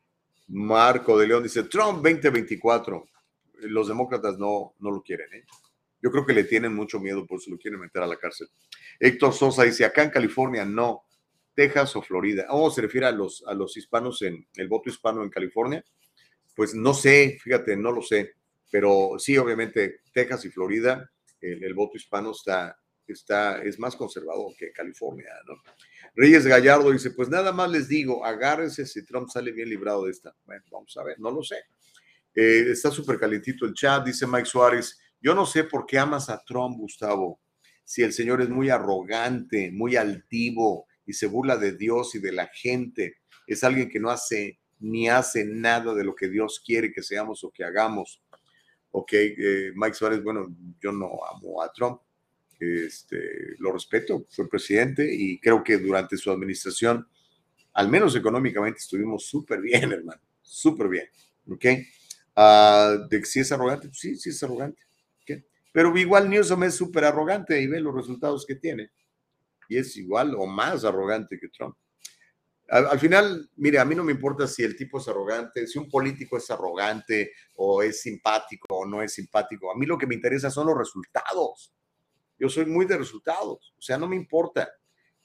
Marco de León dice, Trump 2024. Los demócratas no, no lo quieren. ¿eh? Yo creo que le tienen mucho miedo, por eso lo quieren meter a la cárcel. Héctor Sosa dice, acá en California no, Texas o Florida. ¿Cómo se refiere a los, a los hispanos en el voto hispano en California? Pues no sé, fíjate, no lo sé, pero sí, obviamente, Texas y Florida, el, voto hispano está, está, es más conservador que California, ¿no? Reyes Gallardo dice, pues nada más les digo, agárrense si Trump sale bien librado de esta. Bueno, vamos a ver, no lo sé. Eh, está súper calentito el chat, dice Mike Suárez, yo no sé por qué amas a Trump, Gustavo, si el señor es muy arrogante, muy altivo y se burla de Dios y de la gente. Es alguien que no hace ni hace nada de lo que Dios quiere que seamos o que hagamos. Ok, eh, Mike Suárez, bueno, yo no amo a Trump, este, lo respeto, fue presidente y creo que durante su administración, al menos económicamente, estuvimos súper bien, hermano, súper bien. ¿Ok? Ah, de que si es arrogante, sí, sí es arrogante. ¿ok? Pero igual Newsom es súper arrogante y ve los resultados que tiene. Y es igual o más arrogante que Trump. Al, al, final, mire, a mí no me importa si el tipo es arrogante, si un político es arrogante o es simpático o no es simpático. A mí lo que me interesa son los resultados. Yo soy muy de resultados, o sea, no me importa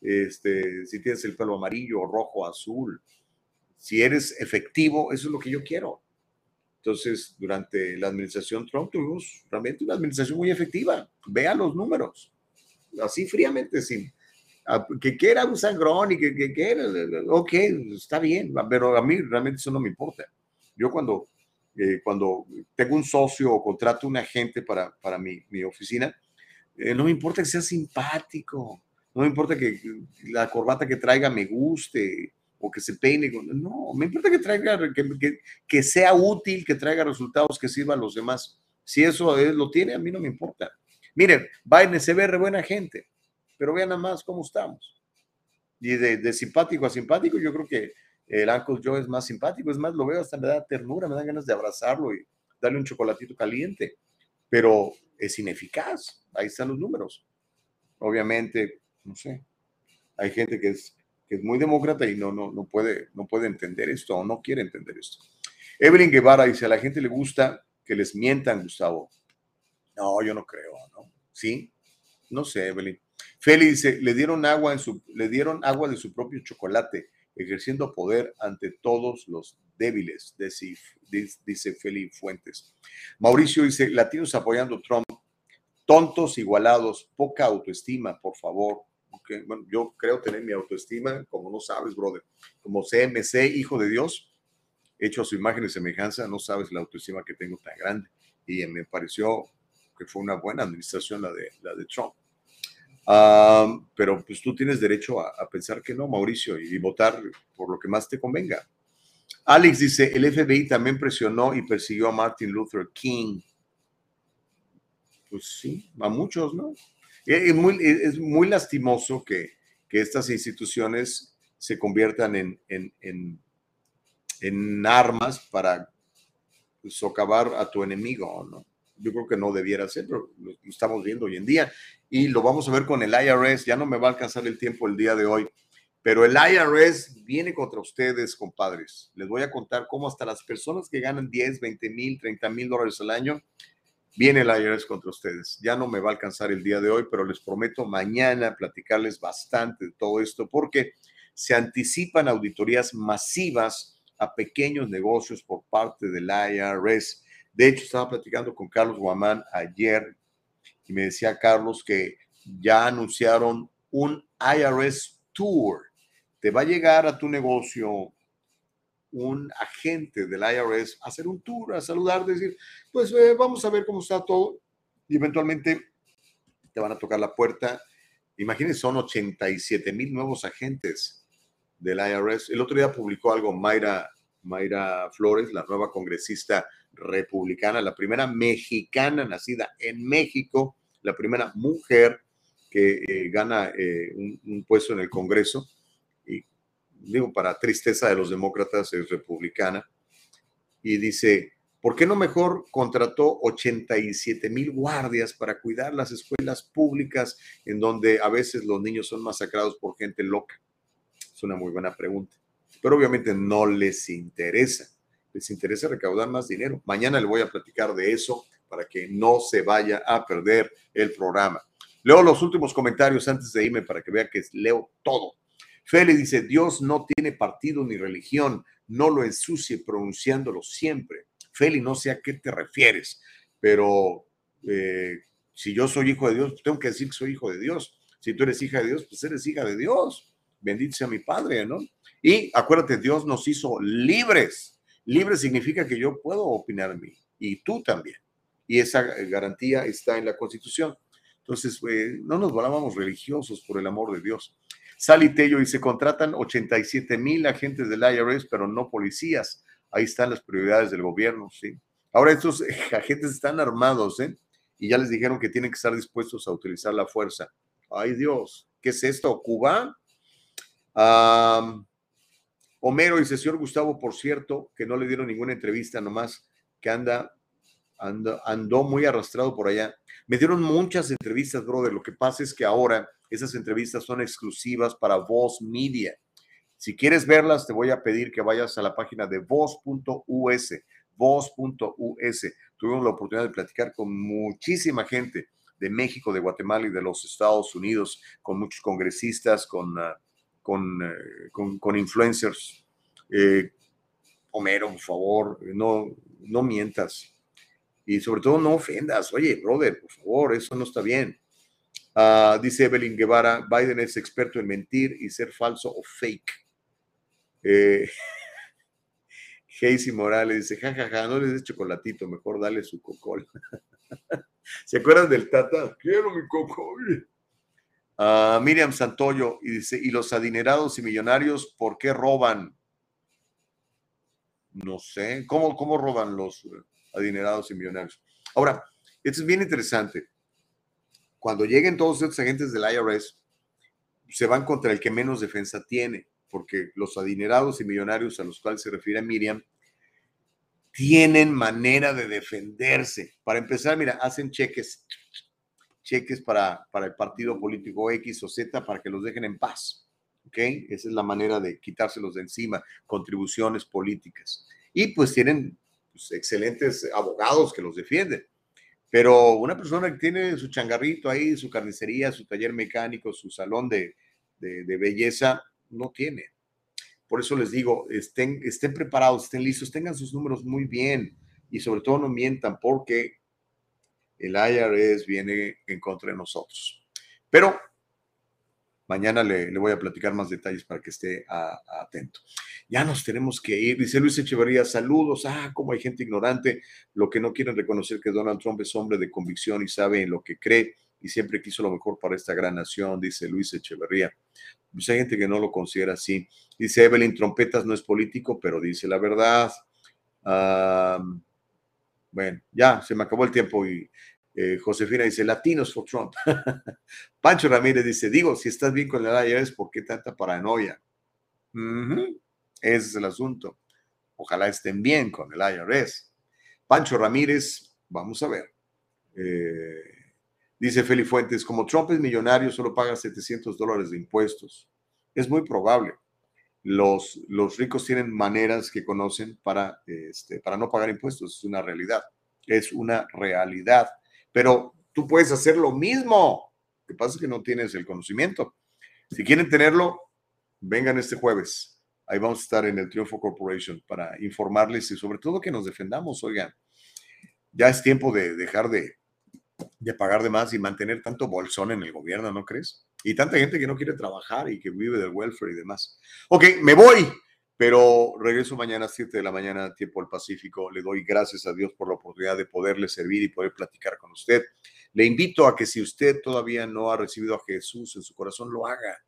este, si tienes el pelo amarillo, rojo, azul. Si eres efectivo, eso es lo que yo quiero. Entonces, durante la administración Trump tuvimos realmente una administración muy efectiva. Vea los números, así fríamente, sin que quiera un sangrón y que, que quiera, ok, está bien, pero a mí realmente eso no me importa. Yo cuando, eh, cuando tengo un socio o contrato un agente para, para mi, mi oficina, eh, no me importa que sea simpático, no me importa que la corbata que traiga me guste o que se peine, no, me importa que traiga, que, que, sea útil, que traiga resultados que sirvan a los demás. Si eso es, lo tiene, a mí no me importa. Miren, Biden se ve re buena gente, pero vean nada más cómo estamos. Y de, simpático a simpático, yo creo que el Uncle Joe es más simpático, es más, lo veo hasta me da ternura, me dan ganas de abrazarlo y darle un chocolatito caliente, pero es ineficaz. Ahí están los números. Obviamente, no sé, hay gente que es, que es muy demócrata y no, no, no, puede, no puede entender esto o no quiere entender esto. Evelyn Guevara dice, a la gente le gusta que les mientan, Gustavo. No, yo no creo, ¿no? ¿Sí? No sé, Evelyn. Feli dice, le dieron agua, en su, le dieron agua de su propio chocolate, ejerciendo poder ante todos los débiles, dice, dice Feli Fuentes. Mauricio dice, latinos apoyando a Trump, tontos igualados, poca autoestima, por favor. Bueno, yo creo tener mi autoestima, como no sabes, brother, como CMC, hijo de Dios, hecho a su imagen y semejanza, no sabes la autoestima que tengo tan grande. Y me pareció que fue una buena administración la de, la de Trump. Pero pues tú tienes derecho a, pensar que no, Mauricio, y votar por lo que más te convenga. Alex dice, el FBI también presionó y persiguió a Martin Luther King. Pues sí, a muchos, ¿no? Es muy, es muy lastimoso que, que, estas instituciones se conviertan en, en, en, en armas para socavar a tu enemigo, ¿no? Yo creo que no debiera ser, pero lo estamos viendo hoy en día y lo vamos a ver con el IRS. Ya no me va a alcanzar el tiempo el día de hoy, pero el IRS viene contra ustedes, compadres. Les voy a contar cómo hasta las personas que ganan 10, 20 mil, 30 mil dólares al año, viene el IRS contra ustedes. Ya no me va a alcanzar el día de hoy, pero les prometo mañana platicarles bastante de todo esto porque se anticipan auditorías masivas a pequeños negocios por parte del IRS. De hecho, estaba platicando con Carlos Guamán ayer me decía Carlos que ya anunciaron un IRS Tour. Te va a llegar a tu negocio un agente del IRS a hacer un tour, a saludar, decir, pues eh, vamos a ver cómo está todo y eventualmente te van a tocar la puerta. Imagínense, son 87 mil nuevos agentes del IRS. El otro día publicó algo Mayra, Mayra Flores, la nueva congresista republicana, la primera mexicana nacida en México, la primera mujer que eh, gana eh, un, un puesto en el Congreso digo, para tristeza de los demócratas, es republicana, y dice, ¿por qué no mejor contrató 87 mil guardias para cuidar las escuelas públicas en donde a veces los niños son masacrados por gente loca? Es una muy buena pregunta, pero obviamente no les interesa. les interesa recaudar más dinero. Mañana le voy a platicar de eso para que no se vaya a perder el programa. Leo los últimos comentarios antes de irme para que vea que leo todo. Feli dice, Dios no tiene partido ni religión, no lo ensucie pronunciándolo siempre. Feli, no sé a qué te refieres, pero eh, si yo soy hijo de Dios, tengo que decir que soy hijo de Dios. Si tú eres hija de Dios, pues eres hija de Dios. Bendito sea mi Padre, ¿no? Y acuérdate, Dios nos hizo libres. Libre significa que yo puedo opinar mí y tú también. Y esa garantía está en la Constitución. Entonces, eh, no nos volvamos religiosos por el amor de Dios. Sally Tello se contratan 87 mil agentes del IRS, pero no policías. Ahí están las prioridades del gobierno, ¿sí? Ahora estos agentes están armados, ¿eh? Y ya les dijeron que tienen que estar dispuestos a utilizar la fuerza. Ay Dios, ¿qué es esto? ¿Cuba? Homero dice, señor Gustavo, por cierto, que no le dieron ninguna entrevista, nomás que anda, anda, andó muy arrastrado por allá. Me dieron muchas entrevistas, brother. Lo que pasa es que ahora esas entrevistas son exclusivas para Voz Media. Si quieres verlas, te voy a pedir que vayas a la página de voz.us, voz.us. Tuvimos la oportunidad de platicar con muchísima gente de México, de Guatemala y de los Estados Unidos, con muchos congresistas, con... Ah, eh, con, con, influencers. Eh, Homero, por favor, no, no mientas. Y sobre todo no ofendas. Oye, brother, por favor, eso no está bien. Ah, dice Evelyn Guevara, Biden es experto en mentir y ser falso o fake. Eh, Morales dice, jajaja, ja, ja, no les des chocolatito, mejor dale su cocol. ¿Se acuerdan del Tata? Quiero mi cocol. Miriam Santoyo y dice, ¿y los adinerados y millonarios por qué roban? No sé, ¿cómo, cómo roban los adinerados y millonarios? Ahora, esto es bien interesante. Cuando lleguen todos estos agentes del IRS, se van contra el que menos defensa tiene, porque los adinerados y millonarios a los cuales se refiere Miriam tienen manera de defenderse. Para empezar, mira, hacen cheques cheques para, para el partido político X o Z para que los dejen en paz. ¿Ok? Esa es la manera de quitárselos de encima, contribuciones políticas. Y pues tienen pues, excelentes abogados que los defienden. Pero una persona que tiene su changarrito ahí, su carnicería, su taller mecánico, su salón de, de, de belleza, no tiene. Por eso les digo, estén, estén preparados, estén listos, tengan sus números muy bien y sobre todo no mientan porque el IRS viene en contra de nosotros. Pero mañana le, voy a platicar más detalles para que esté atento. Ya nos tenemos que ir. Dice Luis Echeverría, saludos. Ah, como hay gente ignorante, lo que no quieren reconocer que Donald Trump es hombre de convicción y sabe en lo que cree y siempre quiso lo mejor para esta gran nación, dice Luis Echeverría. Pues hay gente que no lo considera así. Dice Evelyn, trompetas no es político, pero dice la verdad. bueno, ya se me acabó el tiempo y eh, Josefina dice, latinos for Trump. Pancho Ramírez dice, digo, si estás bien con el IRS, ¿por qué tanta paranoia? Ese es el asunto. Ojalá estén bien con el IRS. Pancho Ramírez, vamos a ver. Eh, dice Feli Fuentes, como Trump es millonario, solo paga 700 dólares de impuestos. Es muy probable. Los, los ricos tienen maneras que conocen para, este, para no pagar impuestos. Es una realidad. Es una realidad pero tú puedes hacer lo mismo. Lo que pasa es que no tienes el conocimiento. Si quieren tenerlo, vengan este jueves. Ahí vamos a estar en el Triunfo Corporation para informarles y sobre todo que nos defendamos. Oigan, ya es tiempo de dejar de, de pagar de más y mantener tanto bolsón en el gobierno, ¿no crees? Y tanta gente que no quiere trabajar y que vive del welfare y demás. Ok, me voy pero regreso mañana a 7 de la mañana, tiempo del Pacífico. Le doy gracias a Dios por la oportunidad de poderle servir y poder platicar con usted. Le invito a que si usted todavía no ha recibido a Jesús en su corazón, lo haga.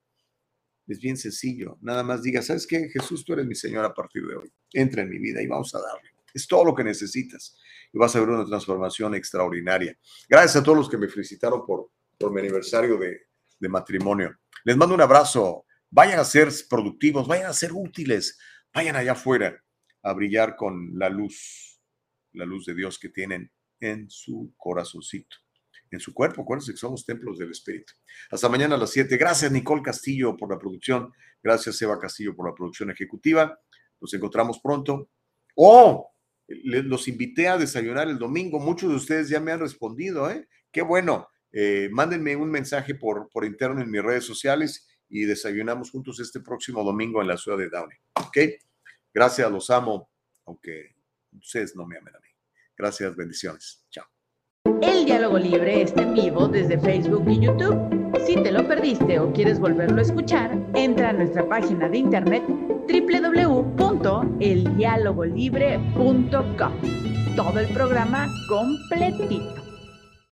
Es bien sencillo. Nada más diga, ¿sabes qué? Jesús, tú eres mi Señor a partir de hoy. Entra en mi vida y vamos a darle. Es todo lo que necesitas. Y vas a ver una transformación extraordinaria. Gracias a todos los que me felicitaron por, por mi aniversario de, de matrimonio. Les mando un abrazo Vayan a ser productivos, vayan a ser útiles, vayan allá afuera a brillar con la luz, la luz de Dios que tienen en su corazoncito, en su cuerpo. Acuérdense que somos templos del Espíritu. Hasta mañana a las 7. Gracias, Nicole Castillo, por la producción. Gracias, Eva Castillo, por la producción ejecutiva. Nos encontramos pronto. Oh, los invité a desayunar el domingo. Muchos de ustedes ya me han respondido, ¿eh? Qué bueno. Eh, mándenme un mensaje por, por interno en mis redes sociales y desayunamos juntos este próximo domingo en la ciudad de Downey. ¿Ok? Gracias, los amo, aunque ustedes no me amen a mí. Gracias, bendiciones. Chao. El diálogo libre está en vivo desde Facebook y YouTube. Si te lo perdiste o quieres volverlo a escuchar, entra a nuestra página de internet www.eldialogolibre.com. Todo el programa completito.